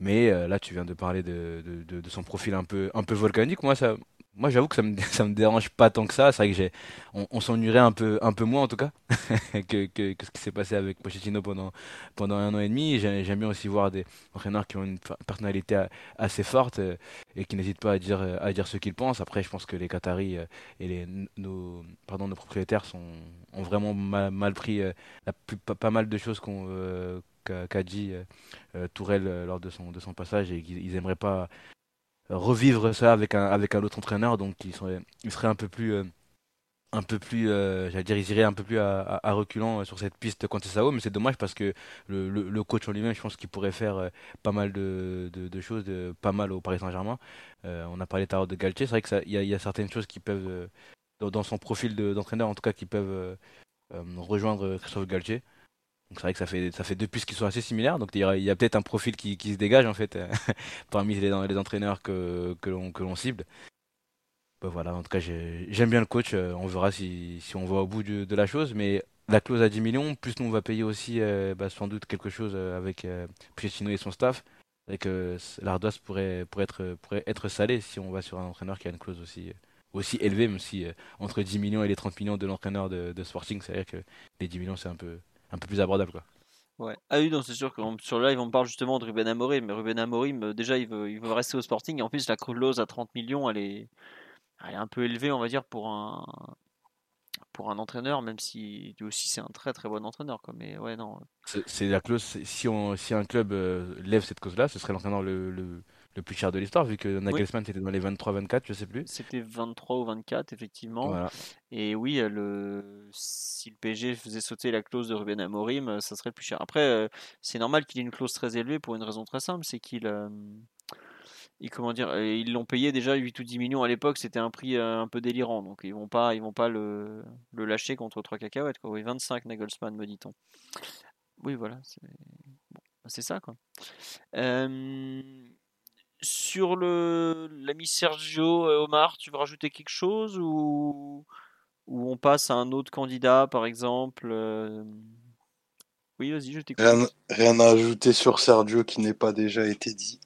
Mais euh, là, tu viens de parler de, son profil un peu, un peu volcanique. Moi, ça, moi, j'avoue que ça me, [laughs] ça me dérange pas tant que ça. C'est vrai que j'ai, on, s'ennuierait un peu, un peu moins en tout cas [laughs] que, ce qui s'est passé avec Pochettino pendant, pendant un an et demi. J'aime bien aussi voir des entraîneurs qui ont une personnalité assez forte euh, et qui n'hésitent pas à dire, à dire ce qu'ils pensent. Après, je pense que les Qataris euh, et les, nos, pardon, nos propriétaires sont, ont vraiment mal, pris la pas, mal de choses qu'on qu'a dit euh, euh, Tourelle euh, lors de son, passage et qu'ils n'aimeraient pas revivre ça avec un, autre entraîneur, donc ils, seraient, un peu plus un peu plus, j'allais dire, ils iraient un peu plus à, à, reculant sur cette piste contre Sao, mais c'est dommage parce que le, coach en lui-même, je pense qu'il pourrait faire pas mal de, choses, pas mal au Paris Saint-Germain. on a parlé tout à de Galtier, c'est vrai qu'il y, y, a certaines choses qui peuvent, dans, son profil d'entraîneur en tout cas, qui peuvent rejoindre Christophe Galtier c'est vrai que ça fait, ça fait deux pistes qui sont assez similaires. Donc il y a, peut-être un profil qui, qui, se dégage en fait [laughs] parmi les, entraîneurs que, que l'on cible. Bah, voilà, en tout cas j'aime bien le coach. Euh, on verra si, si on va au bout de, la chose. Mais la clause à 10 millions, plus nous on va payer aussi euh, bah, sans doute quelque chose euh, avec Pochettino et son staff. Et que l'ardoise pourrait, pourrait, être, pourrait être salée si on va sur un entraîneur qui a une clause aussi aussi élevée, même si entre 10 millions et les 30 millions de l'entraîneur de, de Sporting, c'est vrai que les 10 millions c'est un peu, un peu plus abordable. Quoi. Ouais. Ah oui, non, c'est sûr que sur le live, on parle justement de Ruben Amorim. Mais Ruben Amorim, euh, déjà, il veut, il veut rester au Sporting. Et en plus, la clause à 30 millions, elle est, elle est un peu élevée, on va dire, pour un, pour un entraîneur, même si lui aussi c'est un très très bon entraîneur. Quoi. Mais ouais, non. C'est la clause. Si, on, si un club euh, lève cette clause-là, ce serait l'entraîneur le, le, le plus cher de l'histoire, vu que Nagelsmann était dans les 23-24, je sais plus. C'était 23 ou 24, effectivement. Et oui, euh, le... si le PSG faisait sauter la clause de Ruben Amorim, euh, ça serait le plus cher. Après, euh, c'est normal qu'il ait une clause très élevée pour une raison très simple, c'est qu'il. comment dire, ils l'ont payé déjà 8 ou 10 millions à l'époque, c'était un prix un peu délirant, donc ils vont pas, ils vont pas le, le lâcher contre 3 cacahuètes. Quoi. Oui, 25 Nagelsmann, me dit-on. Oui, voilà, c'est bon, ça quoi. Euh sur le l'ami Sergio euh, Omar, tu veux rajouter quelque chose ou, ou on passe à un autre candidat par exemple euh? Oui, vas-y, je t'écoute. Rien, à ajouter sur Sergio qui n'est pas déjà été dit.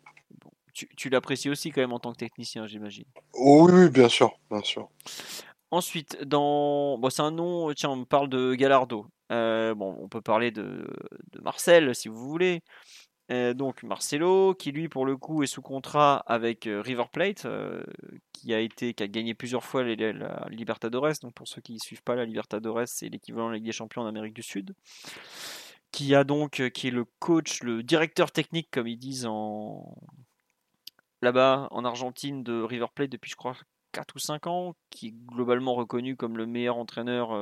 tu, l'apprécies aussi quand même en tant que technicien, j'imagine. oui, oui, bien sûr, bien sûr. Ensuite, dans, bon, c'est un nom. Tiens, on me parle de Gallardo. Euh, bon, on peut parler de, de Marcel si vous voulez. Euh, donc Marcelo, qui lui pour le coup est sous contrat avec euh, River Plate, euh, qui a été, qui a gagné plusieurs fois la, Libertadores. Donc pour ceux qui ne suivent pas, la Libertadores c'est l'équivalent de la Ligue des Champions d'Amérique du Sud. Qui a donc, qui est le coach, le directeur technique comme ils disent en là-bas en Argentine de River Plate depuis je crois 4 ou 5 ans, qui est globalement reconnu comme le meilleur entraîneur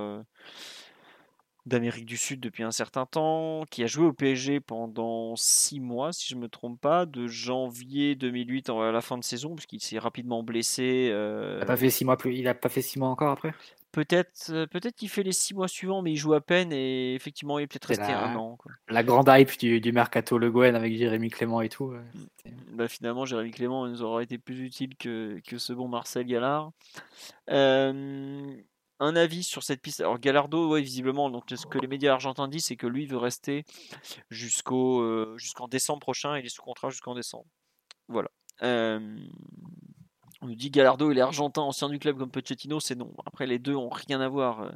d'Amérique du Sud depuis un certain temps, qui a joué au PSG pendant six mois, si je ne me trompe pas, de janvier 2008 à la fin de saison, puisqu'il s'est rapidement blessé. Euh... Il n'a pas fait six mois plus, il a pas fait six mois encore après? Peut-être, euh, peut-être qu'il fait les six mois suivants, mais il joue à peine et effectivement il est peut-être resté un an. La grande hype du, du mercato Le Gouen avec Jérémy Clément et tout. Bah, finalement, Jérémy Clément nous aura été plus utile que, que ce bon Marcel Gallard. Euh, un avis sur cette piste. Alors Gallardo, ouais, visiblement, donc ce que les médias argentins disent, c'est que lui veut rester euh, jusqu'en décembre prochain. Il est sous contrat jusqu'en décembre. Voilà. Euh, on nous dit Gallardo, il est argentin, ancien du club comme Pochettino, c'est non. Après, les deux ont rien à voir.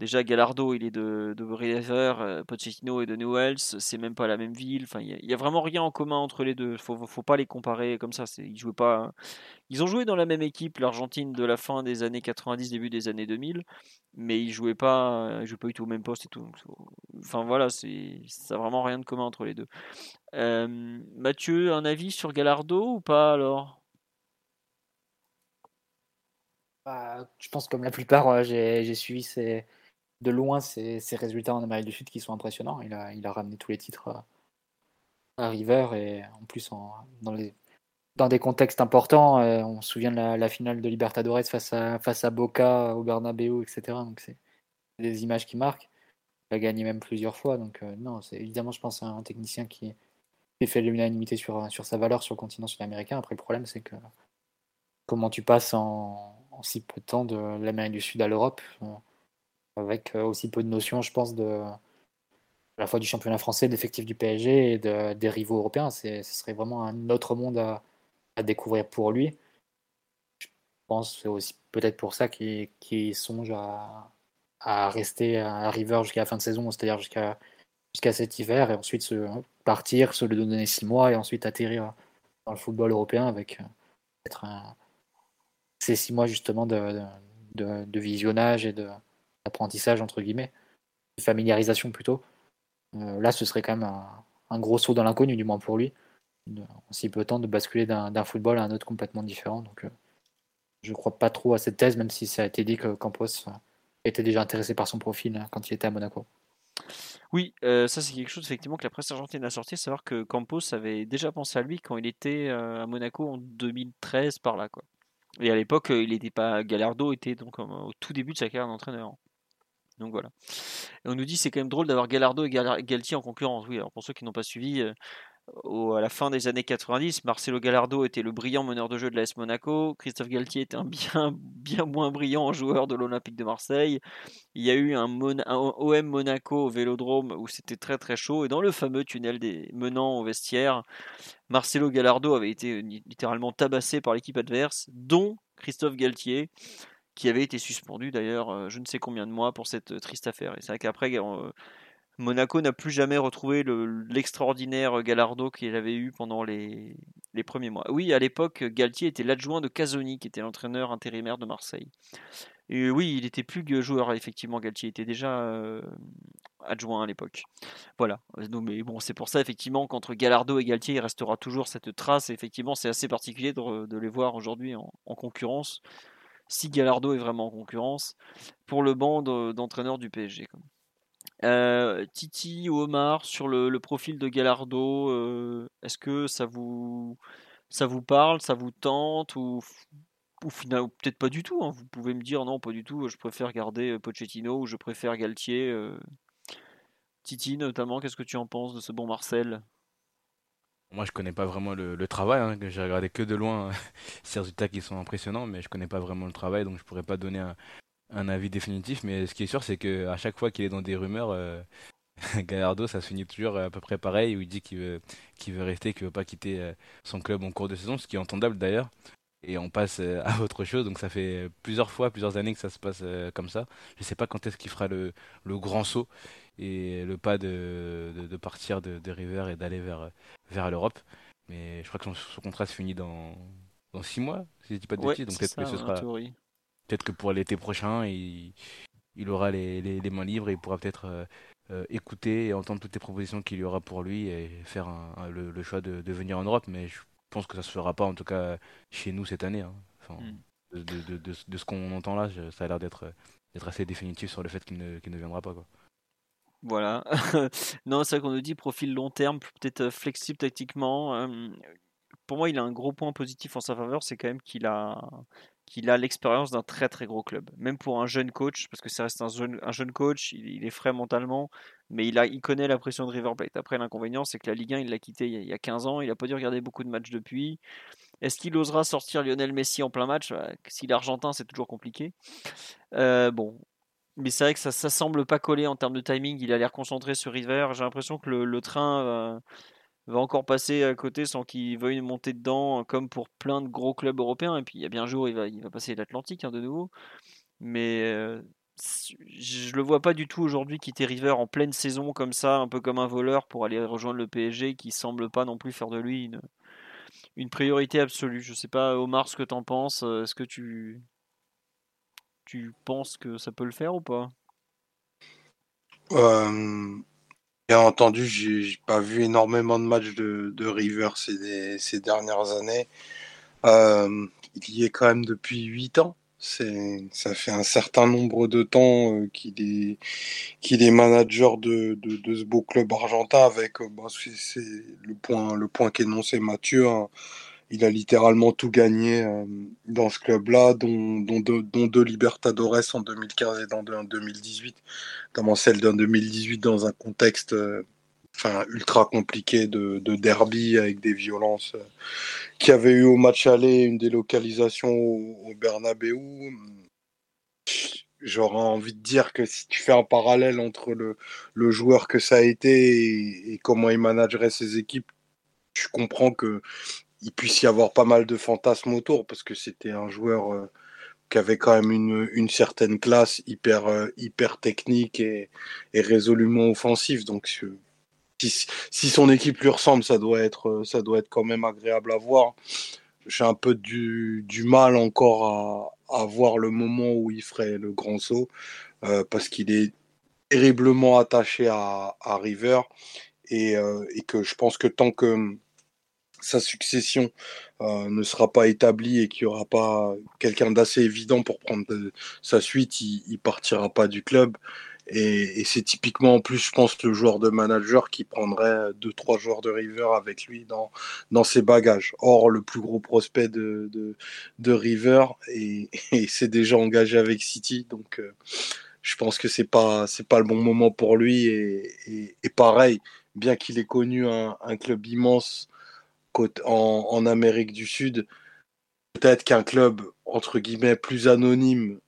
Déjà, Gallardo, il est de, de River, euh, Pochettino est de Newells, c'est même pas la même ville. Enfin, il n'y a, vraiment rien en commun entre les deux. Faut, faut pas les comparer comme ça. Ils jouaient pas. Ils ont joué dans la même équipe, l'Argentine de la fin des années 90, début des années 2000, mais ils jouaient pas, ils jouaient pas du tout au même poste et tout. enfin voilà, ça n'a vraiment rien de commun entre les deux. Euh, Mathieu, un avis sur Gallardo ou pas alors? Bah, Je pense comme la plupart, euh, j'ai suivi ces de loin ses, résultats en Amérique du Sud qui sont impressionnants. Il a, il a ramené tous les titres à, River et en plus dans, les, dans des contextes importants. Euh, on se souvient de la, finale de Libertadores face à, face à Boca, au Bernabeu, etc. Donc c'est des images qui marquent. Il a gagné même plusieurs fois. Donc euh, non, c'est évidemment, je pense, un technicien qui, qui fait l'unanimité sur, sur sa valeur sur le continent sud-américain. Après, le problème, c'est que comment tu passes en, si peu de temps de l'Amérique du Sud à l'Europe euh, avec euh, aussi peu de notions, je pense, de à la fois du championnat français, de l'effectif du PSG et de, des rivaux européens. Ce serait vraiment un autre monde à, découvrir pour lui. Je pense que c'est aussi peut-être pour ça qu'il songe à, rester à River jusqu'à la fin de saison, c'est-à-dire jusqu'à jusqu'à cet hiver, et ensuite se, partir, se le donner six mois, et ensuite atterrir dans le football européen avec euh, peut-être ces six mois justement de, de visionnage et de, apprentissage, entre guillemets, familiarisation plutôt. Euh, là, ce serait quand même un, gros saut dans l'inconnu, du moins pour lui, en si peu de temps de basculer d'un football à un autre complètement différent. Donc, euh, je ne crois pas trop à cette thèse, même si ça a été dit que Campos était déjà intéressé par son profil hein, quand il était à Monaco. Oui, euh, ça c'est quelque chose effectivement que la presse argentine a sorti, savoir que Campos avait déjà pensé à lui quand il était à Monaco en 2013 par là quoi. Et à l'époque, il n'était pas Gallardo était donc au tout début de sa carrière d'entraîneur. Donc voilà. On nous dit c'est quand même drôle d'avoir Gallardo et Galtier en concurrence. Oui, alors pour ceux qui n'ont pas suivi, euh, à la fin des années 90, Marcelo Gallardo était le brillant meneur de jeu de l'AS Monaco. Christophe Galtier était un bien, [laughs] bien moins brillant joueur de l'Olympique de Marseille. Il y a eu un, OM Monaco au Vélodrome où c'était très très chaud. Et dans le fameux tunnel des menants au vestiaire, Marcelo Gallardo avait été littéralement tabassé par l'équipe adverse, dont Christophe Galtier qui avait été suspendu d'ailleurs euh, je ne sais combien de mois pour cette euh, triste affaire. Et c'est vrai qu'après, euh, Monaco n'a plus jamais retrouvé l'extraordinaire Gallardo qu'il avait eu pendant les, les, premiers mois. Oui, à l'époque, Galtier était l'adjoint de Casoni, qui était l'entraîneur intérimaire de Marseille. Et oui, il était plus joueur, effectivement, Galtier était déjà adjoint à l'époque. Voilà. mais bon, c'est pour ça, effectivement, qu'entre Gallardo et Galtier, il restera toujours cette trace. effectivement, c'est assez particulier de, les voir aujourd'hui en, concurrence si Gallardo est vraiment en concurrence, pour le banc d'entraîneurs du PSG. Euh, Titi ou Omar, sur le, profil de Gallardo, euh, est-ce que ça vous, ça vous parle, ça vous tente ou, finalement peut-être pas du tout hein? Vous pouvez me dire non, pas du tout, je préfère garder euh, Pochettino ou je préfère Galtier. Titi notamment, qu'est-ce que tu en penses de ce bon Marcel? Moi, je connais pas vraiment le, travail. Hein, j'ai regardé que de loin [laughs] ces résultats qui sont impressionnants, mais je connais pas vraiment le travail, donc je pourrais pas donner un, avis définitif. Mais ce qui est sûr, c'est que à chaque fois qu'il est dans des rumeurs, euh, [laughs] Gallardo, ça se finit toujours à peu près pareil, où il dit qu'il veut, rester, qu'il veut pas quitter euh, son club en cours de saison, ce qui est entendable d'ailleurs. Et on passe euh, à autre chose, donc ça fait plusieurs fois, plusieurs années que ça se passe comme ça. Je sais pas quand est-ce qu'il fera le grand saut et le pas de, de, partir de, de, River et d'aller vers, vers l'Europe. Mais je crois que son, contrat se finit dans, dans six mois, si je dis pas de bêtises. Donc peut-être que ce sera. Peut-être que pour l'été prochain, il, il aura les, les, mains libres et il pourra peut-être euh, euh, écouter et entendre toutes les propositions qu'il y aura pour lui et faire le, choix de, de, venir en Europe. Mais je pense que ça se fera pas, en tout cas chez nous cette année. Hein. Enfin, hmm. de, de, de, ce qu'on entend là, ça a l'air d'être assez définitif sur le fait qu'il ne, ne viendra pas. Quoi. Voilà. [laughs] non, c'est vrai qu'on nous dit profil long terme, peut-être euh, flexible tactiquement. pour moi, il a un gros point positif en sa faveur, c'est quand même qu'il a, qu'il a l'expérience d'un très très gros club. Même pour un jeune coach, parce que ça reste un jeune, un jeune coach, il, est frais mentalement, mais il, a, il connaît la pression de River Plate. Après, l'inconvénient, c'est que la Ligue 1, il l'a quitté il y, a, 15 ans, il n'a pas dû regarder beaucoup de matchs depuis. Est-ce qu'il osera sortir Lionel Messi en plein match? S'il est argentin, c'est toujours compliqué. Euh, bon, mais c'est vrai que ça, ça semble pas coller en termes de timing. Il a l'air concentré sur River. J'ai l'impression que le, train va encore passer à côté sans qu'il veuille monter dedans, comme pour plein de gros clubs européens. Et puis il y a bien un jour, il va, il va passer l'Atlantique hein, de nouveau. Mais euh, je le vois pas du tout aujourd'hui quitter River en pleine saison comme ça, un peu comme un voleur pour aller rejoindre le PSG qui semble pas non plus faire de lui une, une priorité absolue. Je sais pas, Omar, ce que tu en penses. Est-ce que tu, tu penses que ça peut le faire ou pas? Euh, Bien entendu, j'ai pas vu énormément de matchs de, River ces, dernières années. Euh, il y est quand même depuis 8 ans. Ça fait un certain nombre de temps euh, qu'il est, manager de, ce beau club argentin avec, bah, le point, le point qu'énonçait Mathieu. Hein. Il a littéralement tout gagné dans ce club-là, dont, dont, deux, Libertadores en 2015 et dans deux en 2018, notamment celle d'un 2018 dans un contexte enfin, ultra compliqué de, de, derby avec des violences qui avait eu au match aller une délocalisation au, au Bernabeu. J'aurais envie de dire que si tu fais un parallèle entre le joueur que ça a été et, comment il managerait ses équipes, tu comprends que il puisse y avoir pas mal de fantasmes autour parce que c'était un joueur euh, qui avait quand même une, une certaine classe hyper, euh, hyper technique et, résolument offensive. Donc, si, si, son équipe lui ressemble, ça doit être, euh, ça doit être quand même agréable à voir. J'ai un peu du, du mal encore à, à, voir le moment où il ferait le grand saut parce qu'il est terriblement attaché à, à River et, et que je pense que tant que sa succession euh, ne sera pas établie et qu'il n'y aura pas quelqu'un d'assez évident pour prendre sa suite, il, ne partira pas du club. Et, c'est typiquement en plus, je pense, le joueur de manager qui prendrait deux, trois joueurs de River avec lui dans, dans ses bagages. Or, le plus gros prospect de, de, River [laughs] et, c'est déjà engagé avec City. Donc, euh, je pense que c'est pas, pas le bon moment pour lui. Et, pareil, bien qu'il ait connu un club immense en, Amérique du Sud, peut-être qu'un club, entre guillemets, plus anonyme,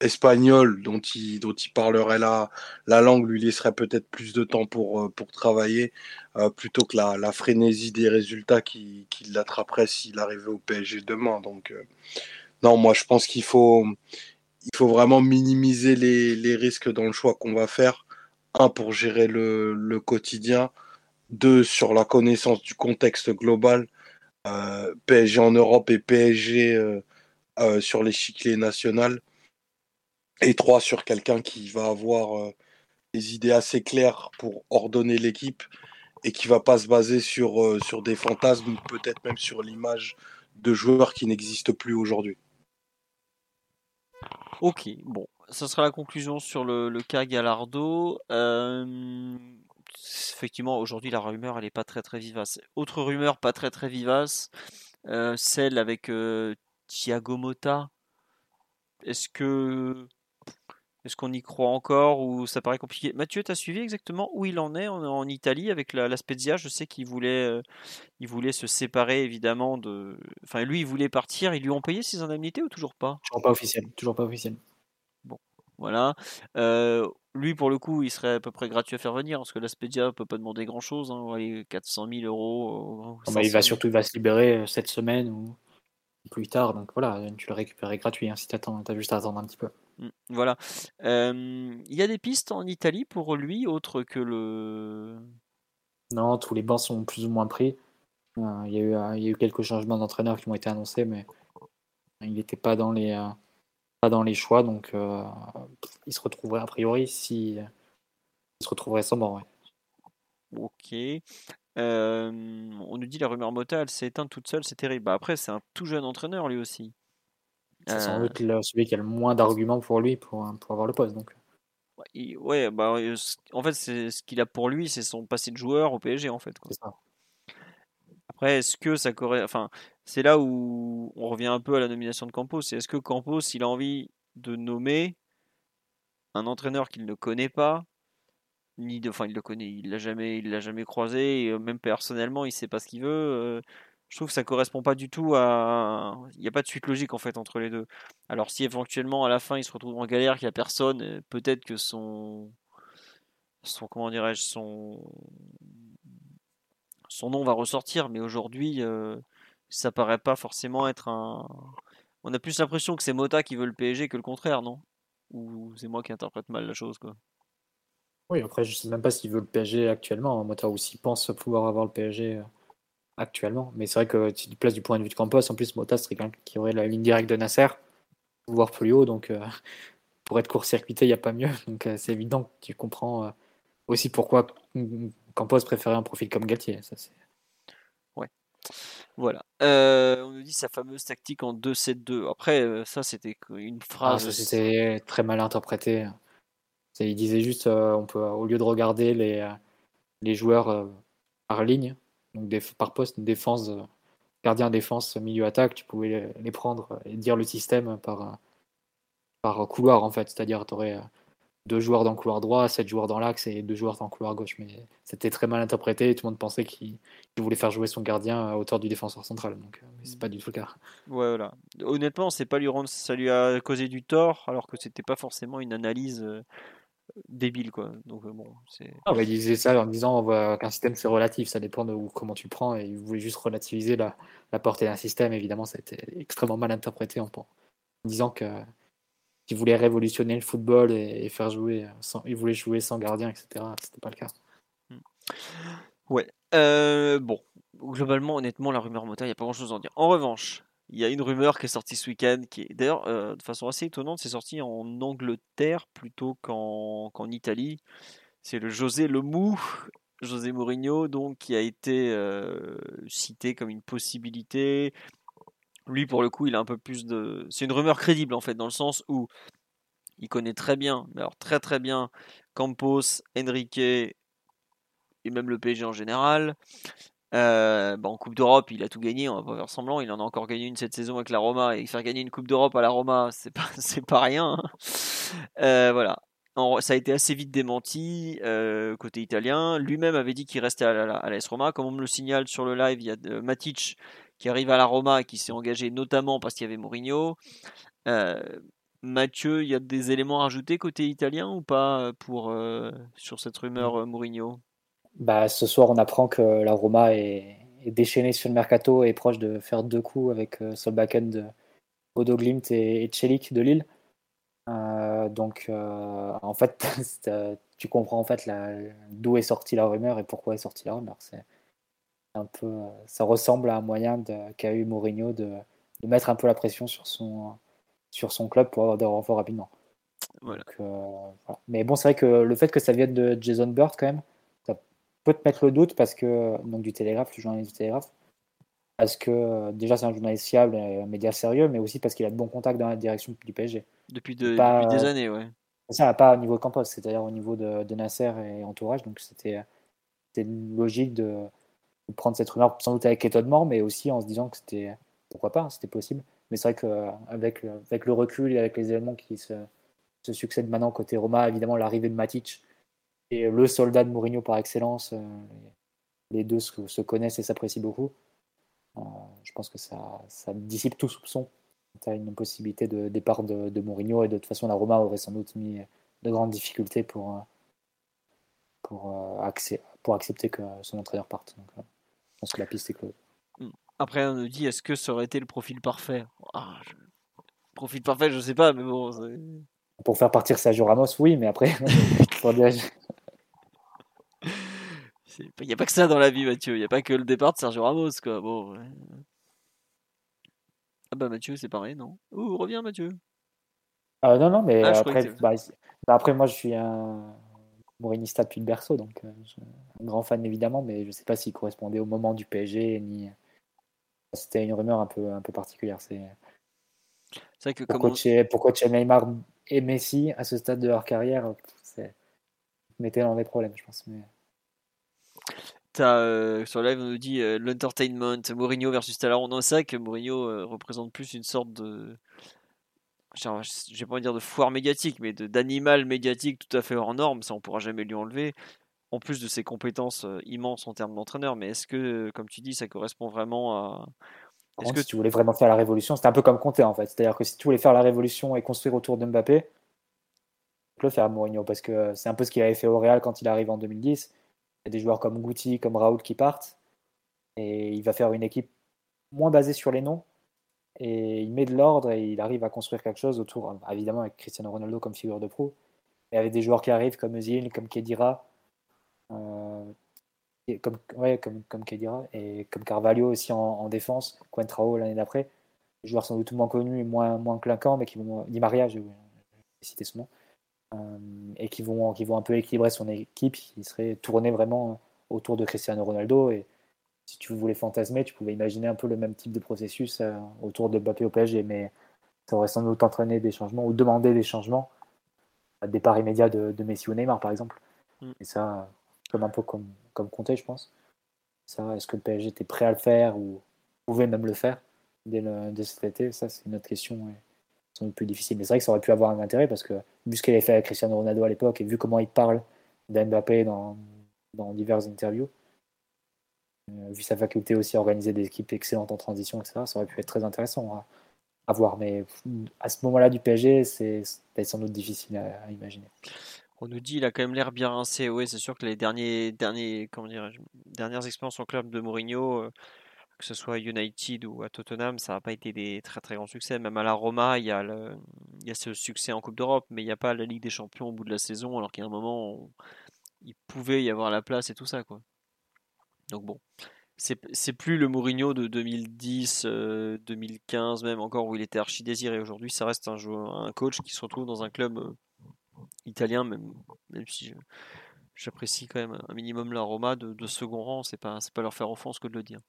espagnol, dont il, dont il parlerait la, la langue, lui laisserait peut-être plus de temps pour, euh, pour travailler, euh, plutôt que la, la, frénésie des résultats qui, qui l'attraperait s'il arrivait au PSG demain. Donc, euh, non, moi, je pense qu'il faut, il faut vraiment minimiser les, les risques dans le choix qu'on va faire. Un, pour gérer le, le quotidien deux, sur la connaissance du contexte global, euh, PSG en Europe et PSG euh, euh, sur l'échiquier national. Et trois, sur quelqu'un qui va avoir des idées assez claires pour ordonner l'équipe et qui va pas se baser sur, sur des fantasmes, peut-être même sur l'image de joueurs qui n'existent plus aujourd'hui. Ok, bon, ça sera la conclusion sur le, le cas Gallardo effectivement, aujourd'hui, la rumeur, elle n'est pas très très vivace. Autre rumeur pas très très vivace, euh, celle avec euh, Thiago Motta. Est-ce que est-ce qu'on y croit encore ou ça paraît compliqué? Mathieu, tu as suivi exactement où il en est en, Italie avec la, Spezia? Je sais qu'il voulait, euh, il voulait se séparer évidemment de. Enfin, lui, il voulait partir. Ils lui ont payé ses indemnités ou toujours pas? Toujours pas officiel. Toujours pas officiel. Voilà. Lui, pour le coup, il serait à peu près gratuit à faire venir, parce que l'Aspedia peut pas demander grand-chose. Hein, 400 000 euros. Ah bah, il va surtout il va se libérer euh, cette semaine ou plus tard. Donc voilà, tu le récupères gratuit hein, si tu as juste à attendre un petit peu. Mmh, voilà. Il y a des pistes en Italie pour lui, autre que le. Non, tous les bancs sont plus ou moins pris. Euh, il y, a eu, eu quelques changements d'entraîneurs qui ont été annoncés, mais il n'était pas dans les. Euh, pas dans les choix, donc euh, il se retrouverait a priori si il se retrouverait sans banc. Ok. Euh, on nous dit la rumeur Mota, elle s'est éteinte toute seule, c'est terrible. Bah, après, c'est un tout jeune entraîneur lui aussi. C'est sans doute celui qui a le moins d'arguments pour lui pour, pour avoir le poste. Donc. Ouais, bah, en fait, c'est ce qu'il a pour lui, c'est son passé de joueur au PSG en fait. Après, est-ce que ça correspond, enfin, c'est là où on revient un peu à la nomination de Campos. C'est est-ce que Campos, il a envie de nommer un entraîneur qu'il ne connaît pas, ni de, enfin il le connaît, il l'a jamais, il l'a jamais croisé, et même personnellement, il sait pas ce qu'il veut. je trouve que ça correspond pas du tout à, il n'y a pas de suite logique en fait entre les deux. Alors si éventuellement à la fin il se retrouve en galère, qu'il n'y a personne, peut-être que son, son comment dirais-je, son son nom va ressortir, mais aujourd'hui, ça paraît pas forcément être un. On a plus l'impression que c'est Mota qui veut le PSG que le contraire, non? Ou c'est moi qui interprète mal la chose, quoi. Oui, après, je sais même pas s'il veut le PSG actuellement. Hein. Mota aussi pense pouvoir avoir le PSG actuellement. Mais c'est vrai que si tu places du point de vue de Campos, en plus, Mota serait quelqu'un qui aurait la ligne directe de Nasser, pouvoir plus haut. Donc, [laughs] pour être court-circuité, il n'y a pas mieux. Donc, c'est évident que tu comprends aussi pourquoi Campos préférait un profil comme Galtier. Ça, c'est... Voilà. Euh, on nous dit sa fameuse tactique en 2-7-2. Après, euh, ça, c'était une ah, phrase. c'était très mal interprété. Il disait juste euh, on peut, au lieu de regarder les, les joueurs par ligne, donc par poste, défense, gardien, défense, milieu, attaque, tu pouvais les prendre et dire le système par, par couloir, en fait. C'est-à-dire, tu aurais deux joueurs dans le couloir droit, sept joueurs dans l'axe et deux joueurs dans le couloir gauche. Mais c'était très mal interprété. Tout le monde pensait qu'il voulait faire jouer son gardien à hauteur du défenseur central. Donc, euh, c'est pas du tout le cas. Ouais, voilà. Honnêtement, c'est pas lui rendre, ça lui a causé du tort, alors que c'était pas forcément une analyse euh, débile, quoi. Donc euh, bon, c'est. Ah, bah, il disait ça en disant qu'un système c'est relatif, ça dépend de comment tu prends. Et il voulait juste relativiser la, la portée d'un système. Évidemment, ça a été extrêmement mal interprété en, en disant que voulait révolutionner le football et, faire jouer sans, il voulait jouer sans gardien, etc. C'était pas le cas. Hmm. Ouais. Euh, bon, globalement, honnêtement, la rumeur Mota, il n'y a pas grand chose à en dire. En revanche, il y a une rumeur qui est sortie ce week-end, qui est d'ailleurs euh, de façon assez étonnante, c'est sorti en Angleterre plutôt qu'en Italie. C'est le José Lemou, José Mourinho, donc qui a été euh, cité comme une possibilité. Lui, pour le coup, il a un peu plus de. C'est une rumeur crédible, en fait, dans le sens où il connaît très bien, mais alors très très bien, Campos, Enrique et même le PSG en général. Euh, bah, en Coupe d'Europe, il a tout gagné, on va pas faire semblant. Il en a encore gagné une cette saison avec la Roma et faire gagner une Coupe d'Europe à la Roma, c'est pas, [laughs] pas rien. Hein. Euh, voilà. ça a été assez vite démenti euh, côté italien. Lui-même avait dit qu'il restait à l'AS Roma. Comme on me le signale sur le live, il y a Matic qui arrive à la Roma et qui s'est engagé notamment parce qu'il y avait Mourinho. Euh, Mathieu, il y a des éléments à rajouter côté italien ou pas pour, euh, sur cette rumeur euh, Mourinho? Bah, Ce soir, on apprend que la Roma est, déchaînée sur le mercato et proche de faire deux coups avec Solbakken de Odo Glimt et, et de Lille. donc, en fait, [laughs] tu comprends en fait d'où est sortie la rumeur et pourquoi est sortie la rumeur. Un peu, euh, ça ressemble à un moyen qu'a eu Mourinho de, de, mettre un peu la pression sur son, sur son club pour avoir des renforts rapidement. Euh, Mais bon, c'est vrai que le fait que ça vienne de Jason Bird, quand même, ça peut te mettre le doute parce que, donc du Télégraphe, le journaliste du Télégraphe, parce que euh, déjà c'est un journaliste fiable et un média sérieux, mais aussi parce qu'il a de bons contacts dans la direction du PSG. Depuis, de, depuis des années, ouais. Ça, pas au niveau de Campos, c'est-à-dire au niveau de, de, Nasser et entourage, donc c'était une logique de, prendre cette rumeur sans doute avec étonnement, mais aussi en se disant que c'était pourquoi pas, c'était possible. Mais c'est vrai qu'avec avec le recul et avec les éléments qui se, succèdent maintenant côté Roma, évidemment l'arrivée de Matic et le soldat de Mourinho par excellence, euh, les deux se, connaissent et s'apprécient beaucoup. Euh, je pense que ça, ça dissipe tout soupçon. As une possibilité de départ de, de, Mourinho et de toute façon la Roma aurait sans doute mis de grandes difficultés pour, pour, accepter que son entraîneur parte. Je pense que la piste est close. Hmm. Après, on nous dit est-ce que ça aurait été le profil parfait? Ah, Profil parfait, je sais pas, mais bon. Pour faire partir Sergio Ramos, oui, mais après. [laughs] Il n'y a pas que ça dans la vie, Mathieu. Il n'y a pas que le départ de Sergio Ramos, quoi. Bon. Ah bah Mathieu, c'est pareil, non? Ouh, reviens, Mathieu. Euh, non, non, mais ah, après, bah, bah, après, moi, je suis un Mourinista depuis le berceau, donc euh, un grand fan évidemment, mais je ne sais pas s'il correspondait au moment du PSG ni. C'était une rumeur un peu, un peu particulière. C'est vrai que pour, coacher, pour coacher Neymar et Messi à ce stade de leur carrière, c'est mettait dans des problèmes, je pense. Mais... T'as, sur live, on nous dit l'entertainment, Mourinho versus Talleyrand. Non, c'est vrai que Mourinho représente plus une sorte de. Je vais pas dire de foire médiatique, mais d'animal médiatique tout à fait hors norme. Ça, on pourra jamais lui enlever. En plus de ses compétences immenses en termes d'entraîneur. Mais est-ce que, comme tu dis, ça correspond vraiment à. Est-ce que tu voulais vraiment faire la révolution C'était un peu comme Conte en fait. C'est-à-dire que si tu voulais faire la révolution et construire autour de Mbappé, le faire à Mourinho parce que c'est un peu ce qu'il avait fait au Real quand il arrive en 2010 y a des joueurs comme Guti, comme Raoul qui partent. Et il va faire une équipe moins basée sur les noms. Et il met de l'ordre et il arrive à construire quelque chose autour, évidemment avec Cristiano Ronaldo comme figure de pro. Et avec des joueurs qui arrivent comme Özil, comme Kedira, euh, ouais, comme, Kedira, et comme Carvalho aussi en, défense, Coentrao l'année d'après. Les joueurs sans doute moins connus et moins, moins clinquants, mais qui vont. Di Maria, j'ai cité ce nom. Euh, et qui vont, qui vont un peu équilibrer son équipe, qui serait tournée vraiment autour de Cristiano Ronaldo. Et si tu voulais fantasmer, tu pouvais imaginer un peu le même type de processus euh, autour de Mbappé au PSG, mais ça aurait sans doute entraîné des changements ou demandé des changements, à départ immédiat de, Messi ou Neymar par exemple. Mm. Et ça, comme un peu comme, comme Conte, je pense. Ça, est-ce que le PSG était prêt à le faire ou pouvait même le faire dès, le, dès cet été? Ça, c'est une autre question plus difficile. Mais c'est vrai que ça aurait pu avoir un intérêt parce que vu ce qu'il avait fait avec Cristiano Ronaldo à l'époque et vu comment il parle d'Mbappé dans, dans diverses interviews, vu sa faculté aussi à organiser des équipes excellentes en transition, etc., ça aurait pu être très intéressant à, voir. Mais à ce moment-là du PSG, c'est sans doute difficile à, imaginer. On nous dit il a quand même l'air bien rincé. Oui, c'est sûr que les derniers, derniers, comment dernières expériences en club de Mourinho, euh, que ce soit à United ou à Tottenham, ça n'a pas été des très très grands succès. Même à la Roma, il y a, le, il y a ce succès en Coupe d'Europe, mais il n'y a pas la Ligue des Champions au bout de la saison, alors qu'il y a un moment, il pouvait y avoir la place et tout ça. quoi. Donc bon, c'est plus le Mourinho de 2010, 2015 euh, même encore, où il était archi désiré. Aujourd'hui, ça reste un, joueur, un coach qui se retrouve dans un club euh, italien, même, même si j'apprécie quand même un minimum la Roma de, second rang, c'est pas, pas leur faire offense que de le dire.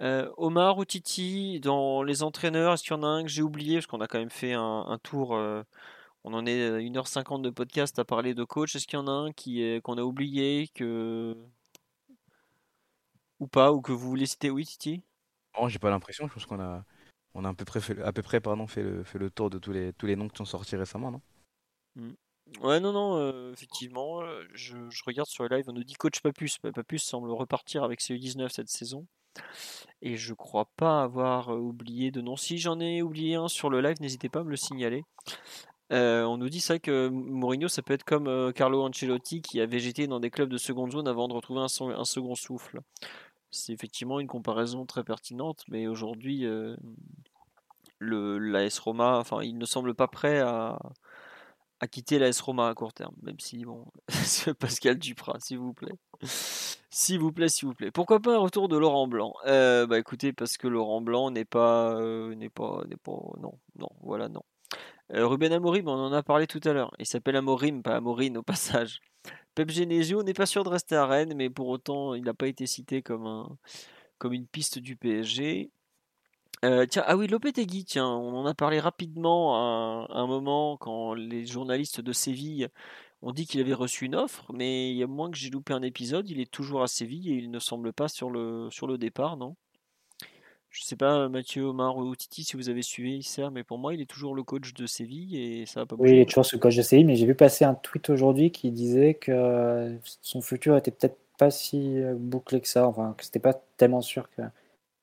Euh, Omar ou Titi, dans les entraîneurs, est-ce qu'il y en a un que j'ai oublié? Parce qu'on a quand même fait un, tour, on en est à 1h50 de podcast à parler de coach. Est-ce qu'il y en a un qu'on a oublié que... ou pas Ou que vous voulez citer Oui, Titi? Non, j'ai pas l'impression. Je pense qu'on a, on a à peu près, fait, à peu près pardon, fait, le, fait le tour de tous les, tous les noms qui sont sortis récemment, non? Mmh. Ouais, non, non, euh, effectivement, je, je, regarde sur le live, on nous dit coach Papus. Papus semble repartir avec ses 19 cette saison. Et je crois pas avoir oublié de nom. Si j'en ai oublié un sur le live, n'hésitez pas à me le signaler. on nous dit ça que Mourinho, ça peut être comme Carlo Ancelotti qui a végété dans des clubs de seconde zone avant de retrouver un, un second souffle. C'est effectivement une comparaison très pertinente, mais aujourd'hui, le l'AS Roma, enfin, il ne semble pas prêt à, à quitter l'AS Roma à court terme, même si, bon, [laughs] Pascal Duprat, s'il vous plaît. S'il vous plaît, s'il vous plaît. Pourquoi pas un retour de Laurent Blanc? Euh, Bah écoutez, parce que Laurent Blanc n'est pas, euh, n'est pas, n'est pas, non, non, voilà, non. Euh, Ruben Amorim, on en a parlé tout à l'heure. Il s'appelle Amorim, pas Amorine au passage. Pep Genesio n'est pas sûr de rester à Rennes, mais pour autant, il n'a pas été cité comme comme une piste du PSG. Euh, tiens, ah oui, Lopetegui, tiens, on en a parlé rapidement à un, moment quand les journalistes de Séville ont dit qu'il avait reçu une offre, mais il y a moins que j'ai loupé un épisode, il est toujours à Séville et il ne semble pas sur le, sur le départ, non? Je sais pas, Mathieu, Omar ou Titi, si vous avez suivi Isser, mais pour moi, il est toujours le coach de Séville et ça va pas Oui, il est toujours ce coach de Séville, mais j'ai vu passer un tweet aujourd'hui qui disait que son futur était peut-être pas si bouclé que ça, enfin, que c'était pas tellement sûr que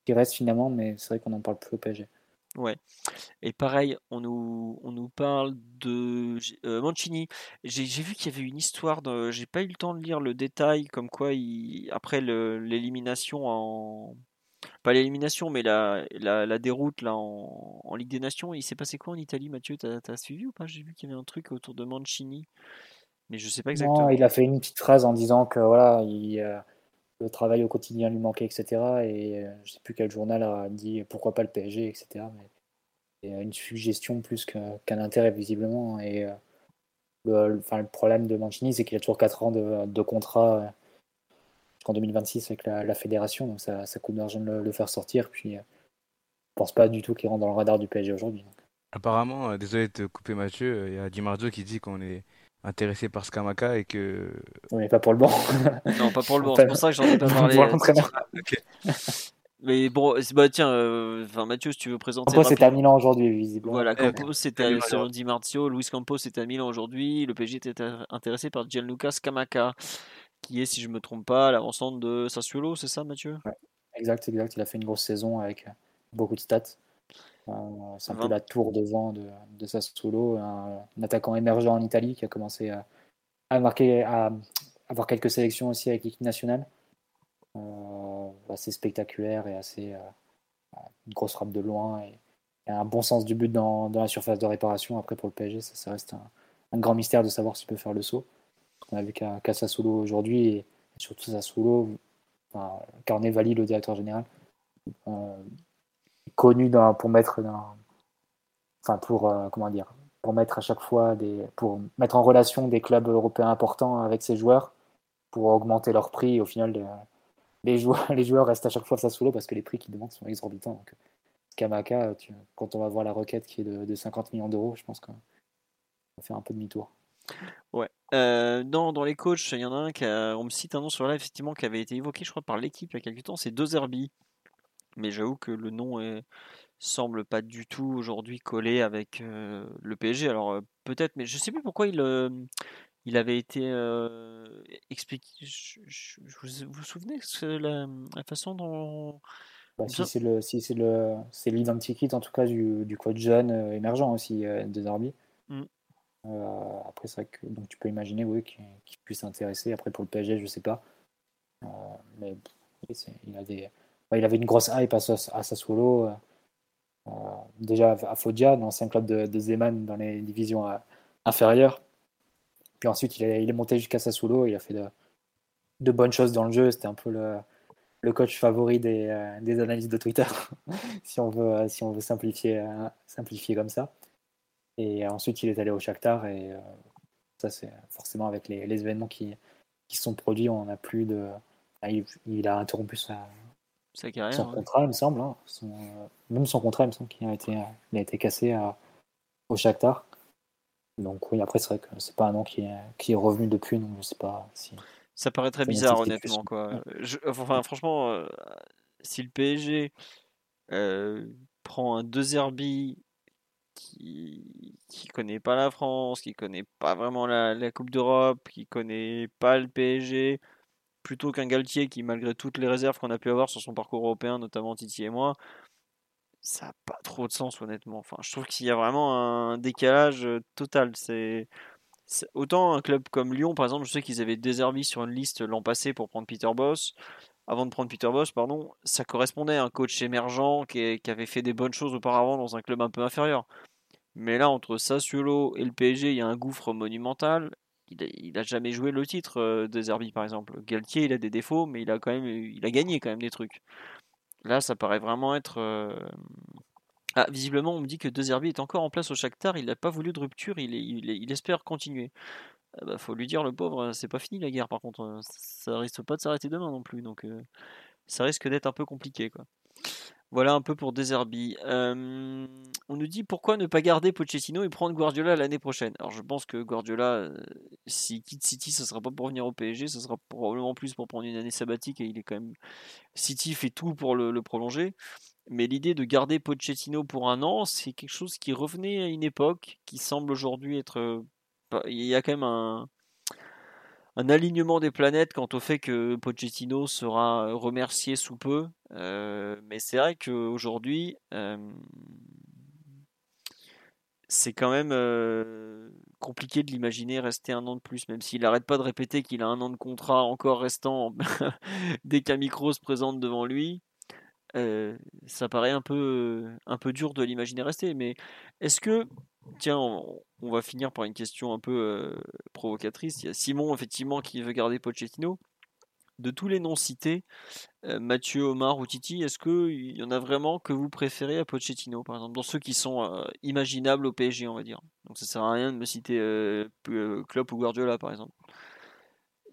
qui reste finalement, mais c'est vrai qu'on n'en parle plus au PSG. Ouais. Et pareil, on nous, on nous parle de euh, Mancini. J'ai vu qu'il y avait une histoire, de, j'ai pas eu le temps de lire le détail, comme quoi il, après l'élimination en. Pas l'élimination, mais la, la, déroute là, en, en, Ligue des Nations, il s'est passé quoi en Italie, Mathieu? T'as as suivi ou pas? J'ai vu qu'il y avait un truc autour de Mancini, mais je sais pas exactement. Non, il a fait une petite phrase en disant que voilà, il. Euh, le travail au quotidien lui manquait, etc. Et euh, je sais plus quel journal a dit pourquoi pas le PSG, etc. Mais c'est une suggestion plus qu'un intérêt visiblement. Et euh, le, enfin, le problème de Mancini, c'est qu'il a toujours 4 ans de, de contrat euh, jusqu'en 2026 avec la, fédération, donc ça, ça coûte d'argent de le, faire sortir. Puis je pense pas du tout qu'il rentre dans le radar du PSG aujourd'hui. Apparemment, désolé de te couper Mathieu, il y a Di Marzio qui dit qu'on est intéressé par Skamaka et que. On n'est pas pour le banc. [laughs] non, pas pour le banc. [laughs] C'est pour ça que j'en ai pas parlé. Pour l'entraîneur. [laughs] Mais bon, bah tiens, euh, enfin Mathieu, si tu veux présenter. Campos c'était à Milan aujourd'hui, visiblement. Voilà, Campos c'était selon Di Marzio, Luis Campos c'était à Milan aujourd'hui. Le PSG était intéressé par Gianluca Scamacca, qui est, si je me trompe pas, l'avancante de Sassuolo, c'est ça, Mathieu? Ouais, Exact, exact. Il a fait une grosse saison avec beaucoup de stats. Euh, c'est un peu la tour de vent de, de Sassuolo, un, un, attaquant émergent en Italie qui a commencé à, à marquer, à avoir quelques sélections aussi avec l'équipe nationale. Euh, assez spectaculaire et assez euh, une grosse frappe de loin et, et, un bon sens du but dans, dans, la surface de réparation. Après, pour le PSG, ça, ça reste un, un, grand mystère de savoir s'il peut faire le saut. On a vu qu'à qu aujourd'hui et, surtout Sassuolo, enfin, Carnet Valli, le directeur général, euh, connu pour mettre enfin pour euh, comment dire pour mettre à chaque fois des pour mettre en relation des clubs européens importants avec ses joueurs pour augmenter leur prix. Au final de, [laughs] les joueurs restent à chaque fois Sassuolo parce que les prix qu'ils demandent sont exorbitants. Donc Kamaka tu, quand on va voir la requête qui est de, de 50 millions d'euros je pense qu'on va faire un peu demi-tour. Ouais. Euh, dans, dans, les coachs, il y en a un qui a, on me cite un nom sur là effectivement qui avait été évoqué, je crois, par l'équipe il y a quelques temps, c'est De Zerbi mais j'avoue que le nom est, semble pas du tout aujourd'hui collé avec euh, le PSG. Alors euh, peut-être, mais je sais plus pourquoi il, euh, il avait été expliqué. Je, je, vous, vous souvenez la, la façon dont bah, si c'est le si c'est le c'est l'identikit en tout cas du, du coach jeune émergent aussi de Zarbi. Mm. après c'est que donc tu peux imaginer oui qu'il qu puisse s'intéresser. Après pour le PSG je sais pas, mais il a des il avait une grosse hype à, à Sassuolo. Euh, déjà à Foggia, l'ancien club de, Zeman dans les divisions euh, inférieures. Puis ensuite, il est, monté jusqu'à Sassuolo. Il a fait de, bonnes choses dans le jeu. C'était un peu le, coach favori des, euh, des, analystes de Twitter, [laughs] si, on veut, si on veut simplifier, simplifier comme ça. Et ensuite, il est allé au Shakhtar. Et ça, c'est forcément avec les, les, événements qui, qui sont produits, on n'a plus de. Il, il, a interrompu sa, sa carrière, son ouais. contrat, il me semble. Hein. Son, euh, même son contrat, il me semble qu'il a été, il a été cassé à, au Shakhtar. Donc oui, après, c'est vrai que c'est pas un nom qui est, qui est revenu depuis, donc je sais pas si... Ça paraît très bizarre, honnêtement. Quoi. Ouais. Je, enfin, franchement, euh, si le PSG euh, prend un deux Herbie qui qui connaît pas la France, qui connaît pas vraiment la, la Coupe d'Europe, qui connaît pas le PSG, plutôt qu'un Galtier qui, malgré toutes les réserves qu'on a pu avoir sur son parcours européen, notamment Titi et moi, ça n'a pas trop de sens, honnêtement. Enfin, je trouve qu'il y a vraiment un décalage total. C'est autant un club comme Lyon, par exemple, je sais qu'ils avaient désherbi sur une liste l'an passé pour prendre Peter Boss. Avant de prendre Peter Boss, pardon, ça correspondait à un coach émergent qui, avait fait des bonnes choses auparavant dans un club un peu inférieur. Mais là, entre Sassuolo et le PSG, il y a un gouffre monumental il a, il a, jamais joué le titre euh, de Zerbi par exemple. Galtier il a des défauts mais il a quand même il a gagné quand même des trucs. Là ça paraît vraiment être euh... ah, visiblement on me dit que De Zerbi est encore en place au Shakhtar, il n'a pas voulu de rupture, il espère continuer. Ah bah, faut lui dire le pauvre, c'est pas fini la guerre par contre, ça risque pas de s'arrêter demain non plus donc ça risque d'être un peu compliqué quoi. Voilà un peu pour Deserbi. On nous dit pourquoi ne pas garder Pochettino et prendre Guardiola l'année prochaine? Alors je pense que Guardiola, s'il quitte City, ce sera pas pour venir au PSG, ce sera probablement plus pour prendre une année sabbatique et il est quand même. City fait tout pour le, le prolonger. Mais l'idée de garder Pochettino pour un an, c'est quelque chose qui revenait à une époque qui semble aujourd'hui être. Il y a quand même un, alignement des planètes quant au fait que Pochettino sera remercié sous peu. Euh, mais c'est vrai qu'aujourd'hui, euh, c'est quand même euh, compliqué de l'imaginer rester un an de plus, même s'il n'arrête pas de répéter qu'il a un an de contrat encore restant [laughs] dès qu'un micro se présente devant lui. Ça paraît un peu, un peu dur de l'imaginer rester, mais est-ce que Tiens, on, va finir par une question un peu euh, provocatrice. Il y a Simon, effectivement, qui veut garder Pochettino. De tous les noms cités, euh, Mathieu, Omar ou Titi, est-ce qu'il y en a vraiment que vous préférez à Pochettino, par exemple, dans ceux qui sont euh, imaginables au PSG, on va dire? Donc ça sert à rien de me citer Klopp ou Guardiola, par exemple.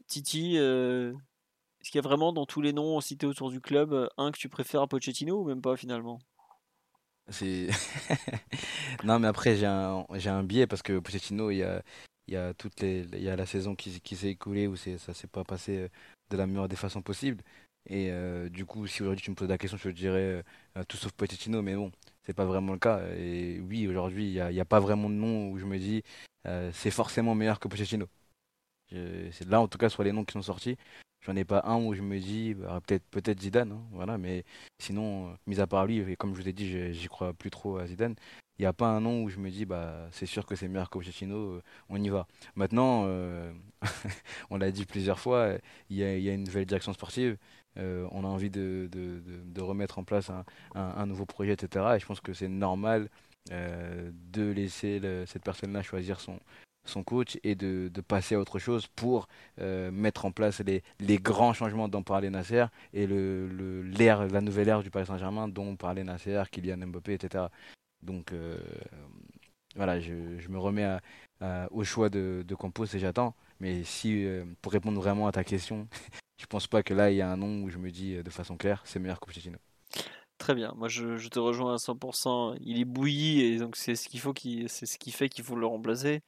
Titi, est-ce qu'il y a vraiment dans tous les noms cités autour du club un que tu préfères à Pochettino ou même pas finalement? [laughs] non, mais après, j'ai un, biais parce que Pochettino, il y a, il la saison qui, s'est écoulée où c'est, ça s'est pas passé euh, de la meilleure des façons possibles. Et euh, du coup, si aujourd'hui tu me poses la question, je te dirais euh, tout sauf Pochettino, mais bon, c'est pas vraiment le cas. Et oui, aujourd'hui, il n'y a, pas vraiment de nom où je me dis c'est forcément meilleur que Pochettino. c'est là, en tout cas, sur les noms qui sont sortis, j'en ai pas un où je me dis bah, peut-être peut-être Zidane, hein, voilà. Mais sinon, mis à part lui, et comme je vous ai dit, j'y crois plus trop à Zidane il n'y a pas un nom où je me dis bah c'est sûr que c'est meilleur que Pochettino, euh, on y va. Maintenant, euh, [laughs] on l'a dit plusieurs fois, il y, a, une nouvelle direction sportive, euh, on a envie de, de, de, remettre en place un, un, nouveau projet, etc. Et je pense que c'est normal de laisser cette personne-là choisir son, son coach et de, de, passer à autre chose pour mettre en place les, les grands changements dont parlait Nasser et le, le, la nouvelle ère du Paris Saint-Germain dont parlait Nasser, Kylian Mbappé, etc. Donc euh, voilà, je, me remets au choix de, de Campos et j'attends. Mais si, euh, pour répondre vraiment à ta question, [laughs] je pense pas que là il y a un nom où je me dis euh, de façon claire c'est meilleur que Pochettino. Très bien, moi je, te rejoins à 100%. Il est bouilli et donc c'est ce qu'il faut qui c'est ce qui fait qu'il faut le remplacer.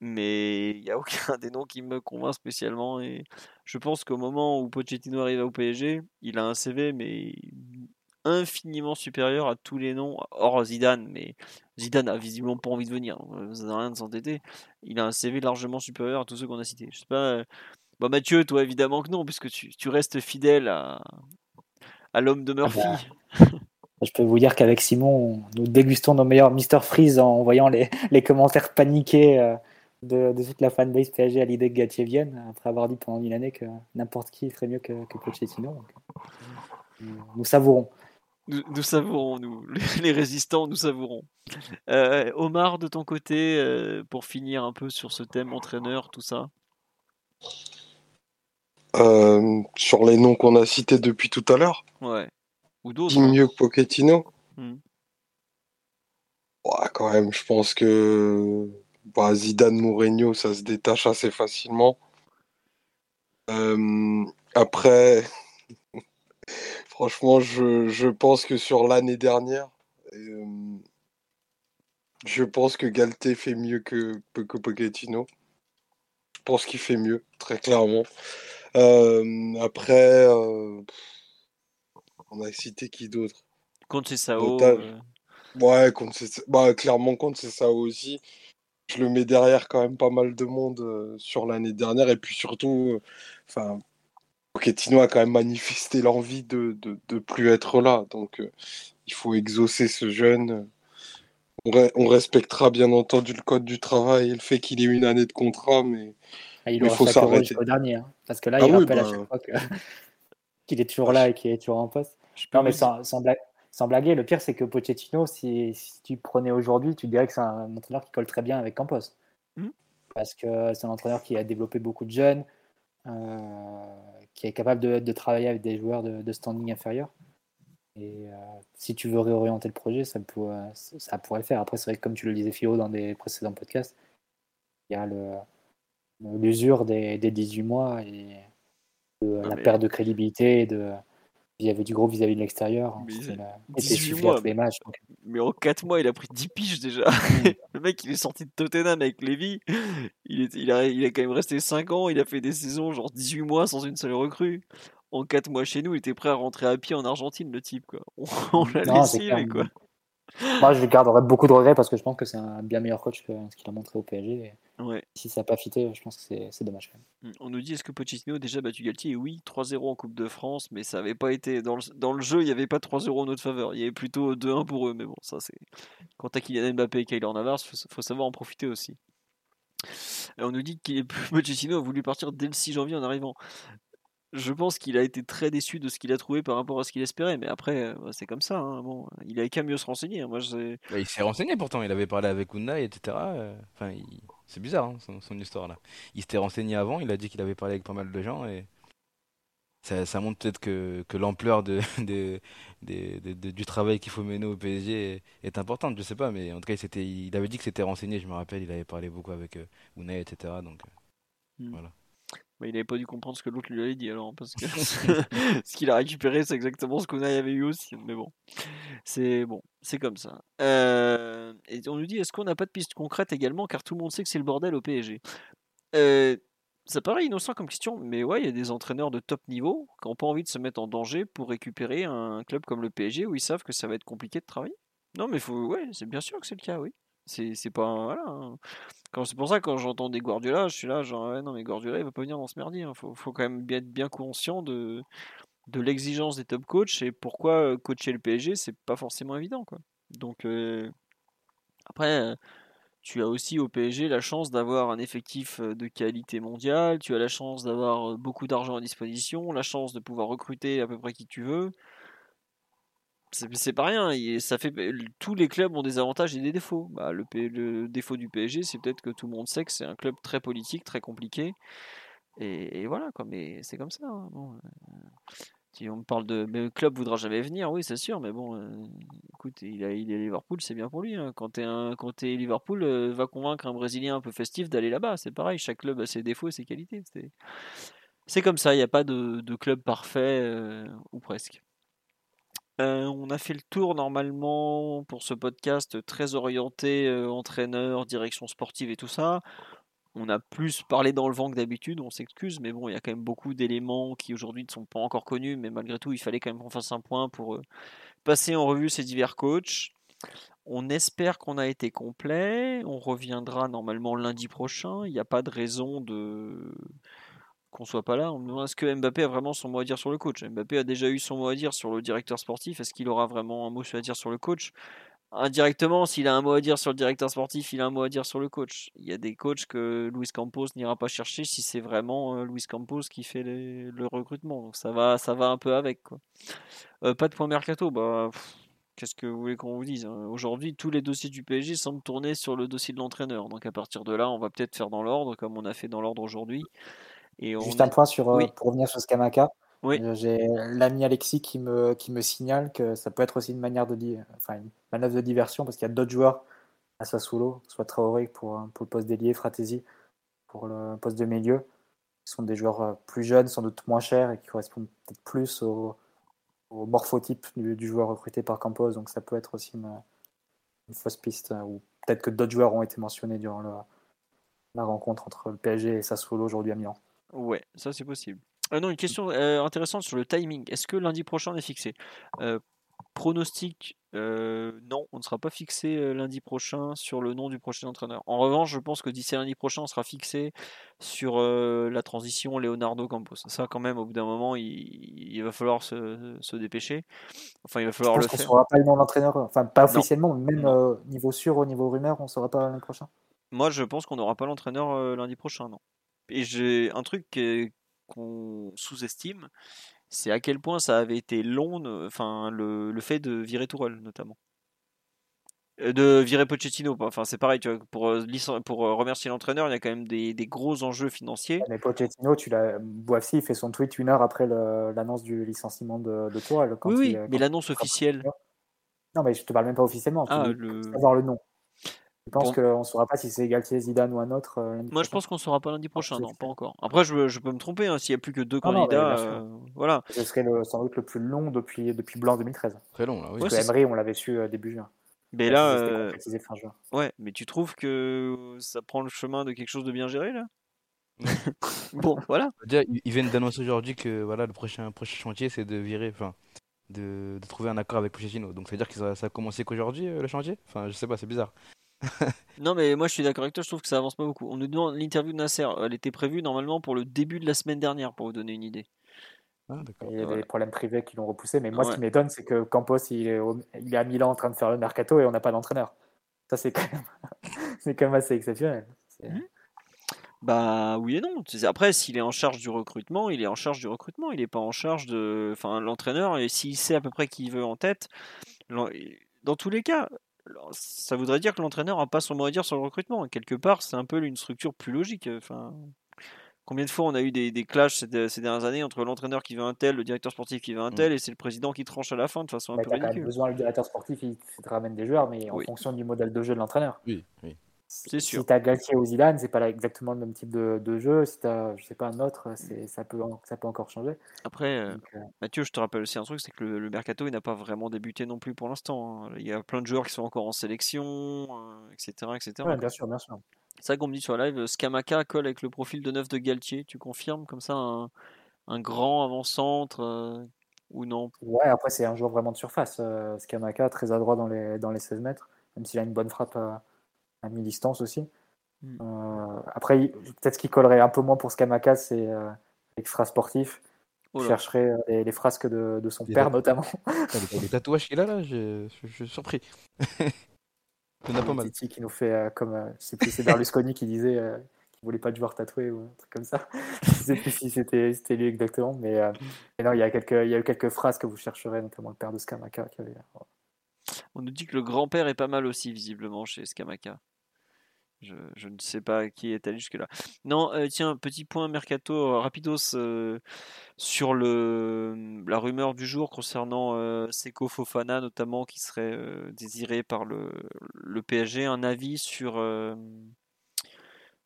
Mais il n'y a aucun des noms qui me convainc spécialement et je pense qu'au moment où Pochettino arrive au PSG, il a un CV mais infiniment supérieur à tous les noms, hors Zidane, mais Zidane a visiblement pas envie de venir, ça n'a rien de s'entêter. Il a un CV largement supérieur à tous ceux qu'on a cités. Je sais pas. Bah Mathieu, toi évidemment que non, puisque tu, tu restes fidèle à, à l'homme de Murphy. Ah [laughs] bah, je peux vous dire qu'avec Simon, nous dégustons nos meilleurs Mister Freeze en voyant les, les commentaires paniqués euh, de, de, toute la fanbase PSG à l'idée que Gatier vienne, après avoir dit pendant une année que n'importe qui ferait mieux que, que Pochettino. Euh, nous savourons. Nous, savourons, nous, [laughs] les résistants, nous savourons. Euh, Omar, de ton côté, euh, pour finir un peu sur ce thème entraîneur, tout ça euh, Sur les noms qu'on a cités depuis tout à l'heure Ouais. Ou d'autres Qui hein. mieux que Pochettino hmm. ouais, Quand même, je pense que bah, Zidane Mourinho, ça se détache assez facilement. après. [laughs] Franchement, je, pense que sur l'année dernière, euh, je pense que Galté fait mieux que, que Pochettino. Je pense qu'il fait mieux, très clairement. Euh, après, euh, on a cité qui d'autre? Contre Sao. Ouais, bah, clairement contre Sao aussi. Je le mets derrière quand même pas mal de monde sur l'année dernière. Et puis surtout, enfin, Pochettino a quand même manifesté l'envie de, de, plus être là. Donc euh, il faut exaucer ce jeune. On, respectera bien entendu le code du travail et le fait qu'il ait une année de contrat, mais ah, il, faut s'arrêter. hein. parce que là, ah il rappelle à bah, chaque fois [laughs] [laughs] qu'il est toujours là et qu'il est toujours en poste. Non, mais sans, sans, blaguer, le pire, c'est que Pochettino, si, si tu prenais aujourd'hui, tu dirais que c'est un entraîneur qui colle très bien avec Campos. Mmh. Parce que c'est un entraîneur qui a développé beaucoup de jeunes, euh, qui est capable de, de, travailler avec des joueurs de, standing inférieur. Et euh, si tu veux réorienter le projet, ça, pourrait, ça pourrait le faire. Après, c'est vrai que comme tu le disais, Philo, dans des précédents podcasts, il y a l'usure des, des, 18 mois et la perte de crédibilité de, il y avait du gros vis-à-vis de l'extérieur. Mais en 4 mois, il a pris 10 piges déjà. Mm. [laughs] le mec, il est sorti de Tottenham avec Lévy. Il, est, il, a, il a quand même resté 5 ans. Il a fait des saisons, genre 18 mois sans une seule recrue. En 4 mois chez nous, il était prêt à rentrer à pied en Argentine, le type. Quoi. [laughs] On, l'a laissé, mais quoi. Moi, je lui garderai beaucoup de regrets parce que je pense que c'est un bien meilleur coach que ce qu'il a montré au PSG. Ouais. Si ça n'a pas fité, je pense que c'est dommage. Quand même. Mm. On nous dit est-ce que Pochettino a déjà battu Galtier? Oui, 3-0 en Coupe de France, mais ça avait pas été. Dans le, dans le jeu, il n'y avait pas 3-0 en notre faveur. Il y avait plutôt 2-1 pour eux. Mais bon, ça, c'est. Quand t'as Kylian Mbappé et Kylian Navas, il faut, faut, savoir en profiter aussi. Et on nous dit que Pochettino a voulu partir dès le 6 janvier en arrivant je pense qu'il a été très déçu de ce qu'il a trouvé par rapport à ce qu'il espérait. Mais après, euh, bah, c'est comme ça. Hein, bon, il avait qu'à mieux se renseigner. Moi, bah, il s'est renseigné pourtant. Il avait parlé avec Unai, etc. Euh, enfin, c'est bizarre hein, son, histoire là. Il s'était renseigné avant. Il a dit qu'il avait parlé avec pas mal de gens et ça, montre peut-être que, l'ampleur [laughs] de, du travail qu'il faut mener au PSG est, importante. Je sais pas, mais en tout cas, il, il avait dit que c'était renseigné. Je me rappelle, il avait parlé beaucoup avec euh, Unai, etc. Donc mmh. voilà. Bah, il n'avait pas dû comprendre ce que l'autre lui avait dit alors, parce que [laughs] [laughs] ce qu'il a récupéré, c'est exactement ce qu'on avait eu aussi. Mais bon, c'est bon, c'est comme ça. Euh, et on nous dit, est-ce qu'on n'a pas de piste concrète également, car tout le monde sait que c'est le bordel au PSG euh, Ça paraît innocent comme question, mais ouais, il y a des entraîneurs de top niveau qui n'ont pas envie de se mettre en danger pour récupérer un club comme le PSG où ils savent que ça va être compliqué de travailler? Non, mais faut, ouais, c'est bien sûr que c'est le cas, oui. C'est pas. Voilà. hein. C'est pour ça que quand j'entends des Guardiola, je suis là, genre, ouais, non, mais Guardiola, il va pas venir dans ce merdier. Il faut, faut quand même bien être bien conscient de, de l'exigence des top coachs et pourquoi coacher le PSG, c'est pas forcément évident, quoi. Donc, après, tu as aussi au PSG la chance d'avoir un effectif de qualité mondiale, tu as la chance d'avoir beaucoup d'argent à disposition, la chance de pouvoir recruter à peu près qui tu veux. C'est pas rien, ça fait tous les clubs ont des avantages et des défauts. Bah, le, défaut du PSG, c'est peut-être que tout le monde sait que c'est un club très politique, très compliqué. Et, voilà, quoi, mais c'est comme ça. hein, bon, euh, si on me parle de. Mais le club voudra jamais venir, oui, c'est sûr, mais bon, euh, écoute, il, a, il est Liverpool, c'est bien pour lui. hein. Quand un, quand t'es Liverpool, euh, va convaincre un Brésilien un peu festif d'aller là-bas. C'est pareil, chaque club a ses défauts et ses qualités. C'est, comme ça, il n'y a pas de, de club parfait, euh, ou presque. Euh, on a fait le tour normalement pour ce podcast très orienté euh, entraîneur, direction sportive et tout ça. On a plus parlé dans le vent que d'habitude, on s'excuse, mais bon, il y a quand même beaucoup d'éléments qui aujourd'hui ne sont pas encore connus, mais malgré tout, il fallait quand même qu'on fasse un point pour euh, passer en revue ces divers coachs. On espère qu'on a été complet. On reviendra normalement lundi prochain. Il n'y a pas de raison de qu'on soit pas là. On me demande est-ce que Mbappé a vraiment son mot à dire sur le coach? Mbappé a déjà eu son mot à dire sur le directeur sportif. Est-ce qu'il aura vraiment un mot à dire sur le coach? Indirectement, s'il a un mot à dire sur le directeur sportif, il a un mot à dire sur le coach. Il y a des coachs que Luis Campos n'ira pas chercher si c'est vraiment euh, Luis Campos qui fait le recrutement. Donc ça va, ça va un peu avec. Euh, pas de point mercato, bah. Qu'est-ce que vous voulez qu'on vous dise hein? Aujourd'hui, tous les dossiers du PSG semblent tourner sur le dossier de l'entraîneur. Donc à partir de là, on va peut-être faire dans l'ordre, comme on a fait dans l'ordre aujourd'hui. Et on Juste un point sur, euh, Oui. pour revenir sur Skamaka. Oui. Euh, J'ai l'ami Alexis qui me, qui me signale que ça peut être aussi une manière de enfin, une manœuvre de diversion parce qu'il y a d'autres joueurs à Sassuolo, soit Traoré pour, pour le poste d'ailier, Fratesi pour le poste de milieu, qui sont des joueurs euh, plus jeunes, sans doute moins chers et qui correspondent peut-être plus au, au morphotype du, du joueur recruté par Campos. Donc ça peut être aussi une, une fausse piste. euh, Ou peut-être que d'autres joueurs ont été mentionnés durant le- la rencontre entre le PSG et Sassuolo aujourd'hui à Milan. Ouais, ça c'est possible. Euh, non, une question euh, intéressante sur le timing. Est-ce que lundi prochain on est fixé? Euh, Pronostic, non, on ne sera pas fixé lundi prochain sur le nom du prochain entraîneur. En revanche, je pense que d'ici lundi prochain, on sera fixé sur la transition Leonardo Campos. Ça, quand même, au bout d'un moment, il, il va falloir se, se dépêcher. Enfin, il va Je falloir pense le qu'on ne faire. saura pas le nom de l'entraîneur, enfin pas officiellement, mais même Non. euh, niveau sûr, au niveau rumeur, on ne saura pas l'année prochaine? Moi, je pense qu'on n'aura pas l'entraîneur lundi prochain, non. Et j'ai un truc qu'on sous-estime, c'est à quel point ça avait été long, enfin le, le fait de virer Tourelle notamment. Euh, De virer Pochettino, enfin c'est pareil, tu vois, pour, euh, pour euh, remercier l'entraîneur, il y a quand même des, des gros enjeux financiers. Mais Pochettino, tu l'as, Boissy, il fait son tweet une heure après l'annonce du licenciement de, de Tourelle. quand Oui, oui, il- quand mais l'annonce officielle. Non, mais je te parle même pas officiellement. Ah, le- savoir le nom. Je pense Bon. qu'on ne saura pas si c'est Galtier, Zidane ou un autre. euh, Moi, je pense qu'on saura pas lundi prochain, c'est non, pas encore. Après, je, je peux me tromper, hein, s'il y a plus que deux mais candidats, euh, voilà. Ce serait le- sans doute le plus long depuis, depuis Blanc 2013. Très long là, oui. Ouais, Parce c'est que Emery, on l'avait su euh, début juin. Mais là, euh, fin juin. ouais, mais tu trouves que ça prend le chemin de quelque chose de bien géré là? [laughs] Bon, voilà. Déjà, ils ils viennent d'annoncer aujourd'hui que voilà, le prochain, prochain chantier, c'est de virer, enfin, de, de trouver un accord avec Pochettino. Donc, ça veut dire que ça, ça a commencé qu'aujourd'hui, euh, le chantier? Enfin, je sais pas, c'est bizarre. [laughs] Non, mais moi je suis d'accord avec toi, je trouve que ça avance pas beaucoup. On nous demande l'interview de Nasser, elle était prévue normalement pour le début de la semaine dernière, pour vous donner une idée. Ah. Il y a Voilà. des problèmes privés qui l'ont repoussé. Mais moi, ce qui m'étonne, c'est que Campos, il est, au- il est à Milan en train de faire le mercato et on n'a pas d'entraîneur. Ça, c'est quand, même... [laughs] c'est quand même assez exceptionnel. Mhm. Bah oui et non. Après, s'il est en charge du recrutement, il est en charge du recrutement. Il n'est pas en charge de. Enfin, l'entraîneur, et s'il sait à peu près qui il veut en tête, dans tous les cas, ça voudrait dire que l'entraîneur n'a pas son mot à dire sur le recrutement. Quelque part, c'est un peu une structure plus logique. Enfin, combien de fois on a eu des, des clashs ces, ces dernières années entre l'entraîneur qui veut un tel, le directeur sportif qui veut un Mm. tel, et c'est le président qui tranche à la fin de façon un Mais peu quand même ridicule. besoin, le directeur sportif, il te ramène des joueurs, mais en Oui. fonction du modèle de jeu de l'entraîneur. Oui, oui. Si tu as Galtier ou Zidane, c'est pas là exactement le même type de, de jeu. Si tu as, je sais pas, un autre, c'est- ça peut, en- ça peut encore changer. Après, euh, Donc, euh, Mathieu, je te rappelle aussi un truc, c'est que le, le mercato, il n'a pas vraiment débuté non plus pour l'instant. hein. Il y a plein de joueurs qui sont encore en sélection, euh, etc., etc. ouais, bien sûr, bien sûr. C'est ça qu'on me dit sur la live, Skamaka colle avec le profil de neuf de Galtier. Tu confirmes comme ça un, un grand avant-centre euh, ou non? Ouais, après, c'est un joueur vraiment de surface. Skamaka, très adroit dans les, dans les 16 mètres, même s'il a une bonne frappe à, mi-distance aussi. Mm. Euh, après, peut-être ce qui collerait un peu moins pour Skamaka, c'est euh, extra sportif. Oh Je là. chercherais euh, les, les frasques de, de son Les père, notamment. [laughs] Putain, les, les tatouages qu'il a là, je, je- je suis surpris. [laughs] Il y en a pas mal. Titi qui nous fait euh, comme. euh, je sais plus, c'est Berlusconi qui disait euh, qu'il voulait pas de joueurs tatoués ou un truc comme ça. [laughs] je sais plus si c'était c'était lui exactement, mais, euh, mais non, il y, a quelques, il y a eu quelques phrases que vous chercherez, notamment le père de Skamaka qui avait. On nous dit que le grand-père est pas mal aussi, visiblement, chez Skamaka. Je, ne sais pas qui est allé jusque-là. Non, euh, tiens, petit point mercato euh, rapidos euh, sur le, la rumeur du jour concernant Seko Fofana, notamment, qui serait désiré par le, PSG. Un avis sur,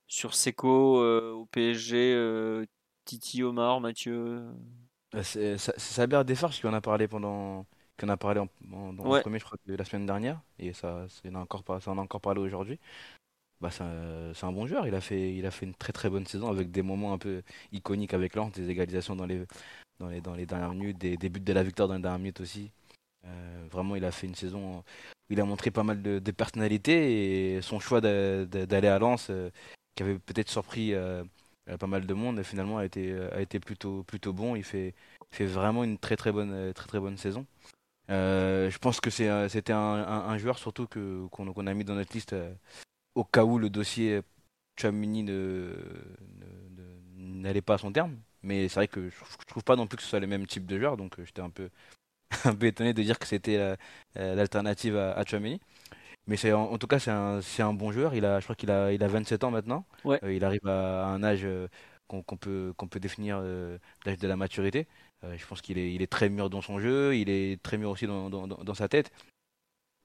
sur Seko au PSG, Titi Omar, Mathieu? Euh, c'est- Saber Desfarges qui en a parlé pendant, qui en a parlé en, en- dans Ouais. le premier, je crois, de la semaine dernière, et ça, en a encore, ça en a encore parlé aujourd'hui. Bah, c'est un, bon joueur. Il a fait, il a fait une très très bonne saison avec des moments un peu iconiques avec Lens, des égalisations dans les, dans les, dans les dernières minutes, des, des buts de la victoire dans les dernières minutes aussi. Euh, vraiment, il a fait une saison où il a montré pas mal de, de personnalité et son choix d'a- d'a- d'aller à Lens, euh, qui avait peut-être surpris euh, pas mal de monde, finalement a été, a été plutôt, plutôt bon. Il fait, fait vraiment une très très bonne, très, très bonne saison. Euh, je pense que c'est, euh, c'était un, un- un joueur surtout que, qu'on, a mis dans notre liste euh, au cas où le dossier ne, ne- n'allait pas à son terme. Mais c'est vrai que je, je trouve pas non plus que ce soit les mêmes types de joueurs, donc j'étais un peu, [laughs] un peu étonné de dire que c'était la- l'alternative à, à Chouamini. Mais c'est, en, en tout cas, c'est un, bon joueur. Il a, je crois qu'il a, il a 27 ans maintenant. Ouais. Euh, il arrive à, à un âge qu'on, peut, qu'on peut définir l'âge de la maturité. Euh, je pense qu'il est, très mûr dans son jeu, il est très mûr aussi dans, sa tête.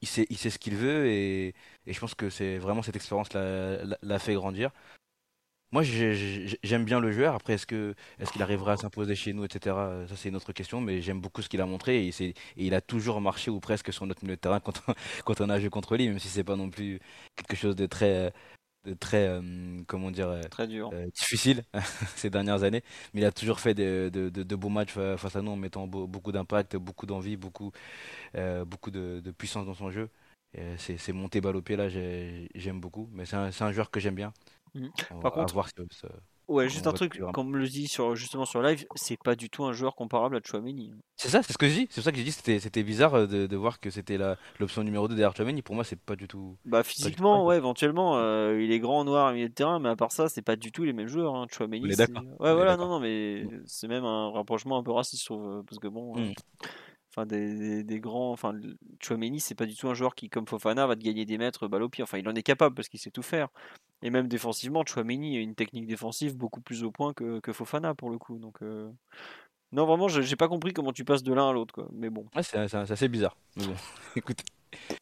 Il sait, ce qu'il veut et, je pense que c'est vraiment cette expérience l'a, fait grandir. Moi, j'ai- j'ai- j'aime bien le joueur. Après, est-ce qu'il arrivera à s'imposer chez nous, etc. Ça, c'est une autre question. Mais j'aime beaucoup ce qu'il a montré et, il a toujours marché ou presque sur notre milieu de terrain quand on, [laughs] quand on a joué contre lui, même si c'est pas non plus quelque chose de très, très, euh, comment dire, euh, Très dur. euh, difficile [laughs] ces dernières années, mais il a toujours fait de, de- de- de beaux matchs fa- face à nous en mettant beau- beaucoup d'impact, beaucoup d'envie, beaucoup, beaucoup de, puissance dans son jeu. C'est monté balle au pied là, j'ai- j'aime beaucoup, mais c'est un, joueur que j'aime bien. On Par contre, voir Ouais, juste un truc, comme le dit sur, justement sur live, c'est pas du tout un joueur comparable à Chouameni. C'est ça, c'est ce que je dis. C'est pour ça que j'ai dit que c'était c'était bizarre euh, de, de voir que c'était la- l'option numéro 2 derrière Chouameni. Pour moi, c'est pas du tout. Bah tout physiquement, ouais, éventuellement, euh, il est grand, noir, milieu de terrain, mais à part ça, c'est pas du tout les mêmes joueurs. Hein. Chouameni, On est c'est-. Ouais, On est voilà, d'accord. non, non, mais c'est même un rapprochement un peu raciste, je trouve, euh, parce que bon, euh, Mm. enfin des, des- des grands, enfin Chouameni, c'est pas du tout un joueur qui, comme Fofana, va te gagner des mètres balle au pied. Enfin, il en est capable parce qu'il sait tout faire. Et même défensivement, Chouameni a une technique défensive beaucoup plus au point que, que Fofana pour le coup. Donc euh, non, vraiment, je- j'ai pas compris comment tu passes de l'un à l'autre, quoi. Mais bon. Ouais, c'est assez bizarre. Bon, [laughs] écoute.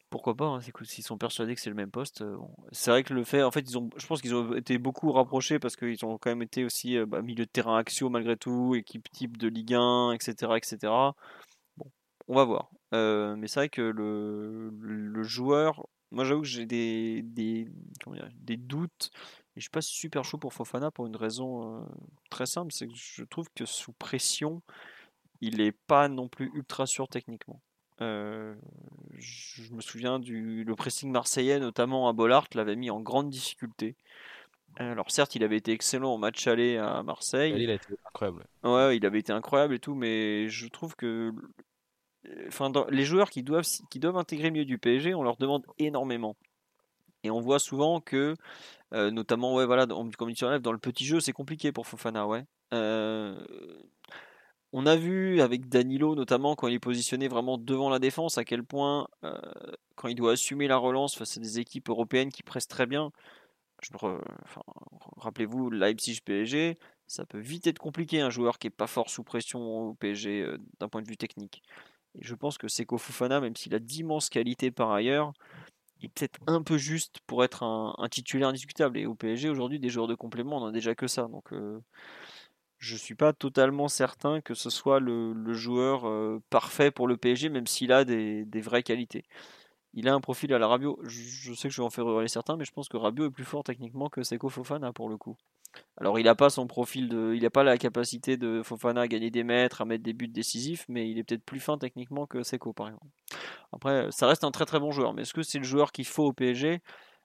Pourquoi pas, hein, s'ils sont persuadés que c'est le même poste. euh, bon. C'est vrai que le fait, en fait, ils ont, je pense qu'ils ont été beaucoup rapprochés parce qu'ils ont quand même été aussi euh, bah, milieu de terrain axio malgré tout, équipe type de Ligue 1, etc. etc. Bon, on va voir. Euh, mais c'est vrai que le, le joueur, moi j'avoue que j'ai des, des, comment dire, des doutes et je suis pas super chaud pour Fofana pour une raison euh, très simple, c'est que je trouve que sous pression, il est pas non plus ultra sûr techniquement. Euh, je me souviens du le pressing marseillais, notamment à Bollard, l'avait mis en grande difficulté. Alors certes, il avait été excellent au match aller à Marseille. Il a été incroyable. Ouais, il avait été incroyable et tout, mais je trouve que enfin, les joueurs qui doivent, qui doivent intégrer milieu du PSG, on leur demande énormément. Et on voit souvent que, euh, notamment, ouais, voilà, dans, le petit jeu, c'est compliqué pour Fofana, ouais. Euh, on a vu avec Danilo, notamment quand il est positionné vraiment devant la défense, à quel point, euh, quand il doit assumer la relance face à des équipes européennes qui pressent très bien, enfin, rappelez-vous, Leipzig PSG, ça peut vite être compliqué un joueur qui est pas fort sous pression au PSG d'un point de vue technique. Je pense que Seko Fofana, même s'il a d'immenses qualités par ailleurs, est peut-être un peu juste pour être un, titulaire indiscutable. Et au PSG, aujourd'hui, des joueurs de complément, on n'en a déjà que ça. Donc, euh, je suis pas totalement certain que ce soit le, joueur euh, parfait pour le PSG, même s'il a des, vraies qualités. Il a un profil à la Rabiot. Je, sais que je vais en faire râler certains, mais je pense que Rabiot est plus fort techniquement que Seko Fofana pour le coup. Alors, il n'a pas son profil de, il n'a pas la capacité de Fofana à gagner des mètres, à mettre des buts décisifs, mais il est peut-être plus fin techniquement que Seko, par exemple. Après, ça reste un très très bon joueur, mais est-ce que c'est le joueur qu'il faut au PSG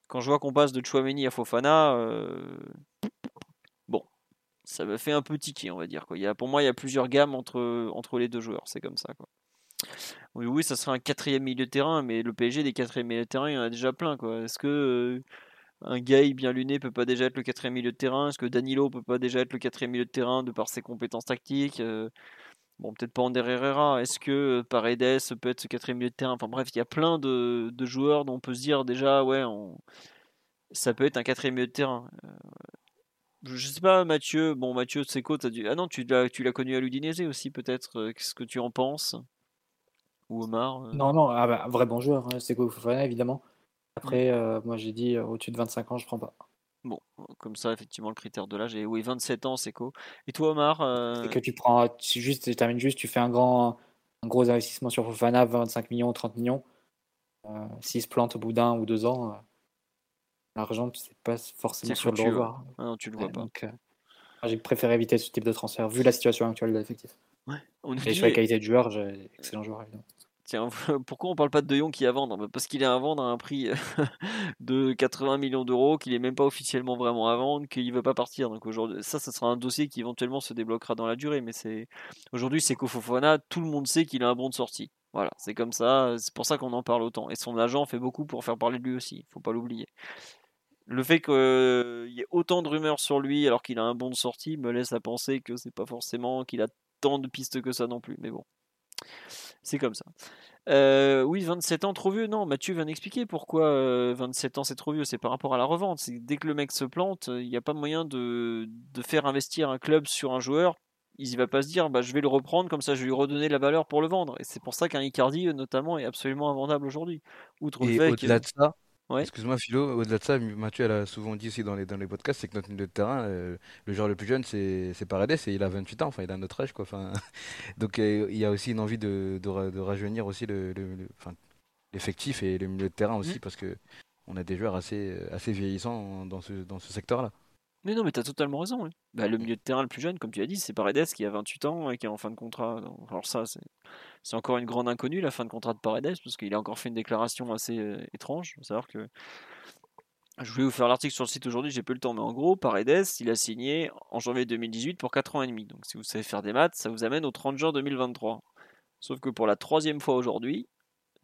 Quand je vois qu'on passe de Chouameni à Fofana, euh, bon, ça me fait un peu tiquer, on va dire. Quoi. Pour moi, il y a plusieurs gammes entre, les deux joueurs, c'est comme ça. Oui, oui, ça serait un quatrième milieu de terrain, mais le PSG des quatrièmes milieux de terrain, il y en a déjà plein. Est-ce que euh, un Gay bien luné peut pas déjà être le quatrième milieu de terrain Est-ce que Danilo peut pas déjà être le quatrième milieu de terrain de par ses compétences tactiques euh, Bon, peut-être pas Ander Herrera. Est-ce que Paredes peut être ce quatrième milieu de terrain? Enfin bref, il y a plein de, joueurs dont on peut se dire déjà, ouais, ça peut être un quatrième milieu de terrain. Euh, je sais pas, Mathieu. Bon, Mathieu Seco, as dû... ah non, tu l'as, connu à l'Udinese aussi, peut-être. Euh, qu'est-ce que tu en penses? Ou Omar Non, non, ah bah, vrai bon joueur, hein, Seco évidemment. Après, euh, moi j'ai dit euh, au-dessus de 25 ans, je prends pas. Bon, comme ça, effectivement, le critère de l'âge. Et oui, 27 ans, c'est quoi Et toi, Omar euh... que tu prends, tu, juste, tu termines juste, tu fais un grand, un gros investissement sur Fofana, 25 millions, 30 millions. Euh, S'il se plante au bout d'un ou deux ans, l'argent, c'est pas forcément sur le revoir. Ah non, tu le vois pas. j'ai préféré éviter ce type de transfert, vu la situation actuelle de l'effectif. Ouais, on Et sur la qualité de joueur, j'ai excellent joueur, évidemment. [laughs] pourquoi on parle pas de De Jong qui est à vendre? Parce qu'il est à vendre à un prix [laughs] de 80 millions d'euros, qu'il est même pas officiellement vraiment à vendre, qu'il veut pas partir. Donc aujourd'hui, ça, ça sera un dossier qui éventuellement se débloquera dans la durée. Mais c'est aujourd'hui, c'est Fofana, tout le monde sait qu'il a un bon de sortie. Voilà, c'est comme ça. C'est pour ça qu'on en parle autant. Et son agent fait beaucoup pour faire parler de lui aussi. Faut pas l'oublier. Le fait qu'il y ait autant de rumeurs sur lui alors qu'il a un bon de sortie me laisse à penser que c'est pas forcément qu'il a tant de pistes que ça non plus. Mais bon, c'est comme ça. Euh, oui, 27 ans, trop vieux. Non, Mathieu vient d'expliquer pourquoi 27 euh, ans c'est trop vieux. C'est par rapport à la revente. Dès que le mec se plante, il n'y a pas moyen de, de, faire investir un club sur un joueur. Il ne va pas se dire, bah, je vais le reprendre, comme ça je vais lui redonner la valeur pour le vendre. Et c'est pour ça qu'un Icardi, notamment, est absolument invendable aujourd'hui. Outre le fait au-delà de ça, Excuse-moi Philo, au-delà de ça, Mathieu elle a souvent dit aussi dans les, dans les podcasts, c'est que notre milieu de terrain, euh, le joueur le plus jeune c'est, c'est Paredes et il a 28 ans, enfin il a notre âge quoi. Enfin, [laughs] donc euh, il y a aussi une envie de, de, de rajeunir aussi le, l'effectif et le milieu de terrain aussi mm. parce que on a des joueurs assez, assez vieillissants dans ce, dans ce secteur-là. Mais non, mais t'as totalement raison. Bah, le milieu de terrain le plus jeune, comme tu as dit, c'est Paredes qui a 28 ans et qui est en fin de contrat. Alors ça, c'est encore une grande inconnue, la fin de contrat de Paredes, parce qu'il a encore fait une déclaration assez euh, étrange. Faut savoir que je voulais vous faire l'article sur le site aujourd'hui, j'ai peu le temps, mais en gros, Paredes, il a signé en janvier 2018 pour 4 ans et demi. Donc si vous savez faire des maths, ça vous amène au 30 juin 2023. Sauf que pour la troisième fois aujourd'hui,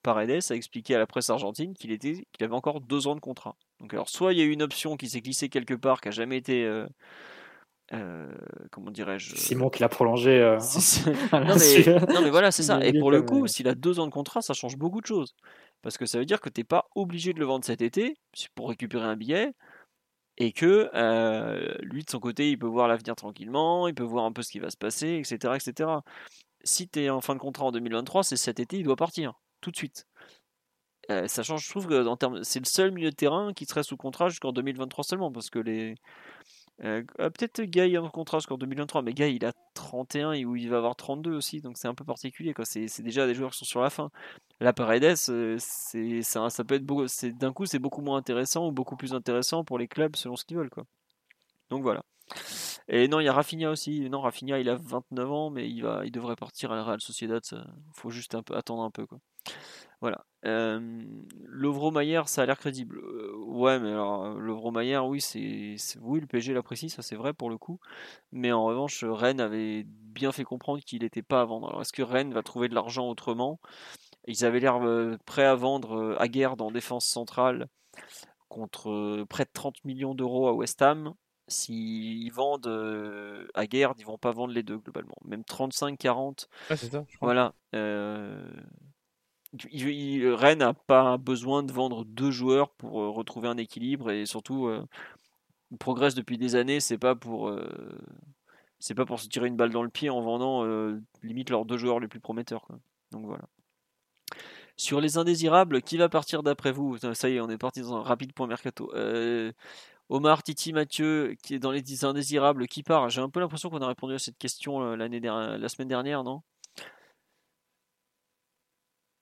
Paredes a expliqué à la presse argentine qu'il était, qu'il avait encore deux ans de contrat. Donc alors soit il y a eu une option qui s'est glissée quelque part, qui a jamais été euh, euh, comment dirais-je Simon qui l'a prolongé. Euh, [laughs] [laughs] non, mais, voilà, c'est ça. Et pour le coup, s'il a deux ans de contrat, ça change beaucoup de choses. Parce que ça veut dire que tu n'es pas obligé de le vendre cet été pour récupérer un billet. Et que lui, de son côté, il peut voir l'avenir tranquillement, il peut voir un peu ce qui va se passer, etc. etc. Si tu es en fin de contrat en 2023, c'est cet été, il doit partir, tout de suite. Ça change, je trouve que termes, c'est le seul milieu de terrain qui serait sous contrat jusqu'en 2023 seulement, parce que les, euh, ah, peut-être Guy en contrat jusqu'en 2023, mais Guy il a 31 et il va avoir 32 aussi, donc c'est un peu particulier. C'est, déjà des joueurs qui sont sur la fin. La Paredes, euh, ça, peut être beaucoup, d'un coup c'est beaucoup moins intéressant ou beaucoup plus intéressant pour les clubs selon ce qu'ils veulent. Donc voilà. Et non, il y a Rafinha aussi. Non, Rafinha il a 29 ans, mais il, devrait partir à la Real Sociedad. Il faut juste un attendre un peu. Voilà. Euh, Lovro Mayer, ça a l'air crédible. Euh, ouais, mais alors Lovro Mayer, oui, c'est, oui, le PSG l'apprécie, ça c'est vrai pour le coup. Mais en revanche, Rennes avait bien fait comprendre qu'il n'était pas à vendre. Alors est-ce que Rennes va trouver de l'argent autrement? Ils avaient l'air euh, prêts à vendre Aguerd en défense centrale contre près de 30 millions d'euros à West Ham. S'ils vendent Aguerd, ils vont pas vendre les deux globalement. Même 35-40. Ah, c'est ça, Voilà. Rennes n'a pas besoin de vendre deux joueurs pour euh, retrouver un équilibre et surtout euh, il progresse depuis des années. C'est pas pour euh, pas pour se tirer une balle dans le pied en vendant limite leurs deux joueurs les plus prometteurs. Donc voilà. Sur les indésirables, qui va partir d'après vous? Ça y est, on est parti dans un rapide point mercato. Euh, Omar, Titi, Mathieu, qui est dans les indésirables, qui part? J'ai un peu l'impression qu'on a répondu à cette question euh, la semaine dernière, non?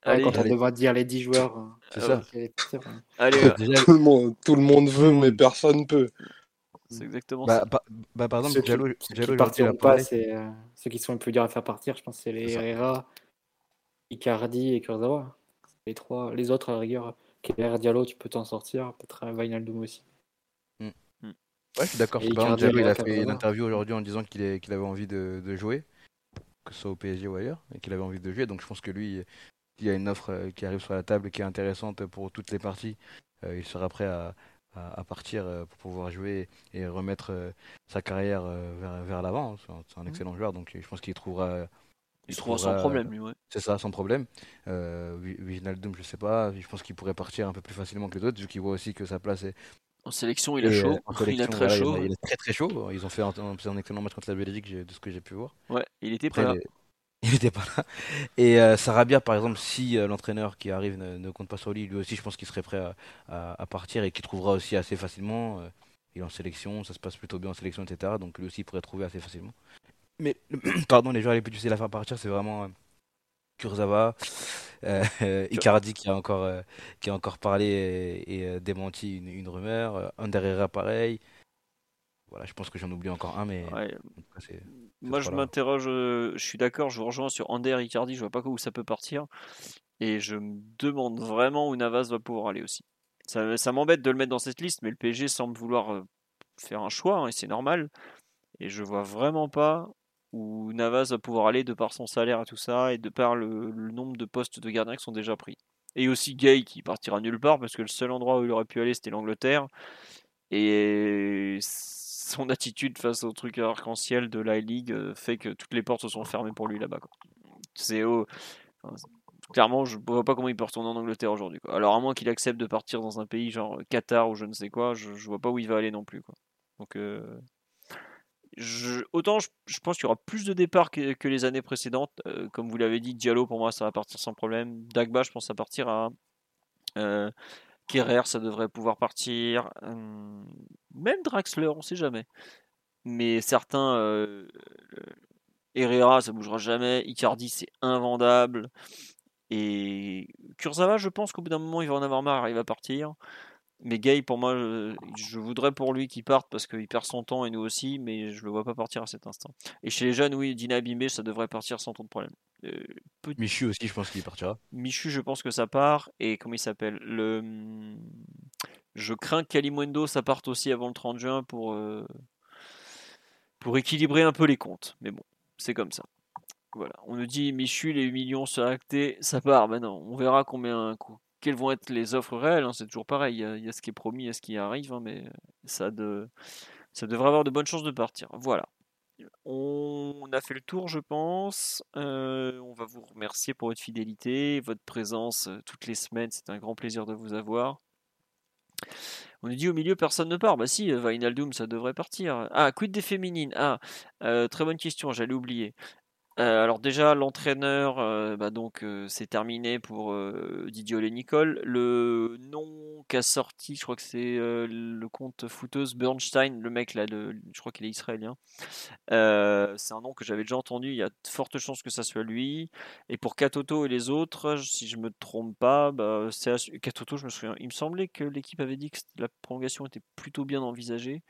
Quand on devra dire les 10 joueurs. Euh, c'est ça. [laughs] Allez, tout, le monde, tout le monde veut, mais personne peut. C'est exactement bah, ça. Bah, par exemple, Diallo, ceux qui partiront pas, c'est ceux qui sont les plus durs à faire partir. Je pense c'est les Herrera, Icardi et Kurzawa. Les trois, les autres à la rigueur. Keller, Diallo, tu peux t'en sortir. Peut-être Wijnaldum aussi. Ouais, je suis d'accord. Diallo, il a fait une interview aujourd'hui en disant qu'il avait envie de, jouer, que ce soit au PSG ou ailleurs, et qu'il avait envie de jouer. Donc je pense que lui, il y a une offre euh, qui arrive sur la table qui est intéressante pour toutes les parties, euh, il sera prêt à, partir euh, pour pouvoir jouer et remettre sa carrière vers, l'avant. C'est un mmh. excellent joueur, donc je pense qu'il trouvera. Il, trouvera sans problème, lui, ouais. C'est ça, sans problème. Euh, je sais pas. Je pense qu'il pourrait partir un peu plus facilement que les autres, vu qu'il voit aussi que sa place est, en sélection, il est chaud. [laughs] il est très chaud. Il est très très chaud. Ils ont fait un, un excellent match contre la Belgique, de ce que j'ai pu voir. Ouais, il était pas là. [laughs] Il était pas là. Et euh, Sarabia, par exemple, si euh, l'entraîneur qui arrive ne, compte pas sur lui, lui aussi, je pense qu'il serait prêt à, partir et qu'il trouvera aussi assez facilement. Euh, il est en sélection, ça se passe plutôt bien en sélection, etc. Donc lui aussi, il pourrait trouver assez facilement. Mais, [clears throat] pardon, les joueurs les plus difficiles à faire partir, c'est vraiment Kurzawa, euh, Icardi qui a encore, qui a encore parlé et, démenti une, rumeur, Ander pareil. Voilà, je pense que j'en oublie encore un, mais moi je m'interroge, je suis d'accord, je vous rejoins sur Ander Icardi, je vois pas où ça peut partir, et je me demande vraiment où Navas va pouvoir aller aussi. Ça, ça m'embête de le mettre dans cette liste, mais le PSG semble vouloir faire un choix, hein, et c'est normal. Et je vois vraiment pas où Navas va pouvoir aller de par son salaire et tout ça, et de par le, nombre de postes de gardiens qui sont déjà pris. Et aussi Gay qui partira nulle part, parce que le seul endroit où il aurait pu aller, c'était l'Angleterre. Et son attitude face au truc arc-en-ciel de la League euh, fait que toutes les portes se sont fermées pour lui là-bas. C'est clairement, je vois pas comment il peut retourner en Angleterre aujourd'hui. Alors à moins qu'il accepte de partir dans un pays genre Qatar ou je ne sais quoi, je, ne vois pas où il va aller non plus. Quoi. Donc euh, autant je, pense qu'il y aura plus de départs que, les années précédentes. Euh, comme vous l'avez dit, Diallo pour moi ça va partir sans problème. Dagba je pense à partir à euh, ça devrait pouvoir partir. Même Draxler, on sait jamais. Mais certains euh, Herrera ça bougera jamais. Icardi c'est invendable. Et Kurzawa je pense qu'au bout d'un moment il va en avoir marre, il va partir. Mais Gay, pour moi, je, voudrais pour lui qu'il parte parce qu'il perd son temps et nous aussi, mais je le vois pas partir à cet instant. Et chez les jeunes, oui, Dina Bimbe, ça devrait partir sans trop de problème. Euh, Michu aussi, je pense qu'il partira. Michu, je pense que ça part. Et comment il s'appelle? Le... Je crains qu'Alimundo, ça parte aussi avant le 30 juin pour, euh, pour équilibrer un peu les comptes. Mais bon, c'est comme ça. Voilà. On nous dit Michu, les 8 millions sont actés, ça part. Maintenant, on verra combien, quelles vont être les offres réelles. Hein, c'est toujours pareil. Il y, a, ce qui est promis, il y a ce qui arrive, hein, mais ça, ça devrait avoir de bonnes chances de partir. Voilà. On a fait le tour, je pense. Euh, on va vous remercier pour votre fidélité, votre présence euh, toutes les semaines. C'est un grand plaisir de vous avoir. On nous dit au milieu, personne ne part. Bah si, Vainaldum, ça devrait partir. Ah, quid des féminines? Ah, euh, très bonne question, j'allais oublier. Euh, alors déjà l'entraîneur, euh, bah donc euh, c'est terminé pour Didier Olé Nicole. Le nom qu'a sorti, je crois que c'est le compte footeuse Bernstein, le mec là, de, je crois qu'il est israélien. c'est un nom que j'avais déjà entendu. Il y a de fortes chances que ça soit lui. Et pour Katoto et les autres, si je me trompe pas, bah, Katoto, je me souviens. Il me semblait que l'équipe avait dit que la prolongation était plutôt bien envisagée.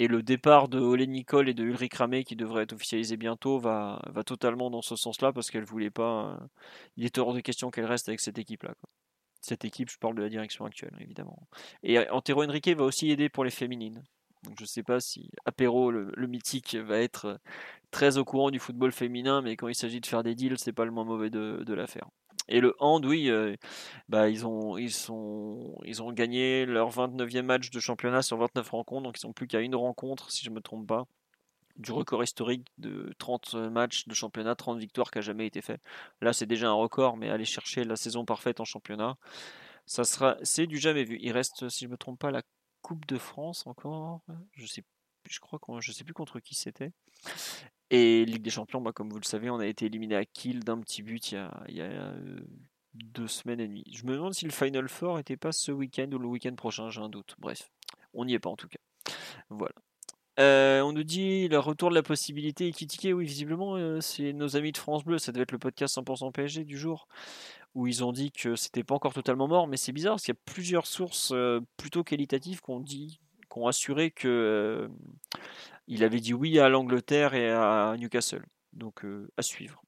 Et le départ de Olé Nicole et de Ulrich Ramé, qui devrait être officialisé bientôt, va, totalement dans ce sens-là parce qu'elle voulait pas. Euh, il est hors de question qu'elle reste avec cette équipe-là. Cette équipe, je parle de la direction actuelle, évidemment. Et euh, Antero Henrique va aussi aider pour les féminines. Je ne sais pas si Apéro, le, mythique, va être euh, très au courant du football féminin, mais quand il s'agit de faire des deals, c'est pas le moins mauvais de, de l'affaire. Et le hand, oui, euh, bah, ils, ont, ils, ils ont gagné leur 29e match de championnat sur 29 rencontres, donc ils sont plus qu'à une rencontre, si je ne me trompe pas, du record historique de 30 matchs de championnat, 30 victoires qui a jamais été fait. Là, c'est déjà un record, mais aller chercher la saison parfaite en championnat, ça sera, c'est du jamais vu. Il reste, si je ne me trompe pas, la Coupe de France encore. Je sais, je crois qu'on, je sais plus contre qui c'était. Et Ligue des Champions, bah, comme vous le savez, on a été éliminé à Kiel d'un petit but il y a, deux semaines et demie. Je me demande si le Final Four était pas ce week-end ou le week-end prochain, j'ai un doute. Bref, on n'y est pas en tout cas. Voilà. Euh, on nous dit le retour de la possibilité critiquer. Oui, visiblement, euh, c'est nos amis de France Bleu. Ça devait être le podcast 100% PSG du jour où ils ont dit que c'était pas encore totalement mort. Mais c'est bizarre parce qu'il y a plusieurs sources euh, plutôt qualitatives qui ont dit, ont assuré que il avait dit oui à l'Angleterre et à Newcastle. Donc à suivre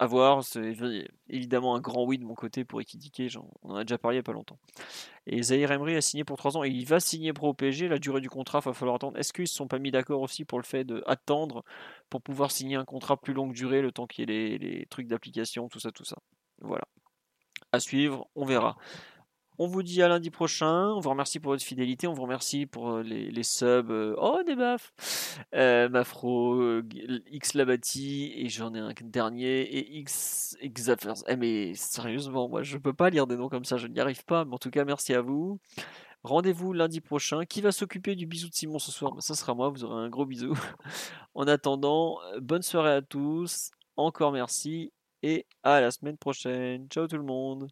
à voir. C'est évidemment un grand oui de mon côté pour Ekidike. On en a déjà parlé il n'y a pas longtemps. Et Zahir Emery a signé pour 3 ans et il va signer pro PSG. La durée du contrat, il va falloir attendre. Est-ce qu'ils ne se sont pas mis d'accord aussi pour le fait d'attendre pour pouvoir signer un contrat plus longue durée, le temps qu'il y ait les trucs d'application, tout ça, tout ça? Voilà. À suivre, on verra. On vous dit à lundi prochain. On vous remercie pour votre fidélité. On vous remercie pour euh, les, subs. Euh, oh, des baffes euh, Mafro, X Labati, et j'en ai un dernier, et X. Eh, mais sérieusement, moi, je peux pas lire des noms comme ça. Je n'y arrive pas. Mais en tout cas, merci à vous. Rendez-vous lundi prochain. Qui va s'occuper du bisou de Simon ce soir? Ça sera moi. Vous aurez un gros bisou. [laughs] en attendant, bonne soirée à tous. Encore merci. Et à la semaine prochaine. Ciao tout le monde.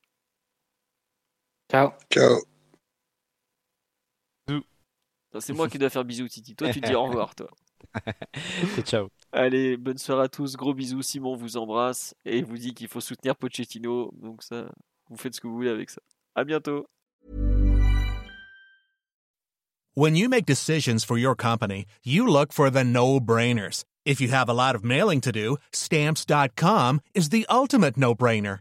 Ciao. Ciao. C'est moi qui dois faire bisous, Titi. Toi, tu dis au revoir, toi. [laughs] ciao. Allez, bonne soirée à tous. Gros bisous. Simon vous embrasse et vous dit qu'il faut soutenir Pochettino. Donc, ça, vous faites ce que vous voulez avec ça. À bientôt. When you make decisions for your company, you look for the no-brainers. If you have a lot of mailing to do, stamps.com is the ultimate no-brainer.